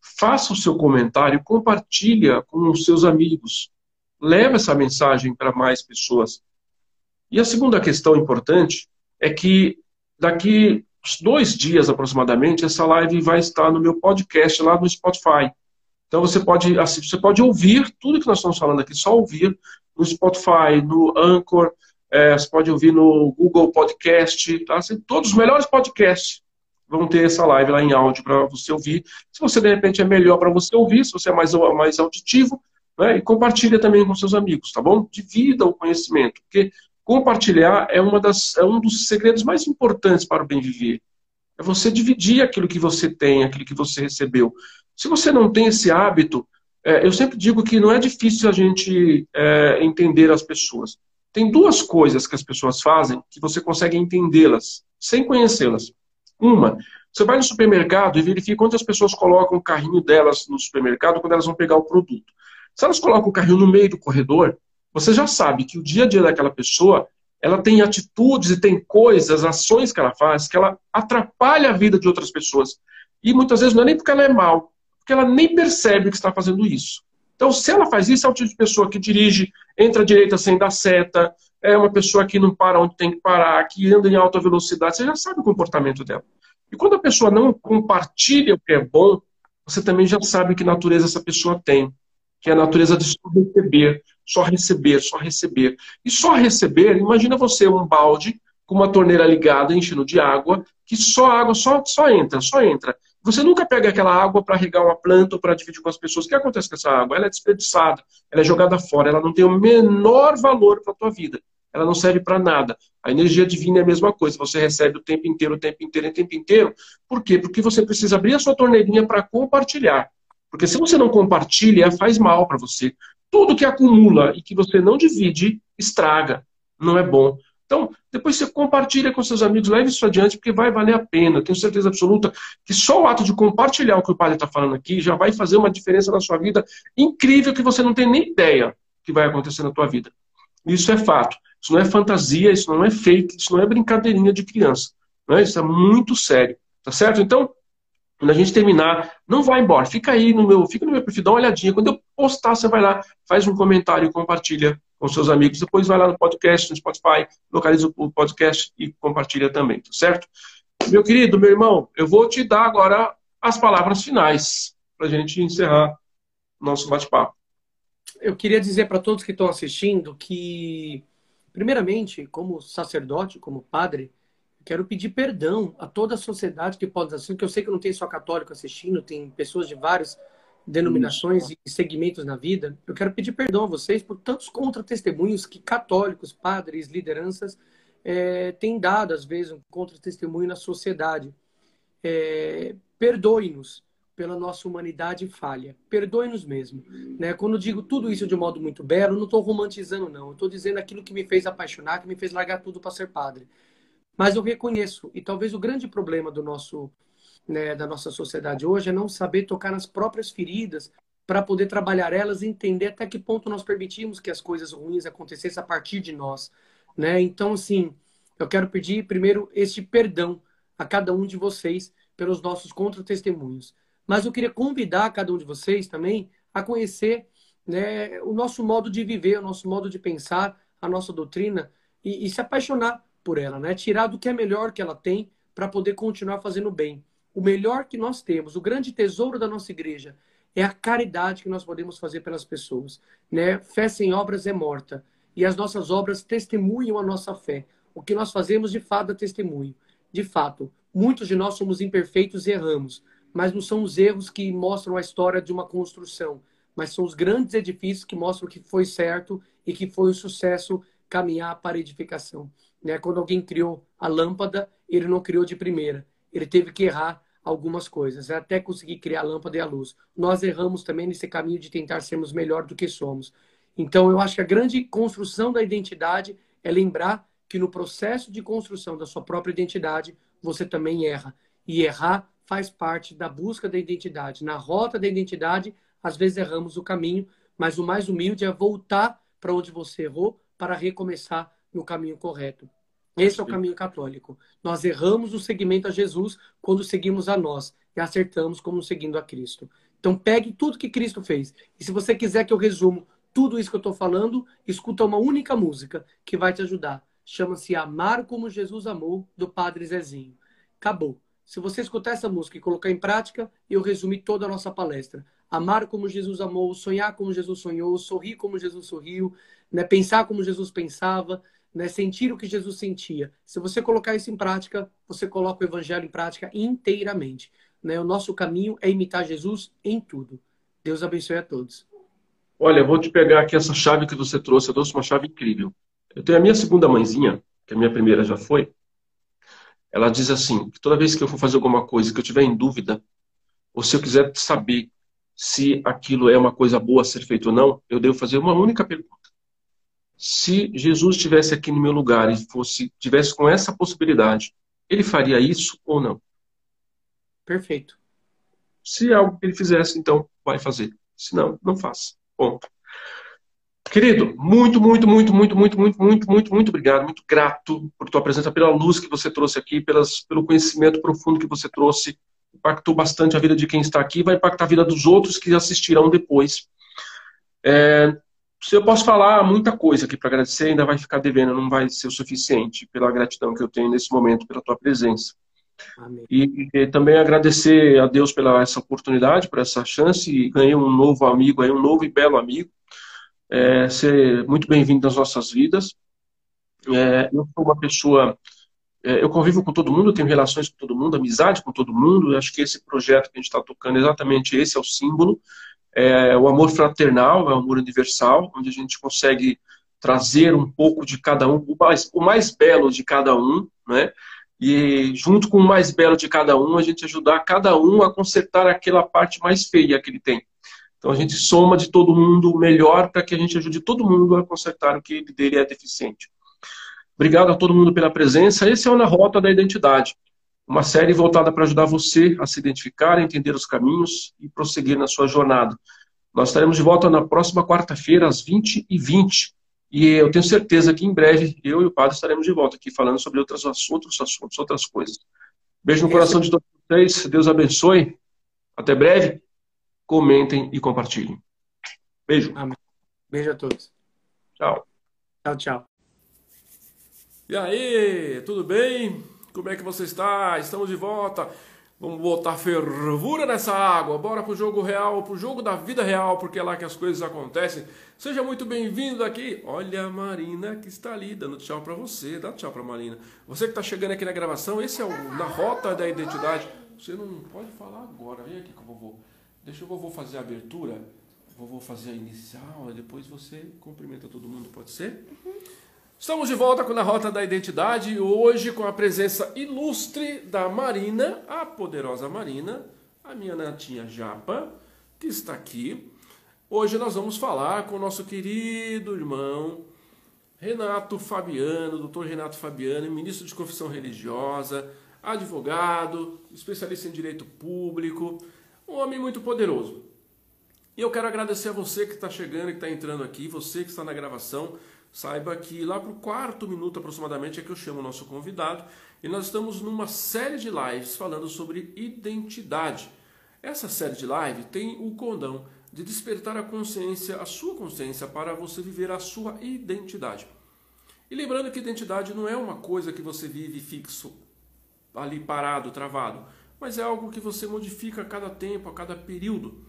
faça o seu comentário, compartilha com os seus amigos. Leva essa mensagem para mais pessoas. E a segunda questão importante é que daqui dois dias aproximadamente, essa live vai estar no meu podcast lá no Spotify. Então você pode, você pode ouvir tudo que nós estamos falando aqui, só ouvir no Spotify, no Anchor, é, você pode ouvir no Google Podcast, tá? Assim, todos os melhores podcasts vão ter essa live lá em áudio para você ouvir. Se você de repente é melhor para você ouvir, se você é mais, mais auditivo, né? e compartilha também com seus amigos, tá bom? Divida o conhecimento, porque compartilhar é, uma das, é um dos segredos mais importantes para o bem viver. É você dividir aquilo que você tem, aquilo que você recebeu. Se você não tem esse hábito, é, eu sempre digo que não é difícil a gente é, entender as pessoas. Tem duas coisas que as pessoas fazem que você consegue entendê-las, sem conhecê-las. Uma, você vai no supermercado e verifica quantas pessoas colocam o carrinho delas no supermercado quando elas vão pegar o produto. Se elas colocam o carrinho no meio do corredor, você já sabe que o dia a dia daquela pessoa, ela tem atitudes e tem coisas, ações que ela faz, que ela atrapalha a vida de outras pessoas. E muitas vezes não é nem porque ela é mal, porque ela nem percebe que está fazendo isso. Então, se ela faz isso, é o tipo de pessoa que dirige, entra à direita sem dar seta, é uma pessoa que não para onde tem que parar, que anda em alta velocidade, você já sabe o comportamento dela. E quando a pessoa não compartilha o que é bom, você também já sabe que natureza essa pessoa tem, que é a natureza de só receber, só receber, só receber. E só receber, imagina você um balde com uma torneira ligada, enchendo de água, que só água só, só entra, só entra. Você nunca pega aquela água para regar uma planta ou para dividir com as pessoas. O que acontece com essa água? Ela é desperdiçada, ela é jogada fora, ela não tem o menor valor para a tua vida. Ela não serve para nada. A energia divina é a mesma coisa. Você recebe o tempo inteiro, o tempo inteiro, o tempo inteiro. Por quê? Porque você precisa abrir a sua torneirinha para compartilhar. Porque se você não compartilha, faz mal para você. Tudo que acumula e que você não divide, estraga. Não é bom. Então, depois você compartilha com seus amigos, leve isso adiante, porque vai valer a pena. Tenho certeza absoluta que só o ato de compartilhar o que o padre está falando aqui já vai fazer uma diferença na sua vida incrível que você não tem nem ideia que vai acontecer na tua vida. Isso é fato. Isso não é fantasia, isso não é fake, isso não é brincadeirinha de criança. Né? Isso é muito sério. Tá certo? Então, quando a gente terminar, não vai embora. Fica aí no meu, fica no meu perfil, dá uma olhadinha. Quando eu postar, você vai lá, faz um comentário, compartilha com seus amigos. Depois vai lá no podcast, no Spotify, localiza o podcast e compartilha também, tá certo? Meu querido, meu irmão, eu vou te dar agora as palavras finais para a gente encerrar nosso bate-papo. Eu queria dizer para todos que estão assistindo que, primeiramente, como sacerdote, como padre, quero pedir perdão a toda a sociedade que pode assistir, que eu sei que não tem só católico assistindo, tem pessoas de vários denominações e segmentos na vida, eu quero pedir perdão a vocês por tantos contra-testemunhos que católicos, padres, lideranças é, têm dado, às vezes, um contra-testemunho na sociedade. É, Perdoe-nos pela nossa humanidade falha. Perdoe-nos mesmo. Né? Quando digo tudo isso de um modo muito belo, não estou romantizando, não. Eu estou dizendo aquilo que me fez apaixonar, que me fez largar tudo para ser padre. Mas eu reconheço, e talvez o grande problema do nosso né, da nossa sociedade hoje é não saber tocar nas próprias feridas para poder trabalhar elas e entender até que ponto nós permitimos que as coisas ruins acontecessem a partir de nós. Né? Então, assim, eu quero pedir primeiro este perdão a cada um de vocês pelos nossos contra-testemunhos. Mas eu queria convidar cada um de vocês também a conhecer né, o nosso modo de viver, o nosso modo de pensar, a nossa doutrina e, e se apaixonar por ela, né? Tirar do que é melhor que ela tem para poder continuar fazendo bem o melhor que nós temos, o grande tesouro da nossa igreja, é a caridade que nós podemos fazer pelas pessoas. Né? Fé sem obras é morta. E as nossas obras testemunham a nossa fé. O que nós fazemos, de fato, é testemunho. De fato, muitos de nós somos imperfeitos e erramos. Mas não são os erros que mostram a história de uma construção. Mas são os grandes edifícios que mostram que foi certo e que foi um sucesso caminhar para a edificação. Né? Quando alguém criou a lâmpada, ele não criou de primeira ele teve que errar algumas coisas, até conseguir criar a lâmpada e a luz. Nós erramos também nesse caminho de tentar sermos melhor do que somos. Então, eu acho que a grande construção da identidade é lembrar que no processo de construção da sua própria identidade, você também erra. E errar faz parte da busca da identidade. Na rota da identidade, às vezes erramos o caminho, Mas o mais humilde é voltar para onde você errou para recomeçar no caminho correto. Esse é o caminho católico. Nós erramos no seguimento a Jesus quando seguimos a nós e acertamos como seguindo a Cristo. Então pegue tudo que Cristo fez. E se você quiser que eu resumo tudo isso que eu estou falando, escuta uma única música que vai te ajudar. Chama-se Amar como Jesus amou, do Padre Zezinho. Acabou. Se você escutar essa música e colocar em prática, eu resumi toda a nossa palestra. Amar como Jesus amou, sonhar como Jesus sonhou, sorrir como Jesus sorriu, né? pensar como Jesus pensava, né? sentir o que Jesus sentia. Se você colocar isso em prática, você coloca o evangelho em prática inteiramente. Né? O nosso caminho é imitar Jesus em tudo. Deus abençoe a todos. Olha, eu vou te pegar aqui essa chave que você trouxe. Eu trouxe uma chave incrível. Eu tenho a minha segunda mãezinha, que a minha primeira já foi. Ela diz assim: que toda vez que eu for fazer alguma coisa que eu tiver em dúvida, ou se eu quiser saber se aquilo é uma coisa boa a ser feito ou não, eu devo fazer uma única pergunta se Jesus estivesse aqui no meu lugar e fosse tivesse com essa possibilidade, ele faria isso ou não? Perfeito. Se é algo que ele fizesse, então vai fazer. Se não, não faça. Ponto. Querido, muito, muito, muito, muito, muito, muito, muito, muito, muito obrigado, muito grato por tua presença, pela luz que você trouxe aqui, pelas, pelo conhecimento profundo que você trouxe. Impactou bastante a vida de quem está aqui, vai impactar a vida dos outros que assistirão depois. É, eu posso falar muita coisa aqui para agradecer, ainda vai ficar devendo, não vai ser o suficiente pela gratidão que eu tenho nesse momento, pela tua presença. E, e, também agradecer a Deus pela essa oportunidade, por essa chance, e ganhei um novo amigo, aí, um novo e belo amigo. É, ser muito bem-vindo nas nossas vidas. É, eu sou uma pessoa, é, eu convivo com todo mundo, tenho relações com todo mundo, amizade com todo mundo. Acho que esse projeto que a gente está tocando, exatamente esse é o símbolo é o amor fraternal, é o amor universal, onde a gente consegue trazer um pouco de cada um, o mais, o mais belo de cada um, né? E junto com o mais belo de cada um, a gente ajudar cada um a consertar aquela parte mais feia que ele tem. Então a gente soma de todo mundo o melhor para que a gente ajude todo mundo a consertar o que dele é deficiente. Obrigado a todo mundo pela presença. Esse é o Na Rota da Identidade. Uma série voltada para ajudar você a se identificar, a entender os caminhos e prosseguir na sua jornada. Nós estaremos de volta na próxima quarta-feira, às 20h20. E eu tenho certeza que em breve eu e o padre estaremos de volta aqui falando sobre outros assuntos, assuntos outras coisas. Beijo no coração de todos vocês. Deus abençoe. Até breve. Comentem e compartilhem. Beijo. Amém. Beijo a todos. Tchau. Tchau, tchau. E aí, tudo bem? Como é que você está? Estamos de volta. Vamos botar fervura nessa água. Bora pro jogo real, pro jogo da vida real, porque é lá que as coisas acontecem. Seja muito bem-vindo aqui. Olha a Marina que está ali, dando tchau para você. Dá tchau para Marina. Você que está chegando aqui na gravação, esse é o Na Rota da Identidade. Você não pode falar agora. Vem aqui com o vovô. Deixa o vovô fazer a abertura. O vovô fazer a inicial, depois você cumprimenta todo mundo, pode ser? Uhum. Estamos de volta com a Rota da Identidade, hoje com a presença ilustre da Marina, a poderosa Marina, a minha netinha Japa, que está aqui. Hoje nós vamos falar com o nosso querido irmão Renato Fabiano, doutor Renato Fabiano, ministro de Confissão Religiosa, advogado, especialista em direito público, um homem muito poderoso. E eu quero agradecer a você que está chegando, que está entrando aqui, você que está na gravação, saiba que lá para o quarto minuto aproximadamente é que eu chamo o nosso convidado e nós estamos numa série de lives falando sobre identidade. Essa série de live tem o condão de despertar a consciência, a sua consciência, para você viver a sua identidade. E lembrando que identidade não é uma coisa que você vive fixo, ali parado, travado, mas é algo que você modifica a cada tempo, a cada período.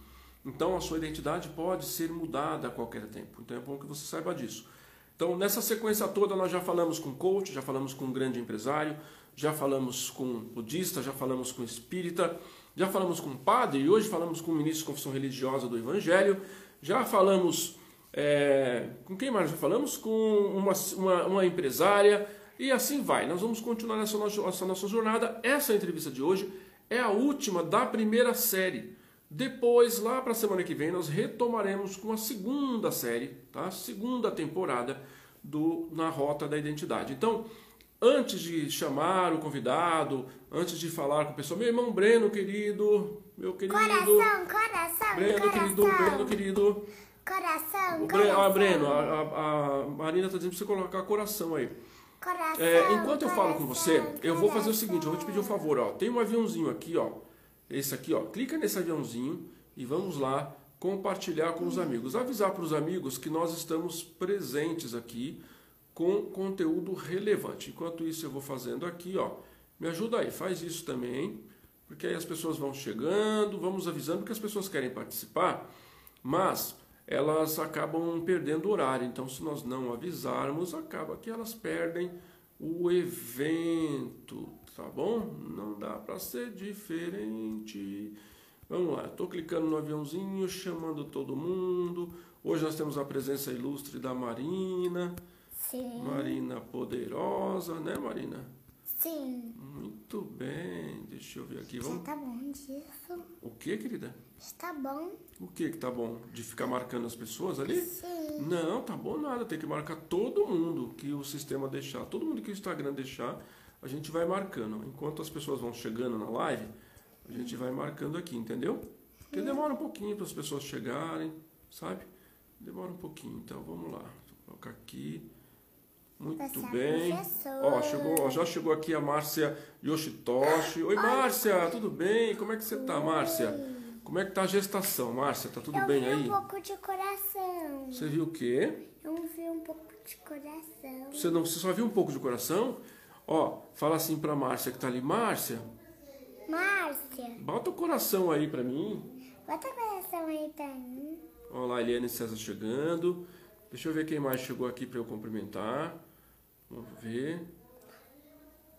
Então a sua identidade pode ser mudada a qualquer tempo. Então é bom que você saiba disso. Então, nessa sequência toda, nós já falamos com coach, já falamos com um grande empresário, já falamos com budista, já falamos com espírita, já falamos com padre e hoje falamos com o ministro de confissão religiosa do Evangelho, já falamos. É, com quem mais já falamos? Com uma, uma, uma, empresária e assim vai. Nós vamos continuar nessa nossa, essa nossa jornada. Essa entrevista de hoje é a última da primeira série. Depois, lá para a semana que vem, nós retomaremos com a segunda série, tá? Segunda temporada do Na Rota da Identidade. Então, antes de chamar o convidado, antes de falar com o pessoal, meu irmão Breno, querido, meu querido. Coração, coração, Breno, coração. querido, Breno, querido. Coração, O Bre- coração. ah, Breno, a, a- a Marina está dizendo para você colocar coração aí. Coração, É, enquanto eu falo com você, eu vou fazer o seguinte, eu vou te pedir um favor, ó. Tem um aviãozinho aqui, ó. Esse aqui, ó. Clica nesse aviãozinho e vamos lá compartilhar com os amigos. Avisar para os amigos que nós estamos presentes aqui com conteúdo relevante. Enquanto isso, eu vou fazendo aqui, ó. Me ajuda aí, faz isso também, porque aí as pessoas vão chegando, vamos avisando que as pessoas querem participar, mas elas acabam perdendo horário. Então, se nós não avisarmos, acaba que elas perdem o evento, tá bom? Não dá para ser diferente. Vamos lá, estou clicando no aviãozinho, chamando todo mundo. Hoje nós temos a presença ilustre da Marina. Sim, Marina poderosa, né, Marina? sim. Muito bem, deixa eu ver aqui. Já Vamos... tá bom disso. O que, querida? Está bom. O que que tá bom? De ficar marcando as pessoas ali? Sim. Não, tá bom nada. Tem que marcar todo mundo que o sistema deixar. Todo mundo que o Instagram deixar, a gente vai marcando. Enquanto as pessoas vão chegando na live, a gente vai marcando aqui, entendeu? Porque demora um pouquinho para as pessoas chegarem, sabe? Demora um pouquinho. Então vamos lá. Vou colocar aqui. Muito Passar bem. Ó, chegou, ó, já chegou aqui a Márcia Yoshitoshi. Oi, Márcia, tudo bem? Como é que você tá, Márcia? Como é que tá a gestação, Márcia? Tá tudo eu bem vi aí? um pouco de coração. Você viu o quê? Eu vi um pouco de coração. Você, não, você só viu um pouco de coração? Ó, fala assim pra Márcia que tá ali. Márcia, Márcia, bota o coração aí pra mim. bota coração aí pra mim. Ó lá, Eliane César chegando. Deixa eu ver quem mais chegou aqui pra eu cumprimentar. Vamos ver.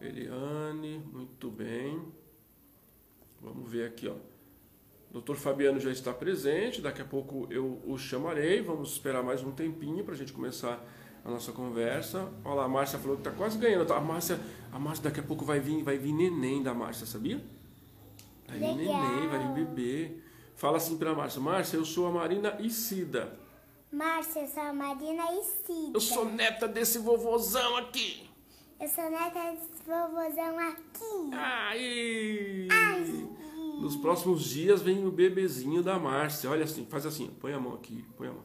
Eliane, muito bem. Vamos ver aqui, ó. Doutor Fabiano já está presente, daqui a pouco eu o chamarei. Vamos esperar mais um tempinho para a gente começar a nossa conversa. Olha lá, a Márcia falou que está quase ganhando. tá? A Márcia, a Márcia daqui a pouco vai vir, vai vir neném da Márcia, sabia? Vai vir Legal. neném, vai vir bebê. Fala assim para a Márcia, Márcia, eu sou a Marina Isida. Márcia, eu sou a Marina e Cida. Eu sou neta desse vovozão aqui. Eu sou neta desse vovozão aqui. Aí! Nos próximos dias vem o bebezinho da Márcia. Olha assim, faz assim, põe a mão aqui, põe a mão.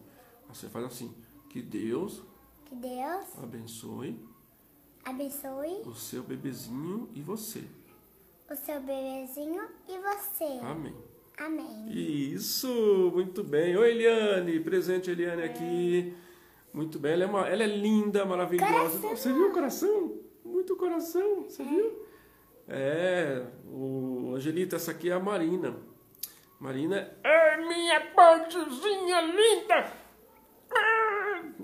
Você faz assim. Que Deus Que Deus abençoe abençoe o seu bebezinho e você. o seu bebezinho e você. Amém. Amém. Isso, muito bem. Oi, Eliane, presente Eliane aqui. Muito bem, ela é, uma, ela é linda, maravilhosa. Você viu o coração? Muito coração, você viu? É, o Angelita, essa aqui é a Marina. Marina é minha partezinha linda.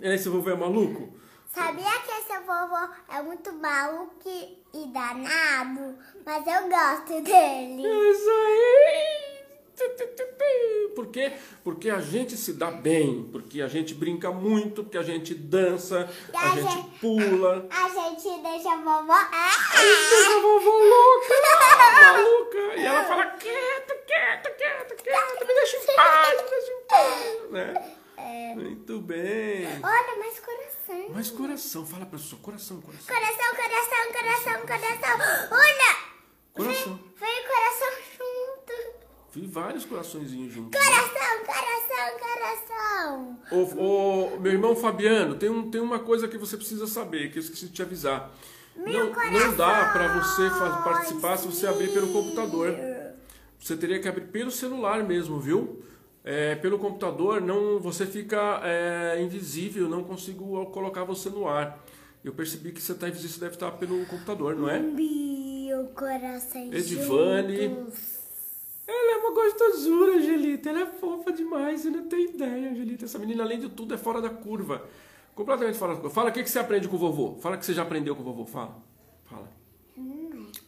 Ah! Esse vovô é maluco? Sabia que esse vovô é muito maluco e danado, mas eu gosto dele. É isso aí! Por quê? Porque a gente se dá bem, porque a gente brinca muito, porque a gente dança, a a gente gente- pula. A gente deixa a vovó. Ah! Deixa a vovó louca, maluca. E ela fala, quieto, quieto, quieto, quieto, me deixa em paz, me deixa em paz, né? Muito bem. Olha, mais coração. Mas coração, fala pra sua coração, coração. Coração, coração, coração, coração. Olha! Coração. Veio coração junto. Vi vários coraçõezinhos juntos. né? Coração, coração, coração. Ô, ô, meu irmão Fabiano, tem, um, tem uma coisa que você precisa saber, que eu esqueci de te avisar. Não, não dá para você participar se você abrir pelo computador. Você teria que abrir pelo celular mesmo, viu? É, pelo computador não, você fica é, invisível, não consigo colocar você no ar. Eu percebi que você está invisível, você deve estar pelo computador, não é? Meu coração Edivane. juntos. Ela é uma gostosura, Angelita. Ela é fofa demais. Você não tem ideia, Angelita. Essa menina, além de tudo, é fora da curva. Completamente fora da curva. Fala o que, que você aprende com o vovô. Fala o que você já aprendeu com o vovô. Fala. Fala.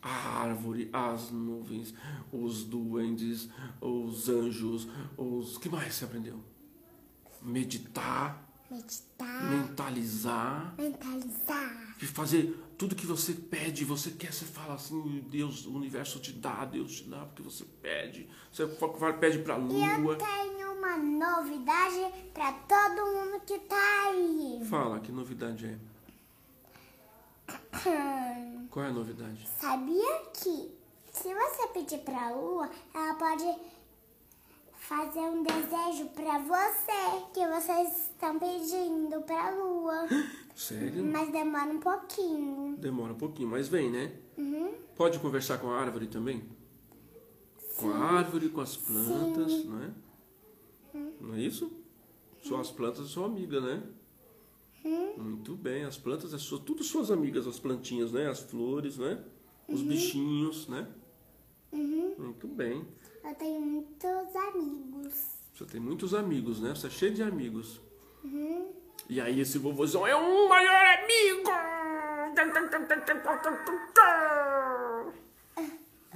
A árvore, as nuvens, os duendes, os anjos, os. que mais você aprendeu? Meditar, Meditar, mentalizar. mentalizar. E fazer tudo que você pede, você quer, você fala assim, Deus, o universo te dá, Deus te dá, porque você pede. Você pede pra E eu lua. tenho uma novidade pra todo mundo que tá aí. Fala, que novidade é? Qual é a novidade? Sabia que se você pedir pra lua, ela pode fazer um desejo pra você, que vocês estão pedindo pra lua. <gasps> Sério? Mas demora um pouquinho. Demora um pouquinho, mas vem, né? Uhum. Pode conversar com a árvore também? Com a árvore, com as plantas, não é? Não é isso? Só as plantas são amigas, né? Muito bem, as plantas é sua, tudo suas amigas, as plantinhas, né? As flores, né? Os bichinhos, né? Muito bem. Eu tenho muitos amigos. Você tem muitos amigos, né? Você é cheio de amigos. E aí esse vovôzão é um maior amigo!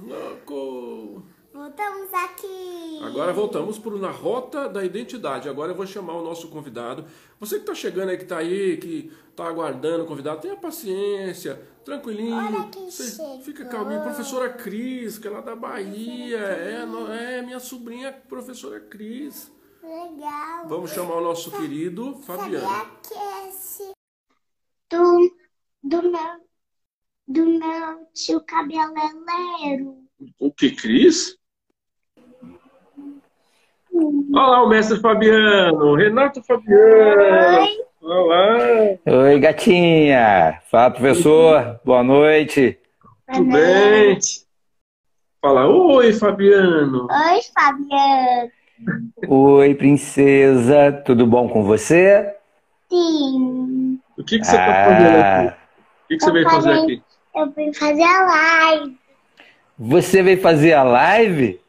Louco! Voltamos aqui. Agora voltamos para Na Rota da Identidade. Agora eu vou chamar o nosso convidado. Você que está chegando aí, que está aí, que está aguardando o convidado, tenha paciência, tranquilinho. Olha quem. Fica calminho. Professora Cris, que é lá da Bahia. É, é minha sobrinha, professora Cris. Legal. Vamos chamar o nosso querido Fabiano. Sabia que esse do, do meu do meu tio cabeleireiro. O que, Cris? Olha lá o mestre Fabiano, Renato Fabiano. Oi. Olá, Oi, gatinha. Fala, professor. Boa noite. tudo bem? Fala, oi Fabiano. Oi, Fabiano. Oi, princesa. Tudo bom com você? Sim. O que, que você está fazendo aqui? Ah, O que, que você veio fazer aqui? Eu vim fazer a live. você veio fazer a live?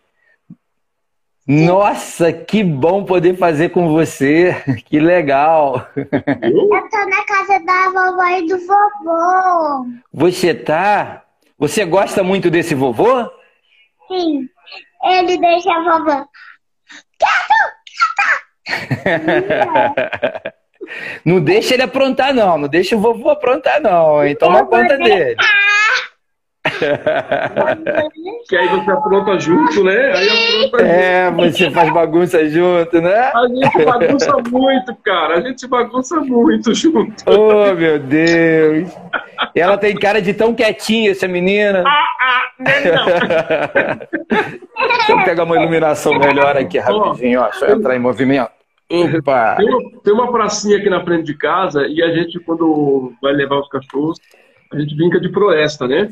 Nossa, que bom poder fazer com você. <laughs> Que legal. Eu? Tô na casa da vovó e do vovô. Você tá? Você gosta muito desse vovô? Sim. Ele deixa a vovó. <laughs> Não deixa ele aprontar, não. Não deixa o vovô aprontar, não. Hein? Toma conta dele. <laughs> Que aí você apronta junto, né? Aí apronta junto. É, você faz bagunça junto, né? A gente bagunça muito, cara. A gente bagunça muito junto. Oh, meu Deus. Ela tem cara de tão quietinha, essa menina. Deixa eu pegar uma iluminação melhor aqui rapidinho, ó. Deixa eu entrar em movimento. Opa! Tem uma, tem uma pracinha aqui na frente de casa e a gente, quando vai levar os cachorros, a gente brinca de floresta, né?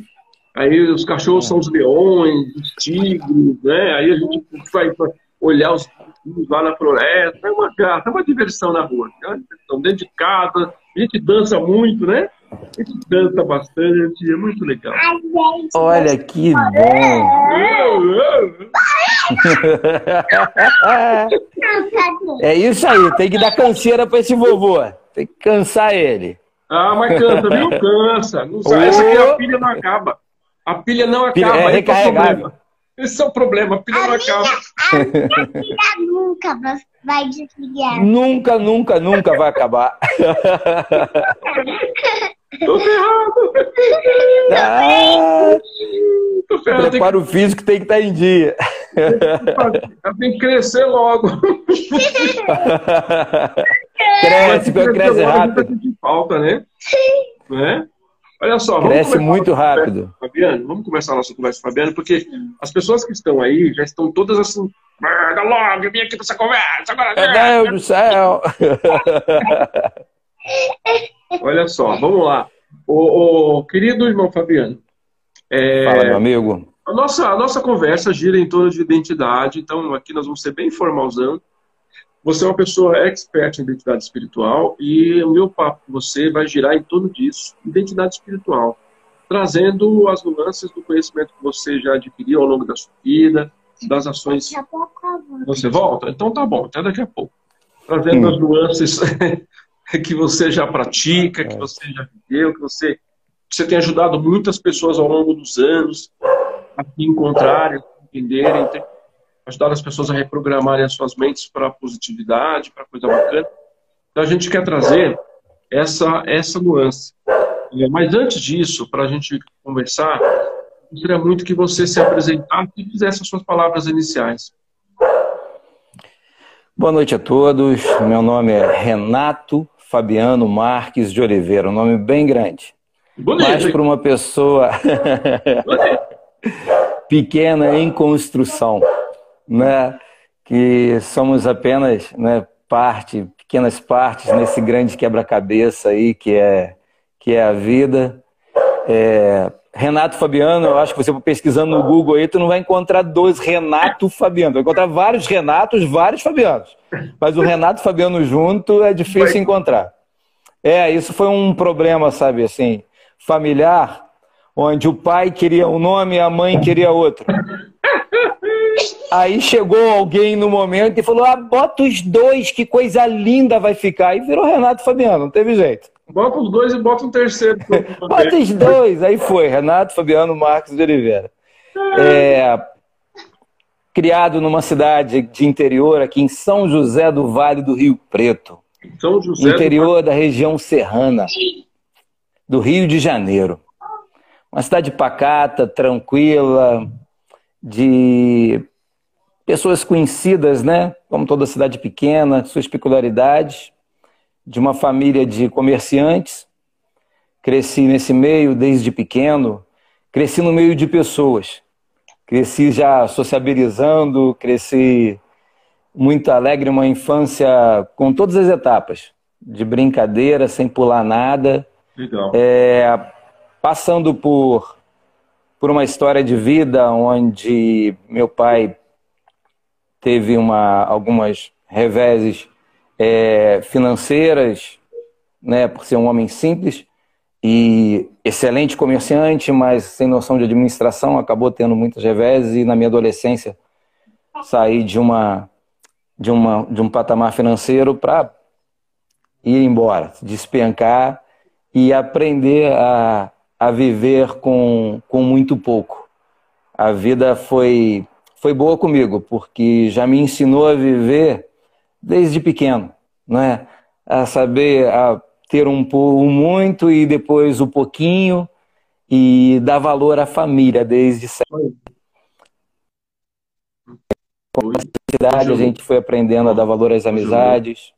Aí os cachorros são os leões, os tigres, né? Aí a gente vai olhar os lá na floresta. É uma graça, é uma diversão na rua. É uma diversão dentro de casa. A gente dança muito, né? A gente dança bastante, é muito legal. Olha que bom! Não, cadê? É isso aí, tem que dar canseira pra esse vovô. Tem que cansar ele. Ah, mas cansa, viu? Cansa. Não sabe. Essa aqui a pilha não acaba. A pilha não Pilha- acaba. é esse o recarregável. problema. Esse é o problema, a pilha não <laughs> A acaba. minha, a minha filha nunca vai- desligar. Nunca, nunca, nunca vai acabar. <laughs> Tô ferrado. Ah, Tô o ferrado. Tem que, preparo físico tem que estar em dia. ela tem que crescer logo. <laughs> Cresce, cresce a vai rápido. falta, né? Né? Olha só, vamos Cresce muito nossa conversa, rápido. Fabiano, vamos começar a nossa conversa, Fabiano, porque as pessoas que estão aí já estão todas assim. Manda logo, vim aqui pra essa conversa, agora. Meu Deus do céu! <laughs> Olha só, vamos lá. O, o querido irmão Fabiano, é, Fala, meu amigo. a, nossa, a nossa conversa gira em torno de identidade, então aqui nós vamos ser bem formalzão. Você é uma pessoa expert em identidade espiritual e o meu papo com você vai girar em torno disso, identidade espiritual, trazendo as nuances do conhecimento que você já adquiriu ao longo da sua vida, das ações Daqui a pouco eu você volta? Então tá bom, até daqui a pouco. Trazendo Hum. as nuances <laughs> que você já pratica, que É. você já viveu, que você, que você tem ajudado muitas pessoas ao longo dos anos a se encontrarem, a se entenderem, tem ajudado as pessoas a reprogramarem as suas mentes para a positividade, para coisa bacana. Então a gente quer trazer essa, essa nuance. Mas antes disso, para a gente conversar, eu gostaria muito que você se apresentasse e fizesse as suas palavras iniciais. Boa noite a todos. Meu nome é Renato Fabiano Marques de Oliveira, um nome bem grande. Bonito, Mas para uma pessoa <laughs> pequena em construção, né? que somos apenas né, parte, pequenas partes nesse grande quebra-cabeça aí que é, que é a vida. É, Renato Fabiano, eu acho que você pesquisando no Google aí, tu não vai encontrar dois Renato Fabiano, vai encontrar vários Renatos, vários Fabianos. Mas o Renato Fabiano junto é difícil encontrar. É, isso foi um problema, sabe, assim, familiar, onde o pai queria um nome e a mãe queria outro. Aí chegou alguém no momento e falou: ah, bota os dois, que coisa linda vai ficar. E virou Renato Fabiano, não teve jeito. Bota os dois e bota um terceiro. <laughs> bota os dois, aí foi, Renato Fabiano Marques de Oliveira. É, criado numa cidade de interior, aqui em São José do Vale do Rio Preto. São José interior do... da região serrana do Rio de Janeiro. Uma cidade pacata, tranquila, de pessoas conhecidas, né? Como toda cidade pequena, suas peculiaridades, de uma família de comerciantes. Cresci nesse meio desde pequeno, cresci no meio de pessoas. Cresci já sociabilizando, cresci muito alegre, uma infância com todas as etapas, de brincadeira, sem pular nada. Legal. É, passando por, por uma história de vida onde meu pai teve uma, algumas reveses é, financeiras, né, por ser um homem simples e excelente comerciante, mas sem noção de administração, acabou tendo muitas reveses e na minha adolescência saí de uma de, uma, de um patamar financeiro para ir embora, despencar e aprender a, a viver com, com muito pouco. A vida foi, foi boa comigo, porque já me ensinou a viver desde pequeno, né? a saber a ter um, um muito e depois o um pouquinho e dar valor à família desde sempre cidade a gente foi aprendendo a dar valor às amizades,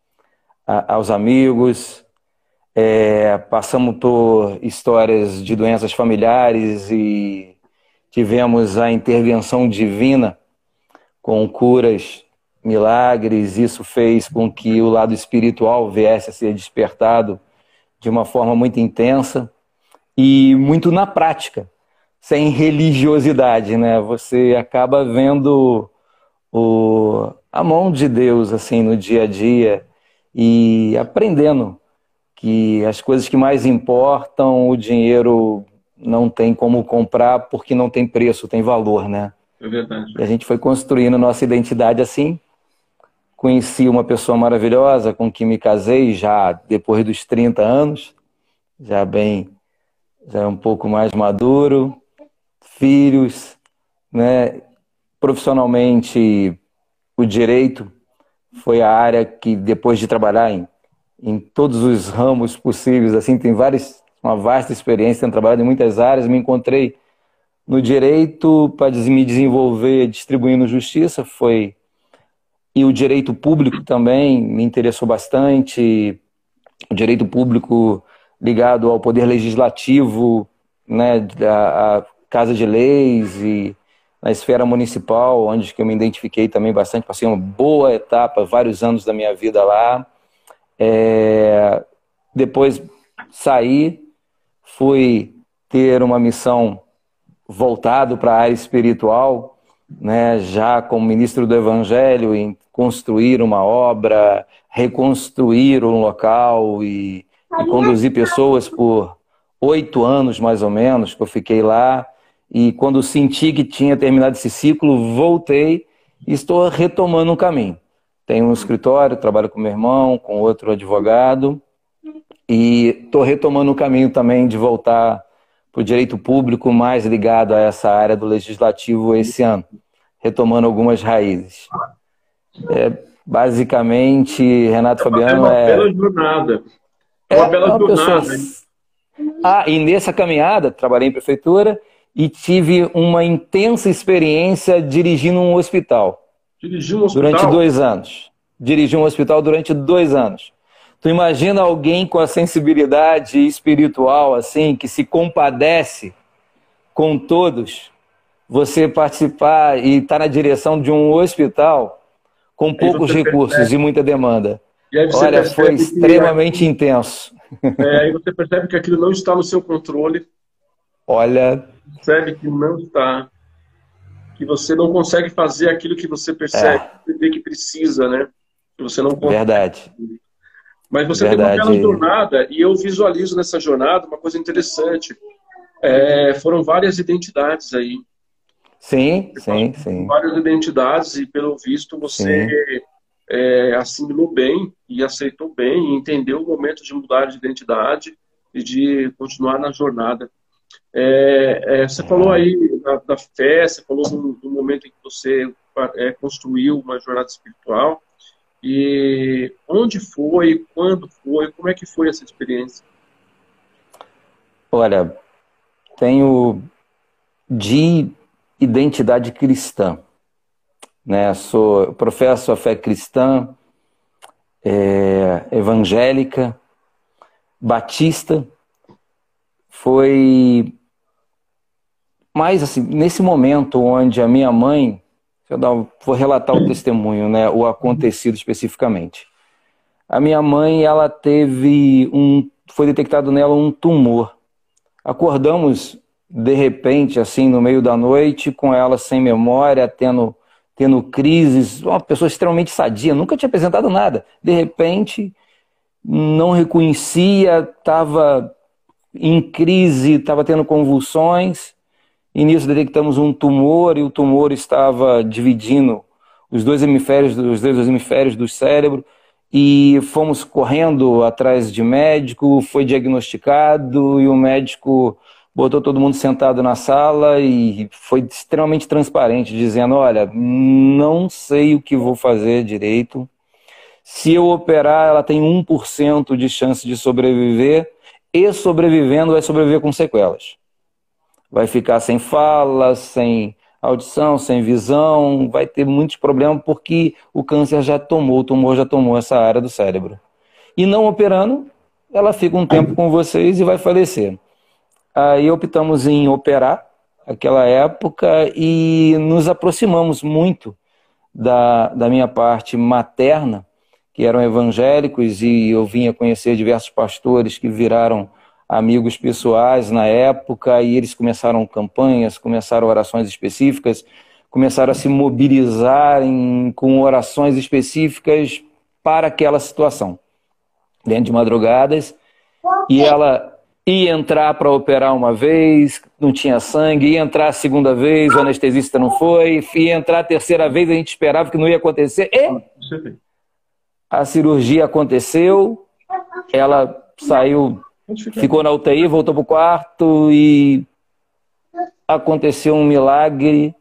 a, aos amigos. É, passamos por histórias de doenças familiares e tivemos a intervenção divina com curas, milagres. Isso fez com que o lado espiritual viesse a ser despertado de uma forma muito intensa e muito na prática, sem religiosidade, né? Você acaba vendo o, a mão de Deus assim no dia a dia e aprendendo que as coisas que mais importam, o dinheiro não tem como comprar porque não tem preço, tem valor, né? É verdade. E a gente foi construindo nossa identidade assim. Conheci uma pessoa maravilhosa com quem me casei já depois dos 30 anos, já bem, já um pouco mais maduro, filhos, né? Profissionalmente, o direito foi a área que, depois de trabalhar em, em todos os ramos possíveis, assim, tem várias, uma vasta experiência, tenho trabalhado em muitas áreas, me encontrei no direito para me desenvolver distribuindo justiça, foi e o direito público também me interessou bastante, o direito público ligado ao poder legislativo, né, a, a casa de leis e na esfera municipal, onde eu me identifiquei também bastante, passei uma boa etapa, vários anos da minha vida lá. É... Depois saí, fui ter uma missão voltado para a área espiritual, né, já como ministro do Evangelho, em construir uma obra, reconstruir um local e, e conduzir pessoas por oito anos mais ou menos que eu fiquei lá e quando senti que tinha terminado esse ciclo, voltei e estou retomando um caminho. Tenho um escritório, trabalho com meu irmão, com outro advogado, e estou retomando o caminho também de voltar para o direito público, mais ligado a essa área do legislativo esse ano, retomando algumas raízes. É, basicamente, Renato Fabiano é. Uma bela jornada. É uma bela jornada. Pessoa... Ah, e nessa caminhada, trabalhei em prefeitura e tive uma intensa experiência dirigindo um hospital. Dirigiu um hospital? Durante dois anos. Dirigi um hospital durante dois anos. Tu imagina alguém com a sensibilidade espiritual, assim, que se compadece com todos, você participar e estar tá na direção de um hospital com poucos recursos percebe. e muita demanda. E Olha, foi que- extremamente intenso. É, aí você percebe que aquilo não está no seu controle, Olha, percebe que não está, que você não consegue fazer aquilo que você percebe, que vê que precisa, né? Que você não consegue. verdade. Mas você Verdade. tem uma bela jornada, e eu visualizo nessa jornada uma coisa interessante. É, foram várias identidades aí. Sim, sim, sim. Várias identidades, e pelo visto você é, assimilou bem e aceitou bem, e entendeu o momento de mudar de identidade e de continuar na jornada. É, é, você falou aí da, da fé, você falou do, do momento em que você é, construiu uma jornada espiritual. E onde foi, quando foi, como é que foi essa experiência? Olha, tenho de identidade cristã, né? Sou professo a fé cristã, é, evangélica, batista. Foi mais assim nesse momento onde a minha mãe, vou relatar o testemunho, né? O acontecido especificamente. A minha mãe, ela teve um, foi detectado nela um tumor. Acordamos de repente, assim, no meio da noite, com ela sem memória, tendo, tendo crises, uma pessoa extremamente sadia, nunca tinha apresentado nada. De repente, não reconhecia, estava em crise, estava tendo convulsões, e nisso detectamos um tumor, e o tumor estava dividindo os dois hemisférios, os dois hemisférios do cérebro, e fomos correndo atrás de médico, foi diagnosticado, e o médico botou todo mundo sentado na sala e foi extremamente transparente, dizendo: Olha, não sei o que vou fazer direito. Se eu operar, ela tem 1% de chance de sobreviver, e sobrevivendo, vai sobreviver com sequelas. Vai ficar sem fala, sem audição, sem visão, vai ter muitos problemas porque o câncer já tomou, o tumor já tomou essa área do cérebro. E não operando, ela fica um tempo com vocês e vai falecer. Aí optamos em operar aquela época e nos aproximamos muito da, da minha parte materna, que eram evangélicos, e eu vinha conhecer diversos pastores que viraram amigos pessoais na época, e eles começaram campanhas, começaram orações específicas, começaram a se mobilizar em, com orações específicas para aquela situação. Dentro de madrugadas, e ela ia entrar para operar uma vez, não tinha sangue, ia entrar a segunda vez, o anestesista não foi, ia entrar a terceira vez, a gente esperava que não ia acontecer, e a cirurgia aconteceu, ela saiu. Ficou na UTI, voltou pro quarto e aconteceu um milagre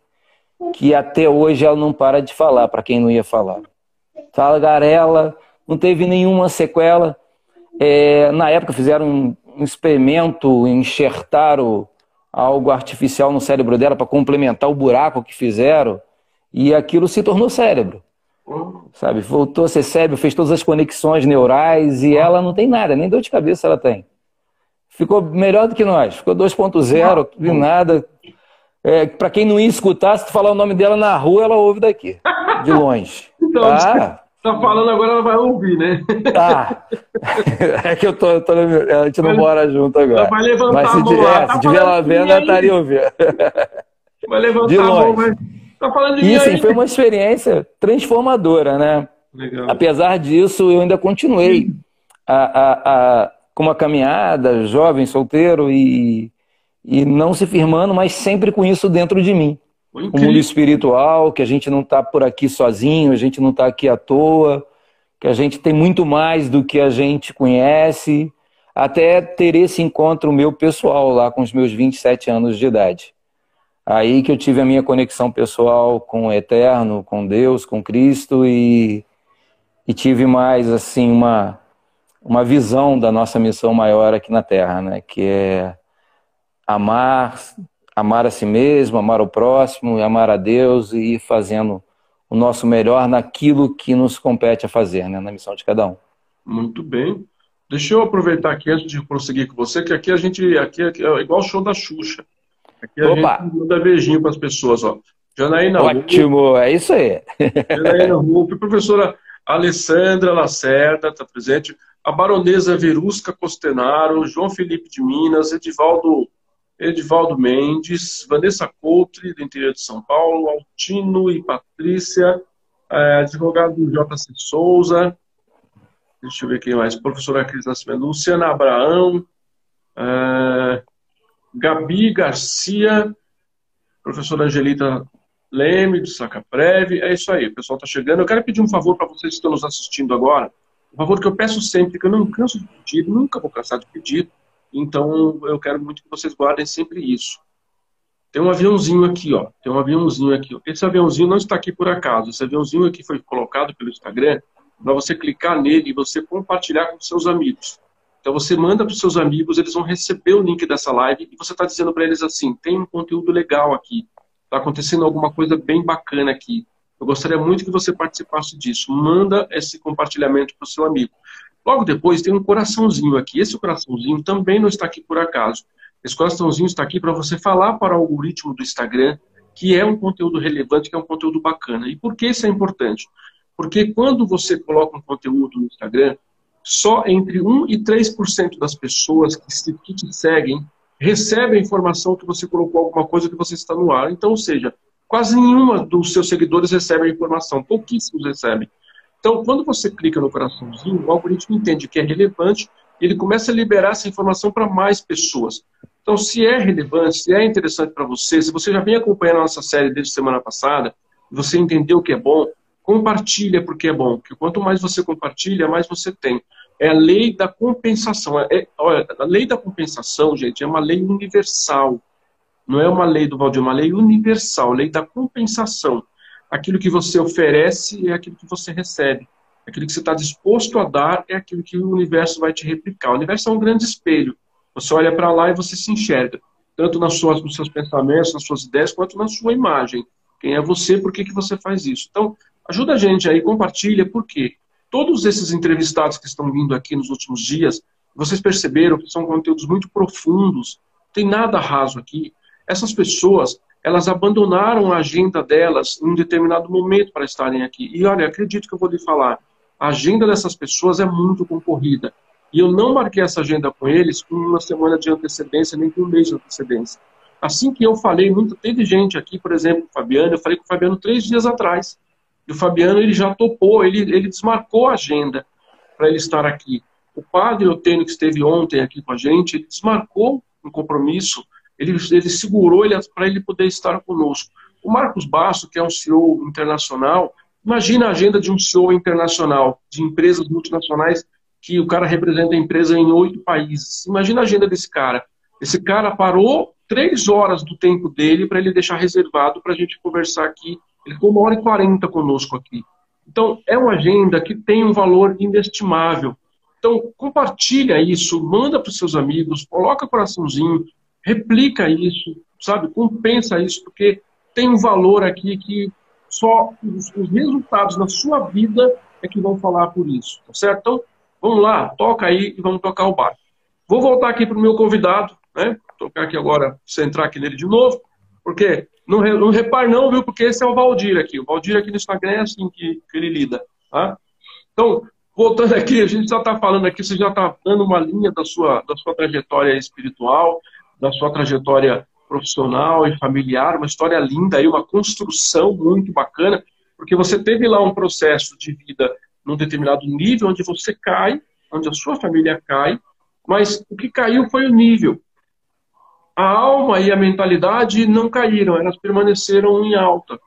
que até hoje ela não para de falar, para quem não ia falar. Tagarela, não teve nenhuma sequela. É, na época fizeram um, um experimento, enxertaram algo artificial no cérebro dela para complementar o buraco que fizeram e aquilo se tornou cérebro sabe? Voltou a ser cérebro, fez todas as conexões neurais e ela não tem nada, nem dor de cabeça ela tem. Ficou melhor do que nós, ficou 2.0, tudo e nada. É, para quem não ia escutar, se tu falar o nome dela na rua, ela ouve daqui, de <laughs> longe. Então, Ah, <laughs> Tá falando agora, ela vai ouvir, né? tá. <laughs> É que eu tô, eu tô a gente não Vai- mora junto Ela agora. vai levantar Mas a se mão tiver, lá. Tá se tiver ela vendo, ela estaria ouvindo. Vai levantar De a mão, longe. mas tá falando de E mim aí. foi uma experiência transformadora, né? Legal. Apesar disso, eu ainda continuei a, a, a, com uma caminhada, jovem, solteiro e, e não se firmando, mas sempre com isso dentro de mim. Foi O mundo espiritual, que a gente não está por aqui sozinho, a gente não está aqui à toa, que a gente tem muito mais do que a gente conhece, até ter esse encontro meu pessoal lá com os meus 27 anos de idade. Aí que eu tive a minha conexão pessoal com o Eterno, com Deus, com Cristo e, e tive mais assim uma uma visão da nossa missão maior aqui na Terra, né? Que é amar, amar a si mesmo, amar o próximo, amar a Deus e ir fazendo o nosso melhor naquilo que nos compete a fazer, né? Na missão de cada um. Muito bem. Deixa eu aproveitar aqui antes de prosseguir com você, que aqui a gente aqui é igual o show da Xuxa. Aqui a Opa! gente manda beijinho para as pessoas, ó. Janaína Ótimo, é isso aí. Janaína Rupp, professora Alessandra Lacerda está presente, a baronesa Verusca Costenaro, João Felipe de Minas, Edivaldo, Edivaldo Mendes, Vanessa Coutre, do interior de São Paulo, Altino e Patrícia, é, advogado JC Souza, deixa eu ver quem mais, professora Cris Nascimento, Luciana Abraão, é, Gabi Garcia, professora Angelita Leme, do Sacaprev. É isso aí, o pessoal está chegando. Eu quero pedir um favor para vocês que estão nos assistindo agora. Um favor que eu peço sempre, que eu não canso de pedir, nunca vou cansar de pedir. Então, eu quero muito que vocês guardem sempre isso. Tem um aviãozinho aqui, ó. Tem um aviãozinho aqui. Esse aviãozinho não está aqui por acaso. Esse aviãozinho aqui foi colocado pelo Instagram para você clicar nele e você compartilhar com seus amigos. Então você manda para os seus amigos, eles vão receber o link dessa live e você está dizendo para eles assim: tem um conteúdo legal aqui. Está acontecendo alguma coisa bem bacana aqui. Eu gostaria muito que você participasse disso. Manda esse compartilhamento para o seu amigo. Logo depois tem um coraçãozinho aqui. Esse coraçãozinho também não está aqui por acaso. Esse coraçãozinho está aqui para você falar para o algoritmo do Instagram que é um conteúdo relevante, que é um conteúdo bacana. E por que isso é importante? Porque quando você coloca um conteúdo no Instagram, só entre 1 e 3% das pessoas que te seguem recebe a informação que você colocou alguma coisa que você está no ar. Então, ou seja, quase nenhuma dos seus seguidores recebe a informação, pouquíssimos recebem. Então, quando você clica no coraçãozinho, o algoritmo entende que é relevante e ele começa a liberar essa informação para mais pessoas. Então, se é relevante, se é interessante para você, se você já vem acompanhando a nossa série desde semana passada, você entendeu o que é bom, compartilha porque é bom. Porque quanto mais você compartilha, mais você tem. É a lei da compensação. É, olha, a lei da compensação, gente, é uma lei universal. Não é uma lei do Valdir, é uma lei universal, lei da compensação. Aquilo que você oferece é aquilo que você recebe. Aquilo que você está disposto a dar é aquilo que o universo vai te replicar. O universo é um grande espelho. Você olha para lá e você se enxerga. Tanto nas suas, nos seus pensamentos, nas suas ideias, quanto na sua imagem. Quem é você, por que, que você faz isso? Então, ajuda a gente aí, compartilha, por quê? todos esses entrevistados que estão vindo aqui nos últimos dias, vocês perceberam que são conteúdos muito profundos, tem nada raso aqui. Essas pessoas, elas abandonaram a agenda delas em um determinado momento para estarem aqui. E olha, acredito que eu vou lhe falar, a agenda dessas pessoas é muito concorrida. E eu não marquei essa agenda com eles com uma semana de antecedência, nem com um mês de antecedência. Assim que eu falei, muito, teve gente aqui, por exemplo, o Fabiano, eu falei com o Fabiano três dias atrás. E o Fabiano ele já topou, ele, ele desmarcou a agenda para ele estar aqui. O padre Otênio, que esteve ontem aqui com a gente, ele desmarcou um compromisso, ele, ele segurou ele, para ele poder estar conosco. O Marcos Basso, que é um CEO internacional, imagina a agenda de um CEO internacional, de empresas multinacionais, que o cara representa a empresa em oito países. Imagina a agenda desse cara. Esse cara parou três horas do tempo dele para ele deixar reservado para a gente conversar aqui ele ficou uma hora e quarenta conosco aqui. Então, é uma agenda que tem um valor inestimável. Então, compartilha isso, manda para os seus amigos, coloca coraçãozinho, replica isso, sabe? Compensa isso, porque tem um valor aqui que só os, os resultados na sua vida é que vão falar por isso, tá certo? Então, vamos lá, toca aí e vamos tocar o barco. Vou voltar aqui para o meu convidado, né? Tocar aqui agora, centrar aqui nele de novo, porque não, não repare não, viu? Porque esse é o Valdir aqui. O Valdir aqui no Instagram é assim que, que ele lida. Tá? Então, voltando <laughs> aqui, a gente já está falando aqui, você já está dando uma linha da sua, da sua trajetória espiritual, da sua trajetória profissional e familiar, uma história linda aí, uma construção muito bacana, porque você teve lá um processo de vida num determinado nível onde você cai, onde a sua família cai, mas o que caiu foi o nível a alma e a mentalidade não caíram, elas permaneceram em alta.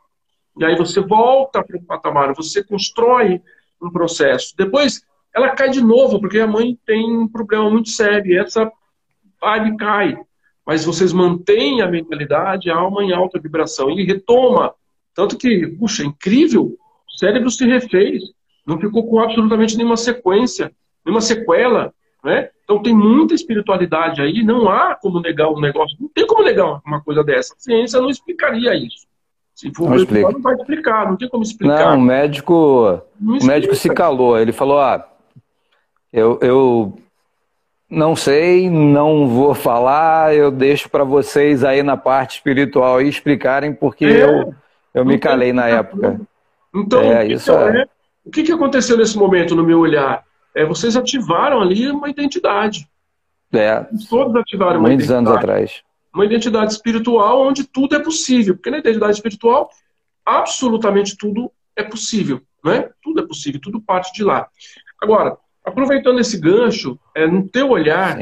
E aí você volta para o patamar, você constrói um processo. Depois ela cai de novo, porque a mãe tem um problema muito sério, e essa vibe cai. Mas vocês mantêm a mentalidade, a alma em alta vibração, e retoma. Tanto que, puxa, é incrível, o cérebro se refez, não ficou com absolutamente nenhuma sequência, nenhuma sequela. Né? Então tem muita espiritualidade aí, não há como negar um negócio, não tem como negar uma coisa dessa. A ciência não explicaria isso. Se for não, explica. não vai explicar, não tem como explicar. Não, o médico, não o médico se calou, ele falou, ah, eu, eu não sei, não vou falar, eu deixo para vocês aí na parte espiritual explicarem, porque é. eu, Eu me calei na época. Então, é, isso então, é. o que, que aconteceu nesse momento no meu olhar? É, vocês ativaram ali uma identidade. É. Todos ativaram uma Muitos identidade. anos atrás. Uma identidade espiritual onde tudo é possível. Porque na identidade espiritual, absolutamente tudo é possível. Né? Tudo é possível, tudo parte de lá. Agora, aproveitando esse gancho, é, no teu olhar,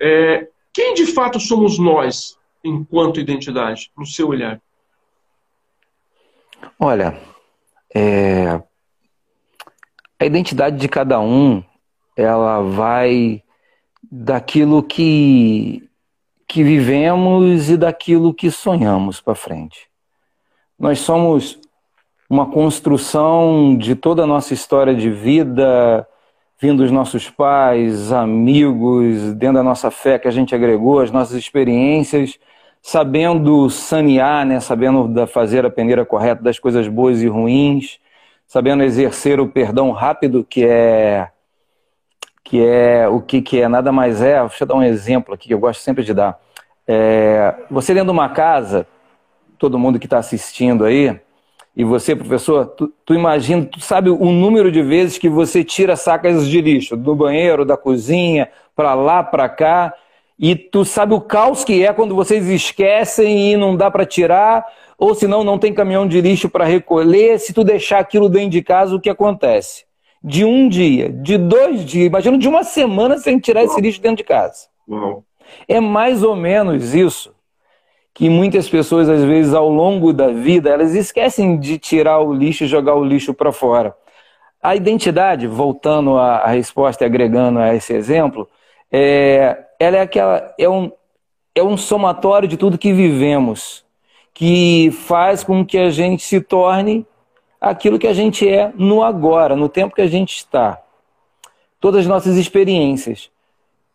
é, quem de fato somos nós enquanto identidade, no seu olhar? Olha, é... a identidade de cada um, ela vai daquilo que, que vivemos e daquilo que sonhamos para frente. Nós somos uma construção de toda a nossa história de vida, vindo dos nossos pais, amigos, dentro da nossa fé que a gente agregou, as nossas experiências, sabendo sanear, né, sabendo fazer a peneira correta das coisas boas e ruins, sabendo exercer o perdão rápido, que é que é o que, que é nada mais é. Deixa eu dar um exemplo aqui que eu gosto sempre de dar. É, você dentro de uma casa, todo mundo que está assistindo aí, e você, professor, tu, tu imagina, tu sabe o número de vezes que você tira sacas de lixo? Do banheiro, da cozinha, para lá, para cá, e tu sabe o caos que é quando vocês esquecem e não dá para tirar, ou senão não tem caminhão de lixo para recolher, se tu deixar aquilo dentro de casa, o que acontece? De um dia, de dois dias, imagina de uma semana sem tirar esse lixo dentro de casa. É mais ou menos isso que muitas pessoas, às vezes, ao longo da vida, elas esquecem de tirar o lixo e jogar o lixo para fora. A identidade, voltando à resposta e agregando a esse exemplo, é, ela é aquela, é um, é um somatório de tudo que vivemos, que faz com que a gente se torne aquilo que a gente é no agora, no tempo que a gente está. Todas as nossas experiências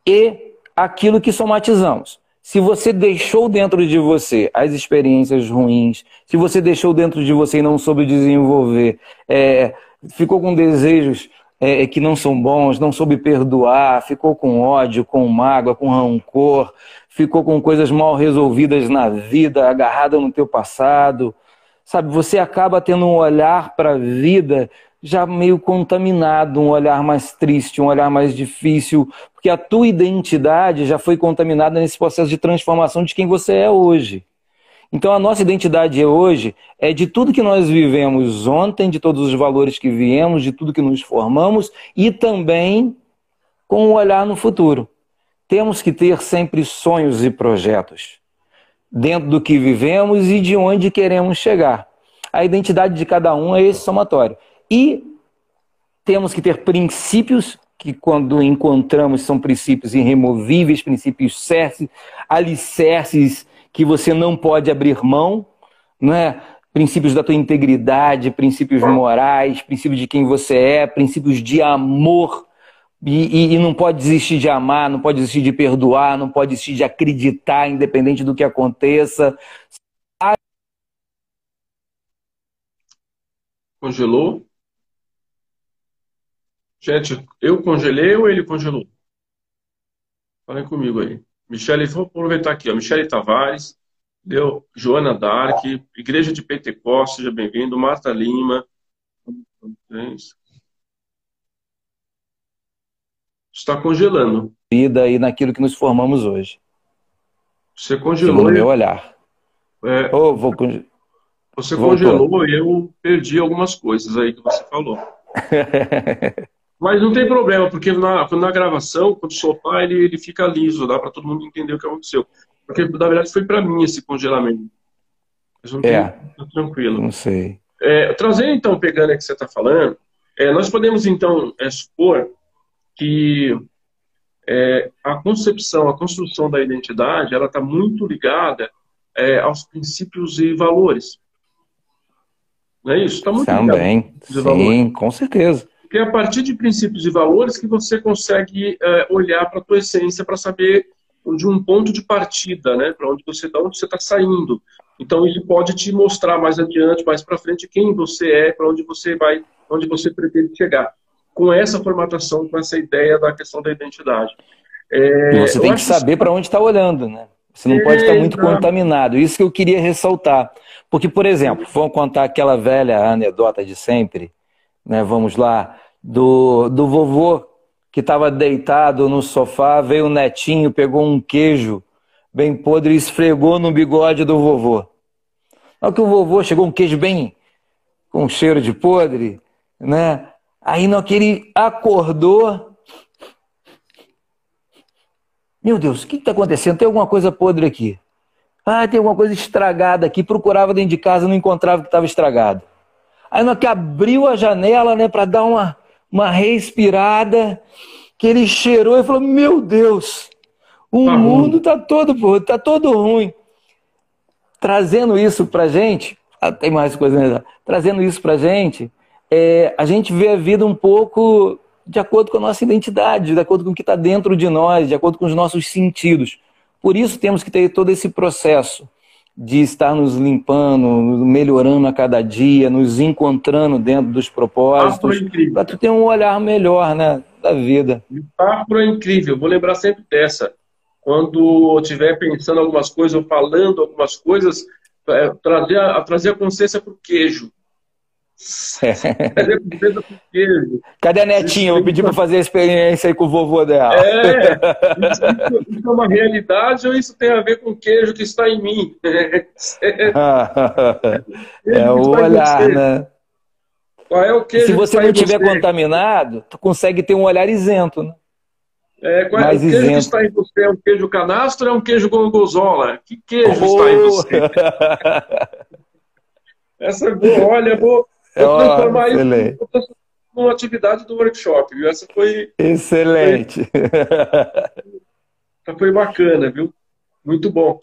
e aquilo que somatizamos se você deixou dentro de você as experiências ruins, se você deixou dentro de você e não soube desenvolver, é, ficou com desejos é, que não são bons, não soube perdoar, ficou com ódio, com mágoa, com rancor, ficou com coisas mal resolvidas na vida, agarrada no teu passado, sabe? Você acaba tendo um olhar para a vida já meio contaminado, um olhar mais triste, um olhar mais difícil, porque a tua identidade já foi contaminada nesse processo de transformação de quem você é hoje. Então a nossa identidade hoje é de tudo que nós vivemos ontem, de todos os valores que viemos, de tudo que nos formamos e também com um olhar no futuro. Temos que ter sempre sonhos e projetos dentro do que vivemos e de onde queremos chegar. A identidade de cada um é esse somatório. E temos que ter princípios que quando encontramos são princípios irremovíveis, princípios certos, alicerces que você não pode abrir mão, não é? Princípios da tua integridade, princípios morais, princípios de quem você é, princípios de amor. E, e, e, não pode desistir de amar, não pode desistir de perdoar, não pode desistir de acreditar, independente do que aconteça. Congelou? Gente, eu congelei ou ele congelou? Falem comigo aí. Michele, vou aproveitar aqui. Michele Tavares, deu Joana Dark, Igreja de Pentecostes, seja bem-vindo, Marta Lima. Está congelando. Vida aí naquilo que nos formamos hoje. Você congelou. No meu olhar. É, oh, vou... Você Voltou. congelou e eu perdi algumas coisas aí que você falou. <laughs> Mas não tem problema, porque na, na gravação, quando soltar, ele, ele fica liso, dá para todo mundo entender o que aconteceu. Porque, na verdade, foi para mim esse congelamento. Mas não é, tem, tranquilo. Não sei. É, trazendo, então, pegando o que você está falando, é, nós podemos, então, é, supor que é, a concepção, a construção da identidade, ela está muito ligada é, aos princípios e valores. Não é isso? Está muito Também, ligado. sim, com certeza. Porque é a partir de princípios e valores que você consegue é, olhar para a tua essência para saber de um ponto de partida, né? Para onde você está, onde você está saindo. Então isso pode te mostrar mais adiante, mais para frente, quem você é, para onde você vai, onde você pretende chegar. Com essa formatação, com essa ideia da questão da identidade. É, você tem que saber para onde está olhando, né? Você não pode estar muito contaminado. Isso que eu queria ressaltar. Porque, por exemplo, vamos contar aquela velha anedota de sempre, né? Vamos lá, do, do vovô que estava deitado no sofá, veio o netinho, pegou um queijo bem podre e esfregou no bigode do vovô. Na que o vovô chegou um queijo bem com cheiro de podre, né? Aí na que ele acordou, meu Deus, o que está acontecendo? Tem alguma coisa podre aqui. Ah, tem alguma coisa estragada aqui. Procurava dentro de casa, não encontrava que estava estragado. Aí na que abriu a janela, né, para dar uma, uma respirada, que ele cheirou e falou: Meu Deus, o tá mundo está todo, tá todo ruim. Trazendo isso para gente, ah, tem mais coisa, né? trazendo isso para gente, é, a gente vê a vida um pouco de acordo com a nossa identidade, de acordo com o que está dentro de nós, de acordo com os nossos sentidos. Por isso temos que ter todo esse processo de estar nos limpando, melhorando a cada dia, nos encontrando dentro dos propósitos, para tu ter um olhar melhor né, da vida. Metáfora é incrível, vou lembrar sempre dessa. Quando eu estiver pensando algumas coisas ou falando algumas coisas, é, trazer, a, trazer a consciência para o queijo. Cadê a netinha? Vou pedir para fazer a experiência aí com o vovô dela. É, isso, isso, é uma realidade ou isso tem a ver com o queijo que está em mim? <laughs> é o olhar, né? Qual é o queijo Se você não estiver contaminado, tu consegue ter um olhar isento, né? É, qual é Mais o queijo isento. que está em você? É um queijo canastro ou é um queijo gorgonzola? Que queijo oh. está em você? <laughs> Essa é boa, olha, vou, Vou transformar excelente. isso numa atividade do workshop, viu? Essa foi. Excelente. Foi, foi bacana, viu? Muito bom.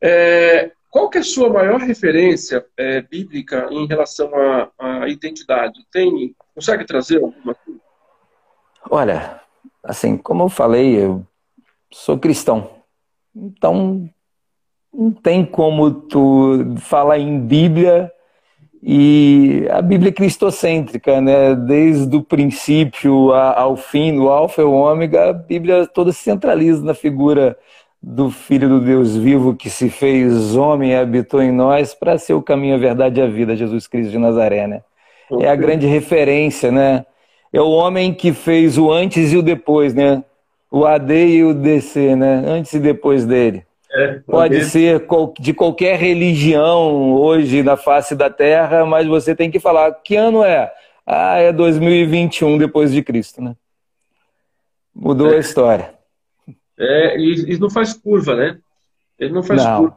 É, qual que é a sua maior referência é, bíblica em relação à, identidade? Tem, consegue trazer alguma? Olha, assim, como eu falei, eu sou cristão. Então, não tem como tu falar em Bíblia e a Bíblia é cristocêntrica, né? Desde o princípio ao fim, no alfa e o ômega, a Bíblia toda se centraliza na figura do Filho do Deus vivo que se fez homem e habitou em nós para ser o caminho, a verdade e a vida, Jesus Cristo de Nazaré, né? É a grande referência, né? É o homem que fez o antes e o depois, né? O AD e o DC, né? Antes e depois dele. É, Pode ser de qualquer religião hoje na face da Terra, mas você tem que falar que ano é? Ah, é 2021 depois de Cristo, né? Mudou é. a história. É, e, e, não faz curva, né? Ele não faz não. curva.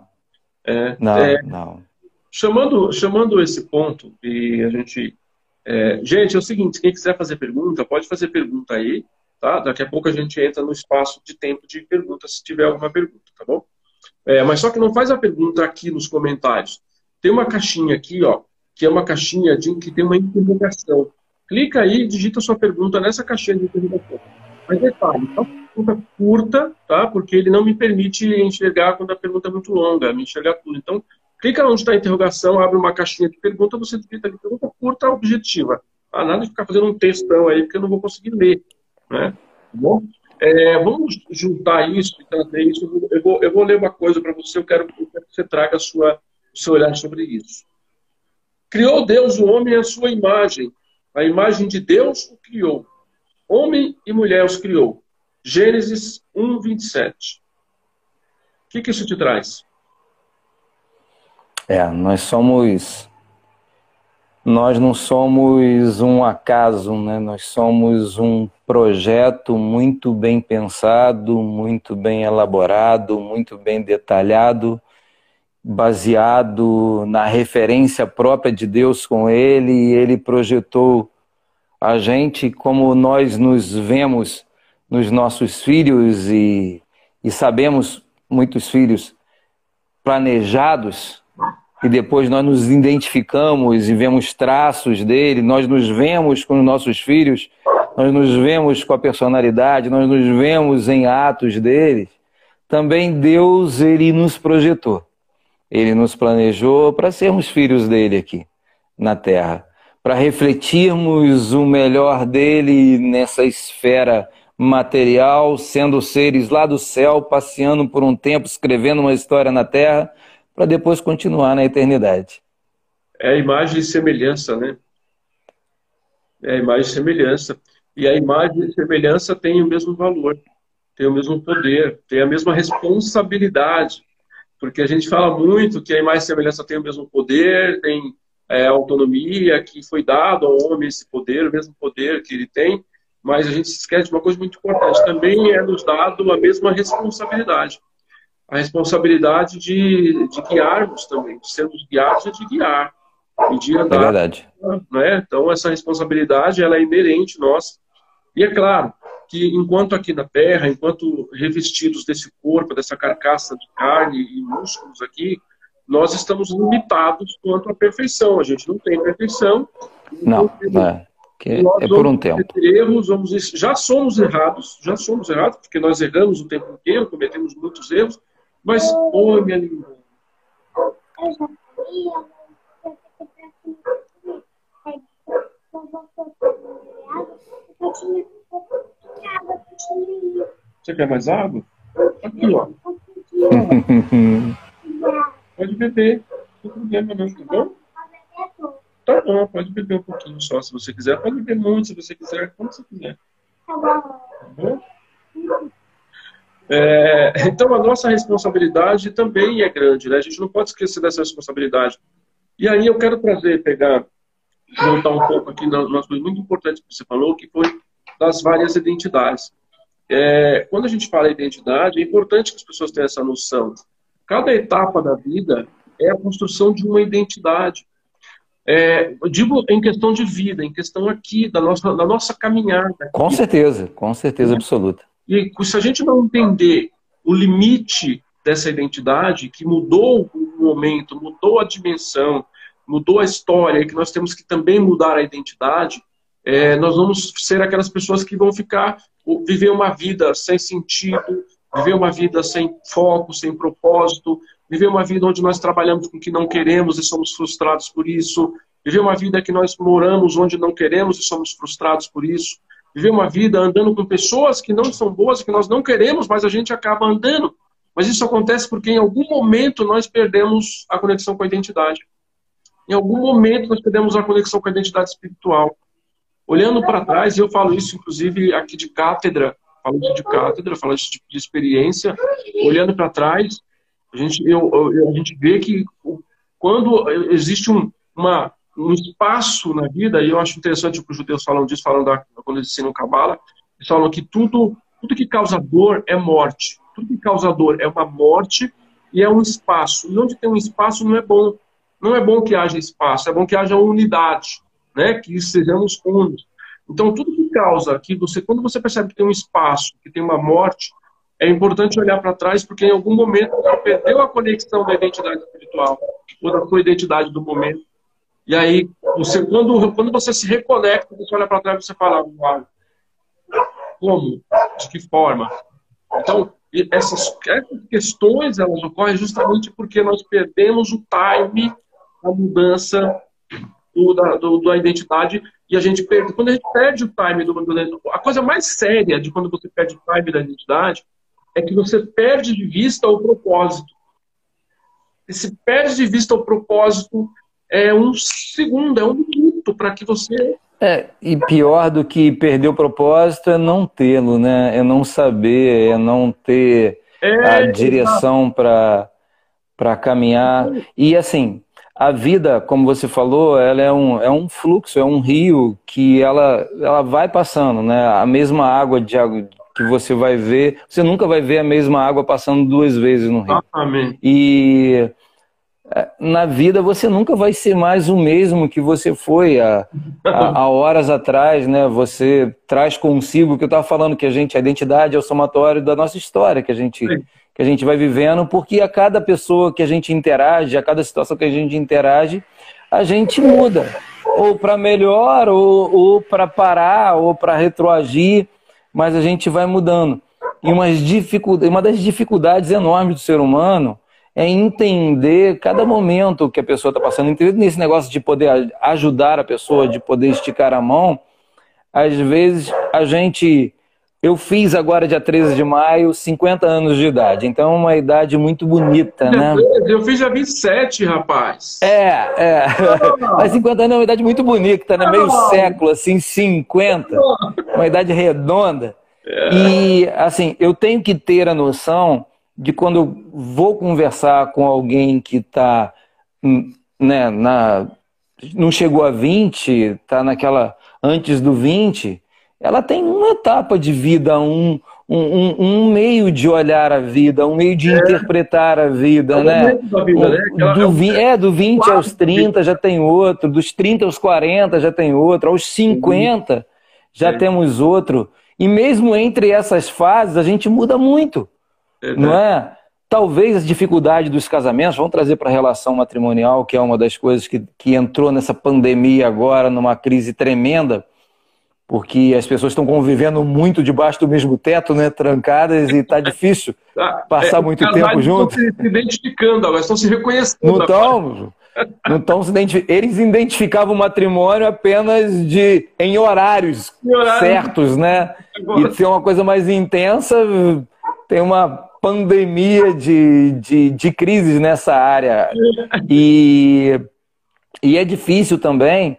É, não, é, não. Chamando, chamando esse ponto, e a gente. É, gente, é o seguinte: quem quiser fazer pergunta, pode fazer pergunta aí, tá? Daqui a pouco a gente entra no espaço de tempo de pergunta, se tiver alguma pergunta, tá bom? É, mas só que não faz a pergunta aqui nos comentários. Tem uma caixinha aqui, ó, que é uma caixinha de, que tem uma interrogação. Clica aí e digita sua pergunta nessa caixinha de interrogação. Mas detalhe, é uma pergunta curta, tá? Porque ele não me permite enxergar quando a pergunta é muito longa, me enxergar tudo. Então, clica onde está a interrogação, abre uma caixinha de pergunta, você digita ali, pergunta curta, objetiva. Ah, nada de ficar fazendo um textão aí, porque eu não vou conseguir ler, né? Tá bom? É, vamos juntar isso e trazer isso. Eu vou, eu vou ler uma coisa para você, eu quero, eu quero, que você traga sua, o seu olhar sobre isso. Criou Deus o homem à sua imagem. A imagem de Deus o criou. Homem e mulher os criou. Gênesis 1, 27. O que, que isso te traz? É, nós somos nós não somos um acaso, né? nós somos um projeto muito bem pensado, muito bem elaborado, muito bem detalhado, baseado na referência própria de Deus com ele, e ele projetou a gente como nós nos vemos nos nossos filhos e, e sabemos muitos filhos planejados e depois nós nos identificamos e vemos traços dele, nós nos vemos com os nossos filhos, nós nos vemos com a personalidade, nós nos vemos em atos deles, também Deus ele nos projetou. Ele nos planejou para sermos filhos dele aqui na terra, para refletirmos o melhor dele nessa esfera material, sendo seres lá do céu, passeando por um tempo, escrevendo uma história na Terra, para depois continuar na eternidade. É a imagem e semelhança, né? É a imagem e semelhança. E a imagem e semelhança tem o mesmo valor, tem o mesmo poder, tem a mesma responsabilidade. Porque a gente fala muito que a imagem e semelhança tem o mesmo poder, tem é, autonomia, que foi dado ao homem esse poder, o mesmo poder que ele tem, mas a gente se esquece de uma coisa muito importante. Também é nos dado a mesma responsabilidade. A responsabilidade de, de guiarmos também, de sermos guiados e de guiar. E de andar. É verdade. Né? Então, essa responsabilidade ela é inerente nossa. E é claro que, enquanto aqui na Terra, enquanto revestidos desse corpo, dessa carcaça de carne e músculos aqui, nós estamos limitados quanto à perfeição. A gente não tem perfeição. Não, não é. Que é por um tempo. Erros, vamos, já somos errados, já somos errados, porque nós erramos o tempo inteiro, cometemos muitos erros, mas, oi, minha linda. Eu já Você quer mais água? Aqui, ó. Pode beber, não tem problema não, tá bom? Tá bom, pode beber um pouquinho só, se você quiser. Pode beber muito, se você quiser, quando você quiser. Tá bom? É, então, a nossa responsabilidade também é grande, né? A gente não pode esquecer dessa responsabilidade. E aí eu quero trazer, pegar, voltar um pouco aqui na uma coisa muito importante que você falou, que foi das várias identidades. É, quando a gente fala identidade, é importante que as pessoas tenham essa noção. Cada etapa da vida é a construção de uma identidade. É, digo em questão de vida, em questão aqui da nossa, da nossa caminhada. Com certeza, com certeza é. absoluta. E se a gente não entender o limite dessa identidade, que mudou o momento, mudou a dimensão, mudou a história, que nós temos que também mudar a identidade, é, nós vamos ser aquelas pessoas que vão ficar, viver uma vida sem sentido, viver uma vida sem foco, sem propósito, viver uma vida onde nós trabalhamos com o que não queremos e somos frustrados por isso, viver uma vida que nós moramos onde não queremos e somos frustrados por isso, viver uma vida andando com pessoas que não são boas, que nós não queremos, mas a gente acaba andando. Mas isso acontece porque em algum momento nós perdemos a conexão com a identidade. Em algum momento nós perdemos a conexão com a identidade espiritual. Olhando para trás, eu falo isso inclusive aqui de cátedra, falando de cátedra, falando de, de experiência, olhando para trás, a gente, eu, eu, a gente vê que quando existe um, uma, um espaço na vida, e eu acho interessante que os judeus falam disso, falam da, quando eles ensinam Kabbalah, eles falam que tudo, tudo que causa dor é morte. Tudo que causa dor é uma morte e é um espaço. E onde tem um espaço não é bom. Não é bom que haja espaço, é bom que haja unidade, né? que sejamos unos. Então, tudo que causa que você, quando você percebe que tem um espaço, que tem uma morte, é importante olhar para trás, porque em algum momento você perdeu a conexão da identidade espiritual, ou da sua identidade do momento. E aí, você, quando, quando você se reconecta, você olha para trás e você fala, uau, como? De que forma? Então, essas, essas questões, elas ocorrem justamente porque nós perdemos o time da mudança do, da, do, da identidade e a gente perde. Quando a gente perde o time do, a coisa mais séria de quando você perde o time da identidade é que você perde de vista o propósito. E se perde de vista o propósito, é um segundo, é um minuto para que você. É, e pior do que perder o propósito é não tê-lo, né? É não saber, é não ter é, a direção para caminhar. E assim, a vida, como você falou, ela é um, é um fluxo, é um rio que ela, ela vai passando, né? A mesma água de água que você vai ver, você nunca vai ver a mesma água passando duas vezes no rio. Amém. E na vida você nunca vai ser mais o mesmo que você foi há, há, há horas atrás, né? Você traz consigo que eu estava falando que a gente, a identidade é o somatório da nossa história que a gente Sim que a gente vai vivendo, porque a cada pessoa que a gente interage, a cada situação que a gente interage, a gente muda. Ou para melhor, ou, ou para parar, ou para retroagir, mas a gente vai mudando. E umas dificuldades, uma das dificuldades enormes do ser humano é entender cada momento que a pessoa está passando. Nesse negócio de poder ajudar a pessoa, de poder esticar a mão, às vezes a gente eu fiz agora, dia 13 de maio, 50 anos de idade. Então, é uma idade muito bonita, né? Eu fiz dia 27, rapaz. É, é. Mas 50 anos é uma idade muito bonita, né? Meio século, assim, 50. Uma idade redonda. E, assim, eu tenho que ter a noção de quando eu vou conversar com alguém que está, hum, né, na, não chegou a 20, está naquela antes do 20, ela tem uma etapa de vida, um, um, um, meio de olhar a vida, um meio de é. interpretar a vida, é né? Vida, né? Do, é, é, do 20 aos 30 já tem outro, dos 30 aos 40 já tem outro, aos 50 já Sim. temos outro. E mesmo entre essas fases, a gente muda muito, é, não é? Talvez a dificuldade dos casamentos, vamos trazer para a relação matrimonial, que é uma das coisas que, que entrou nessa pandemia agora, numa crise tremenda, porque as pessoas estão convivendo muito debaixo do mesmo teto, né, trancadas, e está difícil ah, <laughs> passar é, muito tempo junto. Estão se identificando agora, estão se reconhecendo. Não estão, não estão se identificando. Eles identificavam o matrimônio apenas de em horários, certos, né? Agora. E ser uma coisa mais intensa, tem uma pandemia de, de, de crises nessa área. E, e é difícil também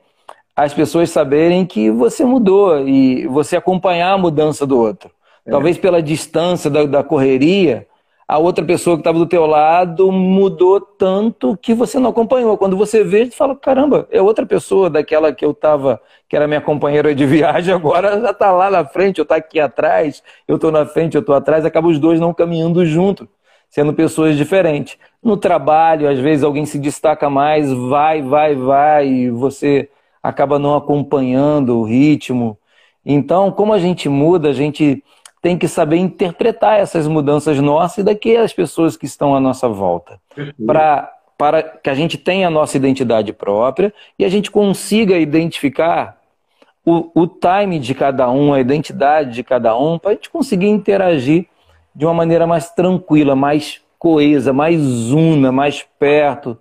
as pessoas saberem que você mudou e você acompanhar a mudança do outro. É. Talvez pela distância da, da correria, a outra pessoa que estava do teu lado mudou tanto que você não acompanhou. Quando você vê, você fala, caramba, é outra pessoa daquela que eu estava, que era minha companheira de <laughs> viagem, agora já está lá na frente, eu estou aqui atrás, eu estou na frente, eu estou atrás, acaba os dois não caminhando junto, sendo pessoas diferentes. No trabalho, às vezes alguém se destaca mais, vai, vai, vai, e você acaba não acompanhando o ritmo. Então, como a gente muda, a gente tem que saber interpretar essas mudanças nossas e daquelas pessoas que estão à nossa volta. Para para que a gente tenha a nossa identidade própria e a gente consiga identificar o, o time de cada um, a identidade de cada um, para a gente conseguir interagir de uma maneira mais tranquila, mais coesa, mais una, mais perto,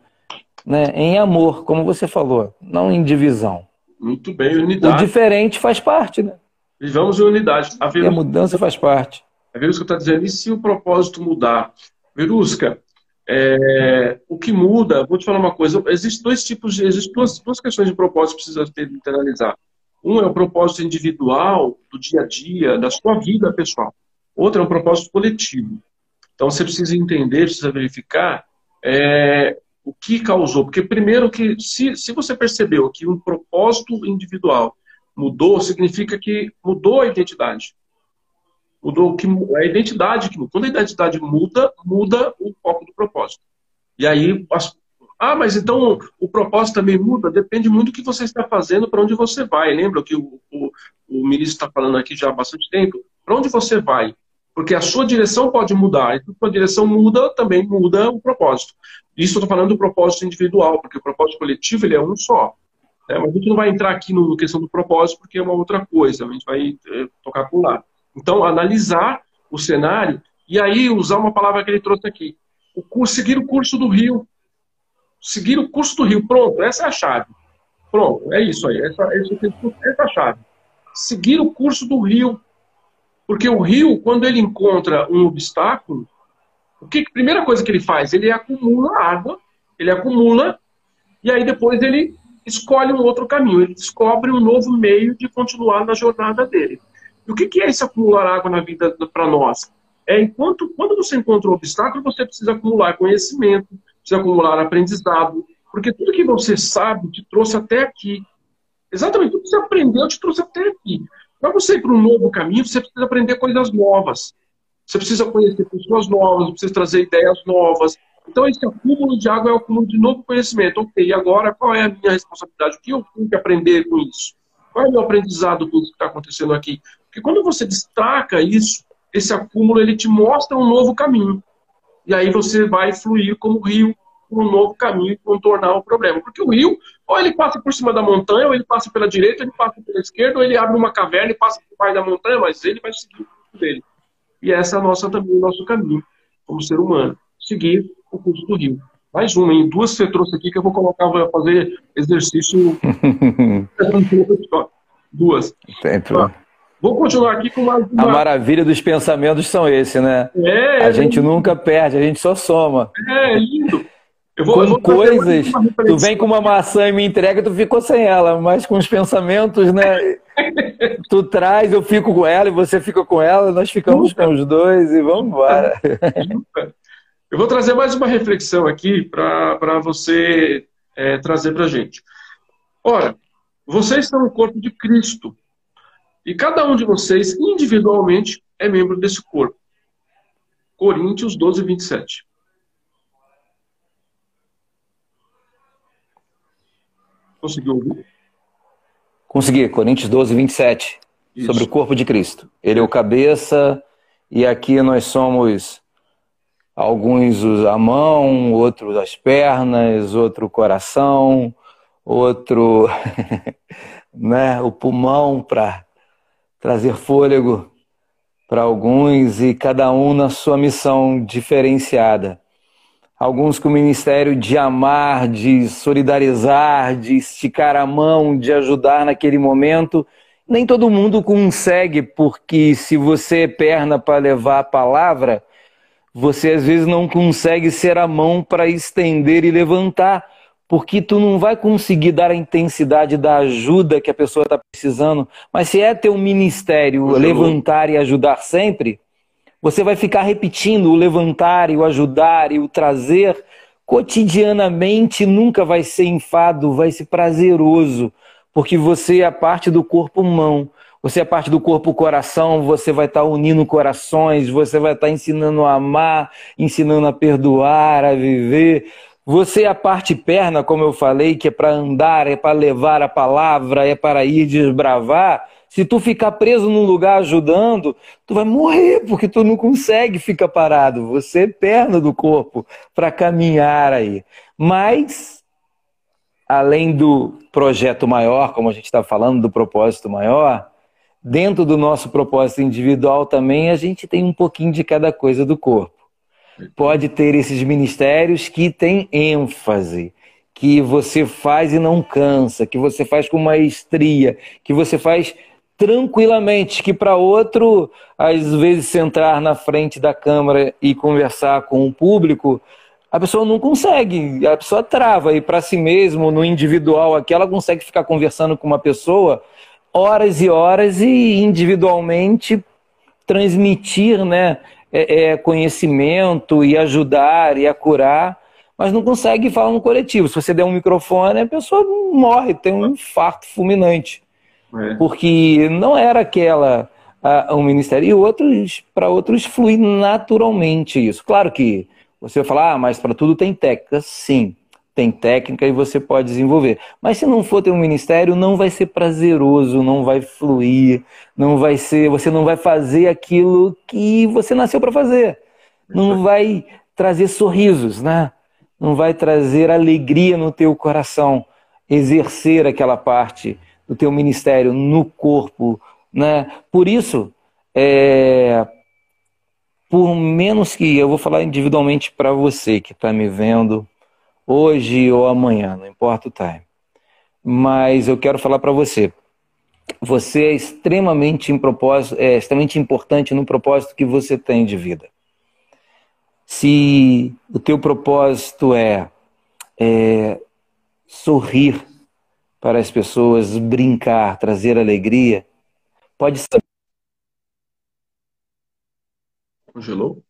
né, em amor, como você falou, não em divisão. Muito bem, unidade. O diferente faz parte, né? Vivamos em unidade. A, Verusca, e a mudança faz parte. A Verusca está dizendo, e se o propósito mudar? Verusca, é, o que muda, vou te falar uma coisa, existem dois tipos de, existem duas, duas questões de propósito que precisa ter, internalizar. Um é o propósito individual, do dia a dia, da sua vida pessoal. Outro é o propósito coletivo. Então você precisa entender, precisa verificar é, o que causou? Porque primeiro que se, se você percebeu que um propósito individual mudou, significa que mudou a identidade. Mudou que a identidade que quando a identidade muda, muda o foco do propósito. E aí as, ah, mas então o propósito também muda? Depende muito do que você está fazendo, para onde você vai. Lembra que o, o, o ministro está falando aqui já há bastante tempo? Para onde você vai? Porque a sua direção pode mudar. E se a sua direção muda, também muda o propósito. Isso eu estou falando do propósito individual, porque o propósito coletivo ele é um só. Né? Mas a gente não vai entrar aqui na questão do propósito, porque é uma outra coisa. A gente vai é, tocar por lá. Então, analisar o cenário e aí usar uma palavra que ele trouxe aqui. O curso, seguir o curso do rio. Seguir o curso do rio. Pronto, essa é a chave. Pronto, é isso aí. Essa, essa, essa é a chave. Seguir o curso do rio. Porque o rio, quando ele encontra um obstáculo, o que, a primeira coisa que ele faz? Ele acumula água, ele acumula, e aí depois ele escolhe um outro caminho, ele descobre um novo meio de continuar na jornada dele. E o que, que é esse acumular água na vida para nós? É enquanto, quando você encontra um obstáculo, você precisa acumular conhecimento, precisa acumular aprendizado, porque tudo que você sabe te trouxe até aqui. Exatamente, tudo que você aprendeu te trouxe até aqui. Para você ir para um novo caminho, você precisa aprender coisas novas. Você precisa conhecer pessoas novas, precisa trazer ideias novas. Então, esse acúmulo de água é o acúmulo de novo conhecimento. Ok, e agora qual é a minha responsabilidade? O que eu tenho que aprender com isso? Qual é o meu aprendizado com isso que está acontecendo aqui? Porque quando você destaca isso, esse acúmulo ele te mostra um novo caminho. E aí você vai fluir como rio um novo caminho e contornar o problema. Porque o rio, ou ele passa por cima da montanha, ou ele passa pela direita, ou ele passa pela esquerda, ou ele abre uma caverna e passa por baixo da montanha, mas ele vai seguir o dele. E essa é a nossa, também o nosso caminho como ser humano. Seguir o curso do rio. Mais uma, em duas você trouxe aqui que eu vou colocar, vou fazer exercício. <laughs> duas. Vou continuar aqui com uma... A maravilha dos pensamentos são esse, né? É, a gente é nunca perde, a gente só soma. É, é lindo. Eu vou, com eu vou coisas, tu vem com uma maçã e me entrega, tu ficou sem ela, mas com os pensamentos, né? <laughs> tu traz, eu fico com ela e você fica com ela, nós ficamos com os dois e vamos embora. Eu vou trazer mais uma reflexão aqui para você é, trazer para gente. Ora, vocês são o corpo de Cristo. E cada um de vocês, individualmente, é membro desse corpo. Coríntios 12, 27. Conseguiu ouvir? Consegui. Coríntios 12, 27. Isso. Sobre o corpo de Cristo. Ele é o cabeça e aqui nós somos alguns a mão, outros as pernas, outro o coração, outro <laughs> né, o pulmão para trazer fôlego para alguns e cada um na sua missão diferenciada. Alguns com o ministério de amar, de solidarizar, de esticar a mão, de ajudar naquele momento. Nem todo mundo consegue, porque se você é perna para levar a palavra, você às vezes não consegue ser a mão para estender e levantar porque tu não vai conseguir dar a intensidade da ajuda que a pessoa está precisando. Mas se é teu ministério levantar e ajudar sempre, você vai ficar repetindo o levantar e o ajudar e o trazer cotidianamente, nunca vai ser enfado, vai ser prazeroso, porque você é parte do corpo mão. Você é parte do corpo coração, você vai estar tá unindo corações, você vai estar tá ensinando a amar, ensinando a perdoar, a viver. Você é a parte perna, como eu falei, que é para andar, é para levar a palavra, é para ir desbravar. Se tu ficar preso num lugar ajudando, tu vai morrer, porque tu não consegue ficar parado. Você é perna do corpo para caminhar aí. Mas, além do projeto maior, como a gente está falando, do propósito maior, dentro do nosso propósito individual também, a gente tem um pouquinho de cada coisa do corpo. Pode ter esses ministérios que têm ênfase, que você faz e não cansa, que você faz com maestria, que você faz tranquilamente, que para outro, às vezes, sentar na frente da câmera e conversar com o público, a pessoa não consegue, a pessoa trava. E para si mesmo, no individual aqui, ela consegue ficar conversando com uma pessoa horas e horas e individualmente transmitir, né, é, é, conhecimento e ajudar e a curar, mas não consegue falar no coletivo. Se você der um microfone, a pessoa morre, tem um infarto fulminante. É. Porque não era aquela a, um ministério. E outros, para outros, flui naturalmente isso. Claro que você vai falar, ah, mas para tudo tem técnica. Sim tem técnica e você pode desenvolver. Mas se não for ter um ministério, não vai ser prazeroso, não vai fluir, não vai ser, você não vai fazer aquilo que você nasceu para fazer. Não vai trazer sorrisos, né? Não vai trazer alegria no teu coração, exercer aquela parte do teu ministério no corpo, né? Por isso, é, por menos que eu vou falar individualmente para você que está me vendo, hoje ou amanhã, não importa o time. Mas eu quero falar para você. Você é extremamente, em propósito, é extremamente importante no propósito que você tem de vida. Se o teu propósito é, é sorrir para as pessoas, brincar, trazer alegria, pode ser. Congelou?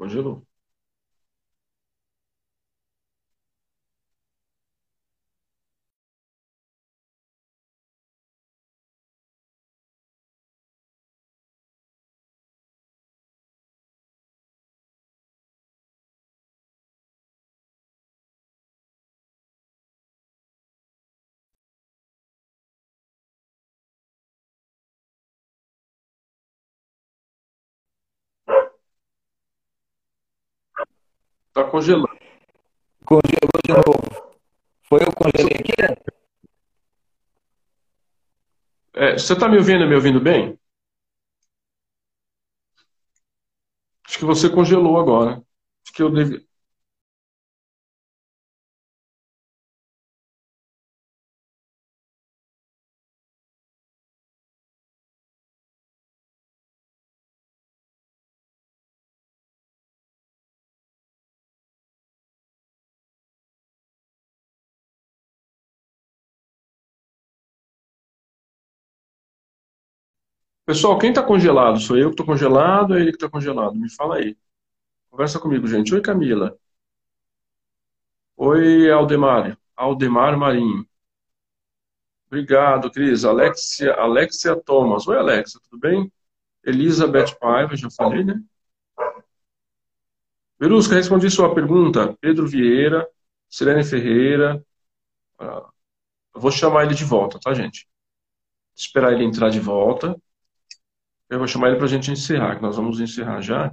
Congelou. Tá congelando. Congelou de novo. Foi eu que congelei aqui? É, você está me ouvindo me ouvindo bem? Acho que você congelou agora. Acho que eu devo. Pessoal, quem está congelado? Sou eu que estou congelado ou é ele que está congelado? Me fala aí. Conversa comigo, gente. Oi, Camila. Oi, Aldemar. Aldemar Marinho. Obrigado, Cris. Alexia, Alexia Thomas. Oi, Alexia, tudo bem? Elizabeth Paiva, já falei, né? Verusca, respondi sua pergunta. Pedro Vieira, Sirene Ferreira. Ah, eu vou chamar ele de volta, tá, gente? Esperar ele entrar de volta. Eu vou chamar ele para a gente encerrar, que nós vamos encerrar já.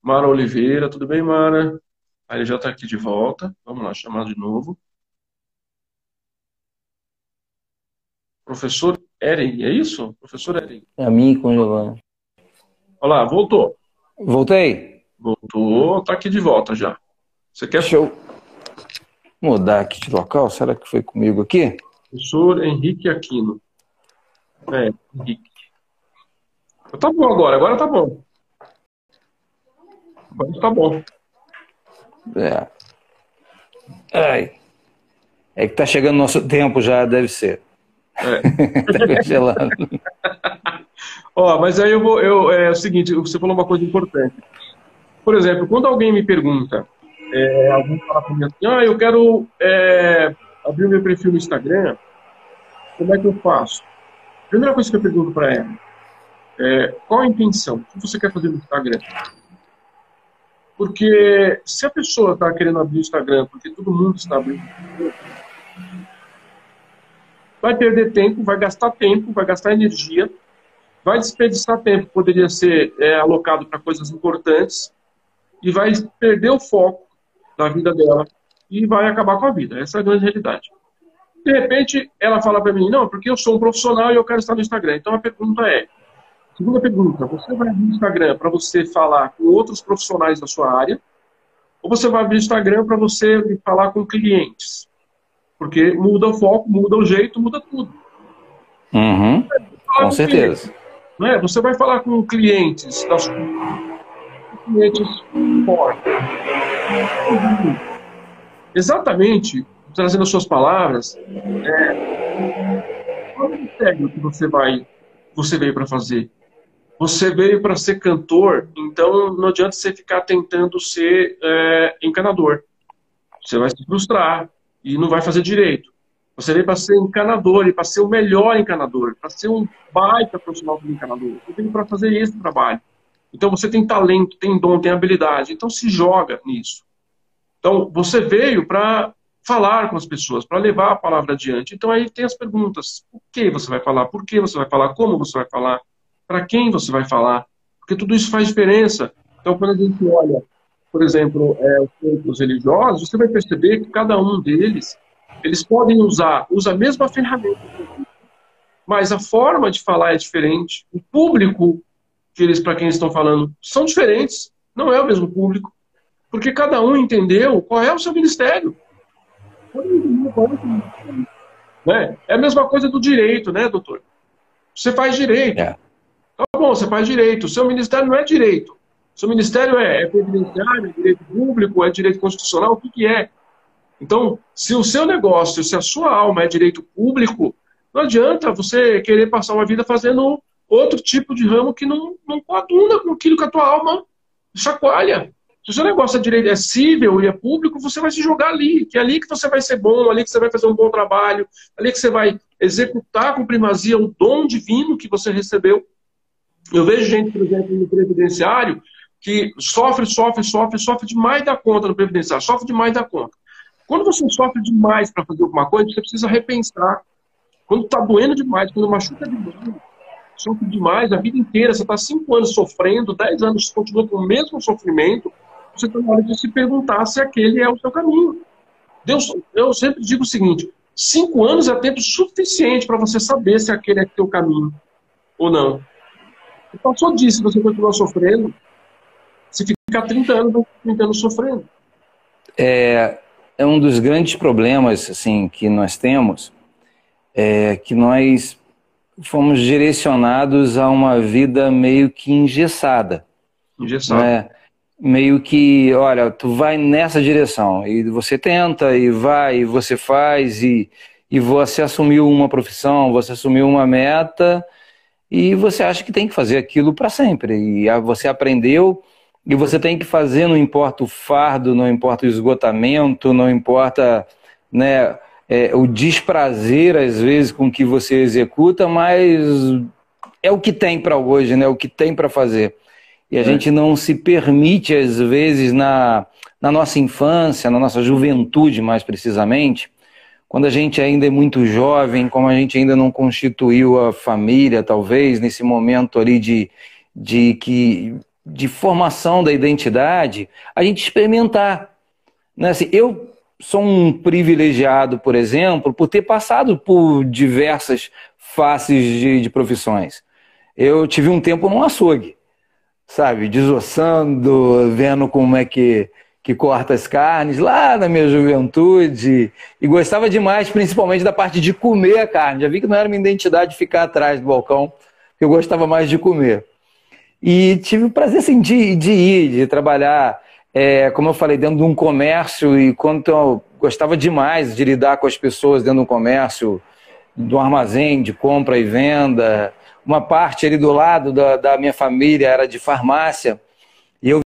Mara Oliveira, tudo bem, Mara? Aí ele já está aqui de volta. Vamos lá, chamar de novo. Professor Eren, é isso? Professor Eren. É a mim congelando. Olha lá, voltou. Voltei? Voltou, tá aqui de volta já. Você quer. Deixa eu mudar aqui de local. Será que foi comigo aqui? Professor Henrique Aquino. É, Henrique. Tá bom agora, agora tá bom. Agora tá bom. É. Ai. É que tá chegando nosso tempo já, deve ser. É. <laughs> tá congelando. <laughs> Ó, mas aí eu vou. Eu, é o seguinte, você falou uma coisa importante. Por exemplo, quando alguém me pergunta, é, alguém fala pra mim assim, ah, eu quero é, abrir o meu perfil no Instagram, como é que eu faço? A primeira coisa que eu pergunto para ela é qual a intenção? O que você quer fazer no Instagram? Porque se a pessoa está querendo abrir o Instagram, porque todo mundo está abrindo vai perder tempo, vai gastar tempo, vai gastar energia, vai desperdiçar tempo poderia ser é, alocado para coisas importantes e vai perder o foco da vida dela e vai acabar com a vida. Essa é a grande realidade. De repente, ela fala para mim, não, porque eu sou um profissional e eu quero estar no Instagram. Então a pergunta é, segunda pergunta, você vai abrir o Instagram para você falar com outros profissionais da sua área ou você vai abrir o Instagram para você falar com clientes? Porque muda o foco, muda o jeito, muda tudo. Uhum. Com certeza. Não é? Você vai falar com clientes das clientes fortes. Exatamente, trazendo as suas palavras, é, qual é o que você vai, você veio para fazer? Você veio para ser cantor, então não adianta você ficar tentando ser é, encanador. Você vai se frustrar, e não vai fazer direito. Você veio para ser encanador e para ser o melhor encanador, para ser um baita profissional como encanador. Você veio para fazer esse trabalho. Então você tem talento, tem dom, tem habilidade. Então se joga nisso. Então você veio para falar com as pessoas, para levar a palavra adiante. Então aí tem as perguntas: o que você vai falar? Por que você vai falar? Como você vai falar? Para quem você vai falar? Porque tudo isso faz diferença. Então quando a gente olha por exemplo, é, os templos religiosos, você vai perceber que cada um deles, eles podem usar, usa a mesma ferramenta, mas a forma de falar é diferente. O público que eles, para quem estão falando, são diferentes. Não é o mesmo público, porque cada um entendeu qual é o seu ministério. Né? É a mesma coisa do direito, né, doutor? Você faz direito. É. Tá bom, você faz direito. O seu ministério não é direito. Seu ministério é, é previdenciário, é direito público, é direito constitucional, o que, que é? Então, se o seu negócio, se a sua alma é direito público, não adianta você querer passar uma vida fazendo outro tipo de ramo que não, não coaduna com aquilo que a tua alma chacoalha. Se o seu negócio é direito, é civil e é público, você vai se jogar ali, que é ali que você vai ser bom, ali que você vai fazer um bom trabalho, ali que você vai executar com primazia o dom divino que você recebeu. Eu vejo gente, por exemplo, no previdenciário, que sofre, sofre, sofre, sofre demais da conta no previdenciário, sofre demais da conta. Quando você sofre demais para fazer alguma coisa, você precisa repensar. Quando está doendo demais, quando machuca demais, sofre demais a vida inteira, você está cinco anos sofrendo, dez anos continua com o mesmo sofrimento, você está na hora de se perguntar se aquele é o seu caminho. Deus, eu sempre digo o seguinte: cinco anos é tempo suficiente para você saber se aquele é o seu caminho ou não. Passou disso, você continua sofrendo, se ficar 30 anos, 30 anos sofrendo. É, é um dos grandes problemas assim que nós temos, é que nós fomos direcionados a uma vida meio que engessada. Engessada. Né? Meio que, olha, tu vai nessa direção e você tenta e vai e você faz e, e você assumiu uma profissão, você assumiu uma meta e você acha que tem que fazer aquilo para sempre. E você aprendeu e você tem que fazer, não importa o fardo, não importa o esgotamento, não importa né, é, o desprazer, às vezes, com que você executa, mas é o que tem para hoje, né, o que tem para fazer. E a é. gente não se permite, às vezes, na, na nossa infância, na nossa juventude, mais precisamente, quando a gente ainda é muito jovem, como a gente ainda não constituiu a família, talvez, nesse momento ali de, de que de formação da identidade, a gente experimentar. Né? Assim, eu sou um privilegiado, por exemplo, por ter passado por diversas faces de, de profissões. Eu tive um tempo num açougue, sabe, desossando, vendo como é que, que corta as carnes, lá na minha juventude, e gostava demais, principalmente da parte de comer a carne. Já vi que não era minha identidade ficar atrás do balcão, porque eu gostava mais de comer. E tive o prazer assim, de, de ir, de trabalhar, é, como eu falei, dentro de um comércio. E quanto eu gostava demais de lidar com as pessoas dentro do comércio, do armazém de compra e venda. Uma parte ali do lado da, da minha família era de farmácia.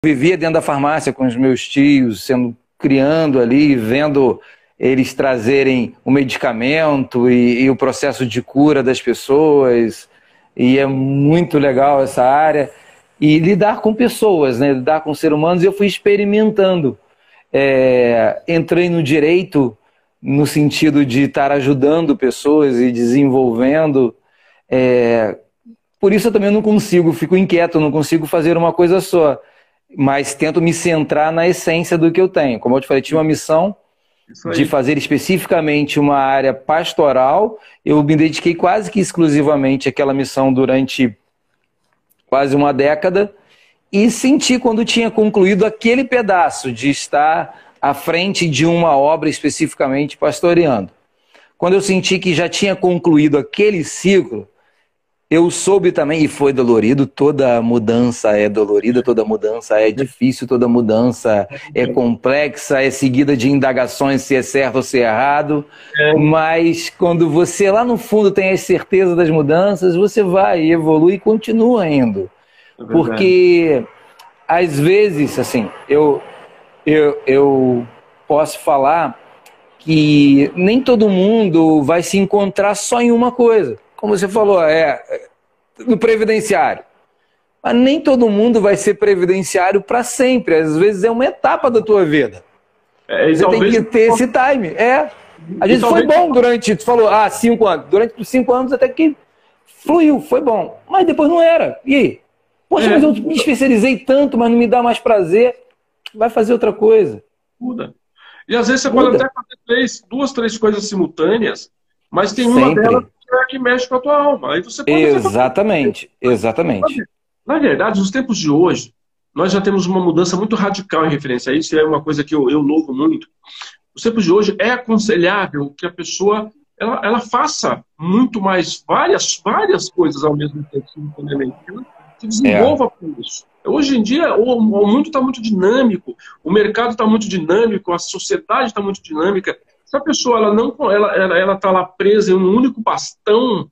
Vivia dentro da farmácia com os meus tios, sendo criando ali, vendo eles trazerem o medicamento e, e o processo de cura das pessoas e é muito legal essa área. E lidar com pessoas, né? lidar com seres humanos, eu fui experimentando. É, entrei no direito no sentido de estar ajudando pessoas e desenvolvendo. É, por isso eu também não consigo, fico inquieto, não consigo fazer uma coisa só. Mas tento me centrar na essência do que eu tenho. Como eu te falei, tinha uma missão de fazer especificamente uma área pastoral. Eu me dediquei quase que exclusivamente àquela missão durante quase uma década e senti quando tinha concluído aquele pedaço de estar à frente de uma obra especificamente pastoreando. Quando eu senti que já tinha concluído aquele ciclo, eu soube também, e foi dolorido, toda mudança é dolorida, toda mudança é difícil, toda mudança é complexa, é seguida de indagações se é certo ou se é errado. É. Mas quando você lá no fundo tem as certezas das mudanças, você vai, evolui e continua indo. É Porque às vezes, assim, eu, eu, eu posso falar que nem todo mundo vai se encontrar só em uma coisa como você falou, é no previdenciário. Mas nem todo mundo vai ser previdenciário para sempre. Às vezes é uma etapa da tua vida. É, você tem que ter esse time. É. Às vezes foi bom durante, tu falou, ah, cinco anos. Durante cinco anos até que fluiu, foi bom. Mas depois não era. E aí? Poxa, é. mas eu me especializei tanto, mas não me dá mais prazer. Vai fazer outra coisa. Muda. E às vezes você Muda. pode até fazer três, duas, três coisas simultâneas, mas tem uma Sempre. delas é que mexe com a tua alma. Aí você pode exatamente, exatamente. Na verdade, nos tempos de hoje, nós já temos uma mudança muito radical em referência a isso, e é uma coisa que eu, eu louvo muito. Nos tempos de hoje, é aconselhável que a pessoa ela, ela faça muito mais, várias, várias coisas ao mesmo tempo, se desenvolva é. com isso. Hoje em dia, o, o mundo está muito dinâmico, o mercado está muito dinâmico, a sociedade está muito dinâmica. Se a pessoa ela não ela ela, ela tá lá presa em um único bastão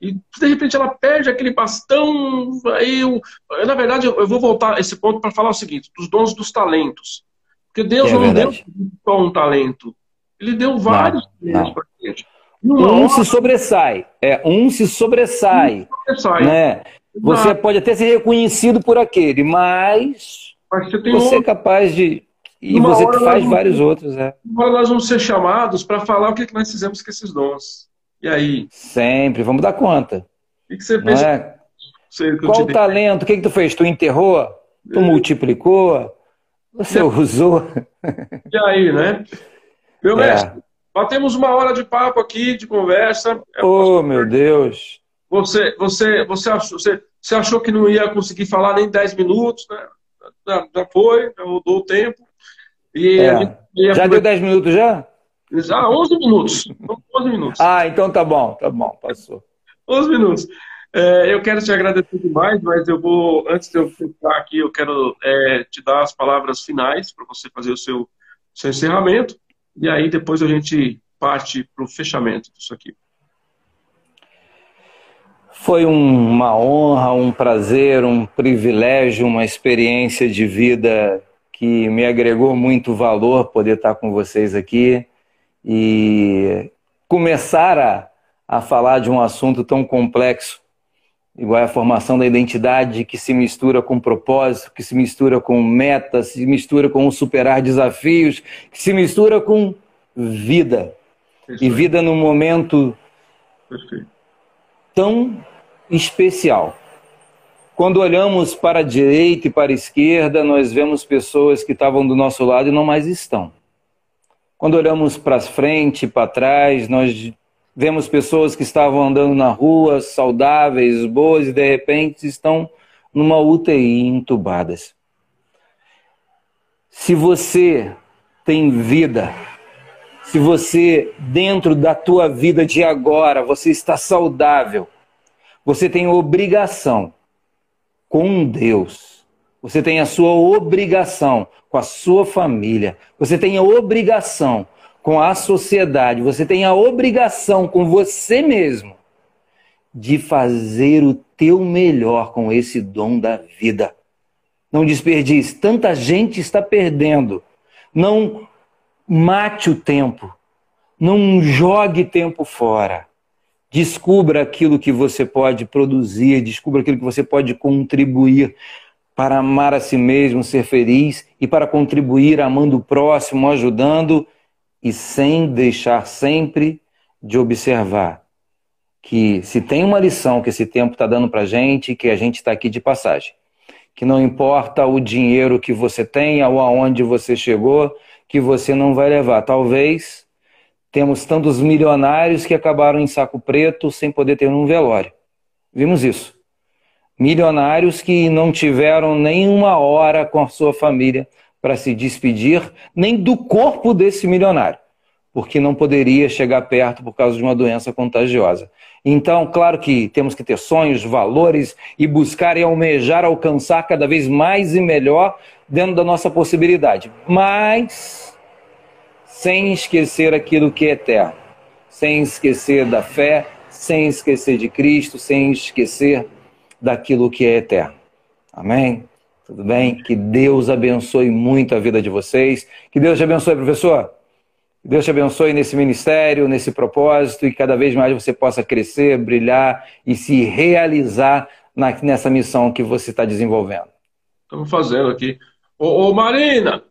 e de repente ela perde aquele bastão, aí eu, na verdade eu, vou voltar a esse ponto para falar o seguinte, dos dons dos talentos. Porque Deus é não verdade. deu só um talento. Ele deu vários talentos para gente. Um hora, se sobressai. É, um se sobressai. Um sobressai. Né? Você pode até ser reconhecido por aquele, mas, mas você, você é capaz de e você faz vários outros, é. Agora nós vamos ser chamados para falar o que, que nós fizemos com esses dons. E aí? Sempre, vamos dar conta. O que, você pensa? É? Qual o talento? O que, que tu fez? Tu enterrou? Tu é. multiplicou? Você é. usou? E aí, né? Meu é. mestre, batemos uma hora de papo aqui, de conversa. Oh, meu Deus. Você, você, você, achou, você, você achou que não ia conseguir falar nem 10 minutos, né? Já, já foi, já mudou o tempo. E é. Já deu 10 minutos já? Já, 11 minutos. 11 minutos. Ah, então tá bom, tá bom, passou. 11 minutos. É, eu quero te agradecer demais, mas eu vou, antes de eu ficar aqui, eu quero é, te dar as palavras finais para você fazer o seu, seu encerramento. E aí depois a gente parte para o fechamento disso aqui. Foi um, uma honra, um prazer, um privilégio, uma experiência de vida que me agregou muito valor poder estar com vocês aqui e começar a, a falar de um assunto tão complexo, igual a formação da identidade, que se mistura com propósito, que se mistura com metas, se mistura com superar desafios, que se mistura com vida. E vida num momento tão especial. Quando olhamos para a direita e para a esquerda, nós vemos pessoas que estavam do nosso lado e não mais estão. Quando olhamos para frente e para trás, nós vemos pessoas que estavam andando na rua, saudáveis, boas, e de repente estão numa UTI entubadas. Se você tem vida, se você, dentro da tua vida de agora, você está saudável, você tem obrigação com Deus, você tem a sua obrigação com a sua família, você tem a obrigação com a sociedade, você tem a obrigação com você mesmo de fazer o teu melhor com esse dom da vida. Não desperdice, tanta gente está perdendo. Não mate o tempo. Não jogue tempo fora. Descubra aquilo que você pode produzir, descubra aquilo que você pode contribuir para amar a si mesmo, ser feliz e para contribuir amando o próximo, ajudando e sem deixar sempre de observar que se tem uma lição que esse tempo está dando para a gente, que a gente está aqui de passagem, que não importa o dinheiro que você tenha ou aonde você chegou, que você não vai levar. Talvez temos tantos milionários que acabaram em saco preto sem poder ter um velório. Vimos isso. Milionários que não tiveram nem uma hora com a sua família para se despedir nem do corpo desse milionário, porque não poderia chegar perto por causa de uma doença contagiosa. Então, claro que temos que ter sonhos, valores e buscar e almejar alcançar cada vez mais e melhor dentro da nossa possibilidade, mas sem esquecer aquilo que é eterno, sem esquecer da fé, sem esquecer de Cristo, sem esquecer daquilo que é eterno. Amém? Tudo bem? Que Deus abençoe muito a vida de vocês. Que Deus te abençoe, professor. Que Deus te abençoe nesse ministério, nesse propósito e cada vez mais você possa crescer, brilhar e se realizar na, nessa missão que você está desenvolvendo. Estamos fazendo aqui. Ô, ô Marina!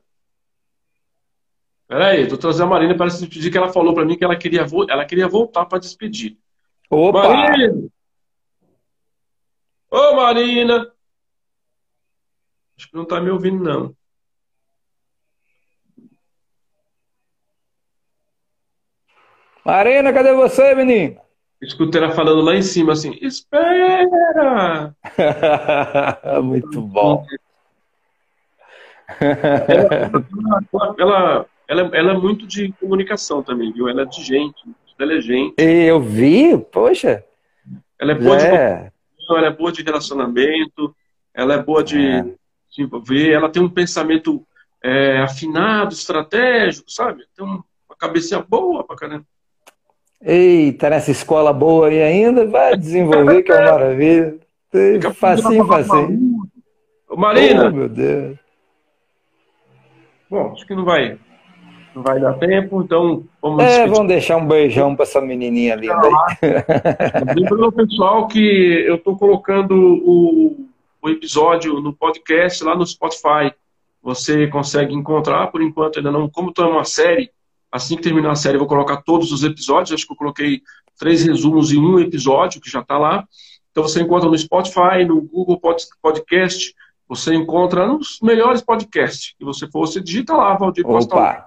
Peraí, estou trazendo a Marina para se despedir, que ela falou para mim que ela queria, ela queria voltar para despedir. Opa! Marina! Ô, Marina! Acho que não está me ouvindo, não. Marina, cadê você, menino? Escutei ela falando lá em cima assim: Espera! <laughs> Muito bom. Ela, ela, ela, ela, é muito de comunicação também, viu? Ela é de gente, ela é gente. Eu vi, poxa. Ela é boa é. de ela é boa de relacionamento, ela é boa de, é desenvolver, ela tem um pensamento é, afinado, estratégico, sabe? Tem uma cabeça boa pra caramba. Eita, nessa escola boa aí ainda, vai desenvolver, que é uma <laughs> maravilha. Facinho, facinho. Marina! Oh, meu Deus. Bom, acho que não vai, não vai dar tempo, então vamos. É, despedir. vamos deixar um beijão para essa menininha linda aí. Lembrando pessoal que eu estou colocando o o episódio no podcast lá no Spotify. Você consegue encontrar, por enquanto ainda não, como é uma série, assim que terminar a série eu vou colocar todos os episódios, acho que eu coloquei três resumos em um episódio, que já está lá. Então você encontra no Spotify, no Google Podcast, você encontra nos melhores podcasts que você for, você digita lá, Valdir Costa,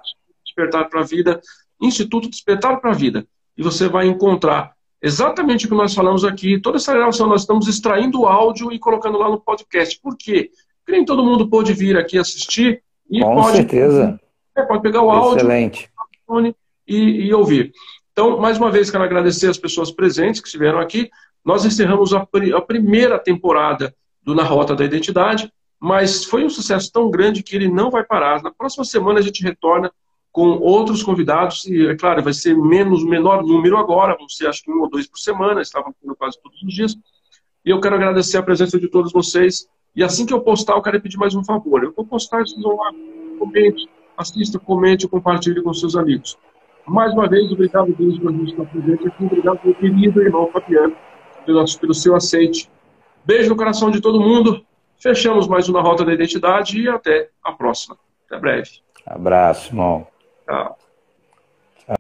Despertar para a Vida, Instituto Despertar para a Vida, e você vai encontrar exatamente o que nós falamos aqui. Toda essa gravação nós estamos extraindo o áudio e colocando lá no podcast. Por quê? Porque nem todo mundo pode vir aqui assistir e Com pode, certeza. É, pode pegar o áudio Excelente. E, e, ouvir. Então, mais uma vez, quero agradecer as pessoas presentes que estiveram aqui. Nós encerramos a, a primeira temporada do Na Rota da Identidade, mas foi um sucesso tão grande que ele não vai parar. Na próxima semana a gente retorna com outros convidados, e é claro, vai ser menos, menor número agora, vão ser acho que um ou dois por semana, estavam quase todos os dias. E eu quero agradecer a presença de todos vocês. E assim que eu postar, eu quero pedir mais um favor. Eu vou postar, vocês vão lá, comente, assista, comente, compartilhe com seus amigos. Mais uma vez, obrigado, Deus, por a gente estar presente aqui. Obrigado, meu querido irmão Fabiano, pelo, pelo seu aceite. Beijo no coração de todo mundo. Fechamos mais uma Rota da Identidade e até a próxima. Até breve. Abraço, irmão. Tchau.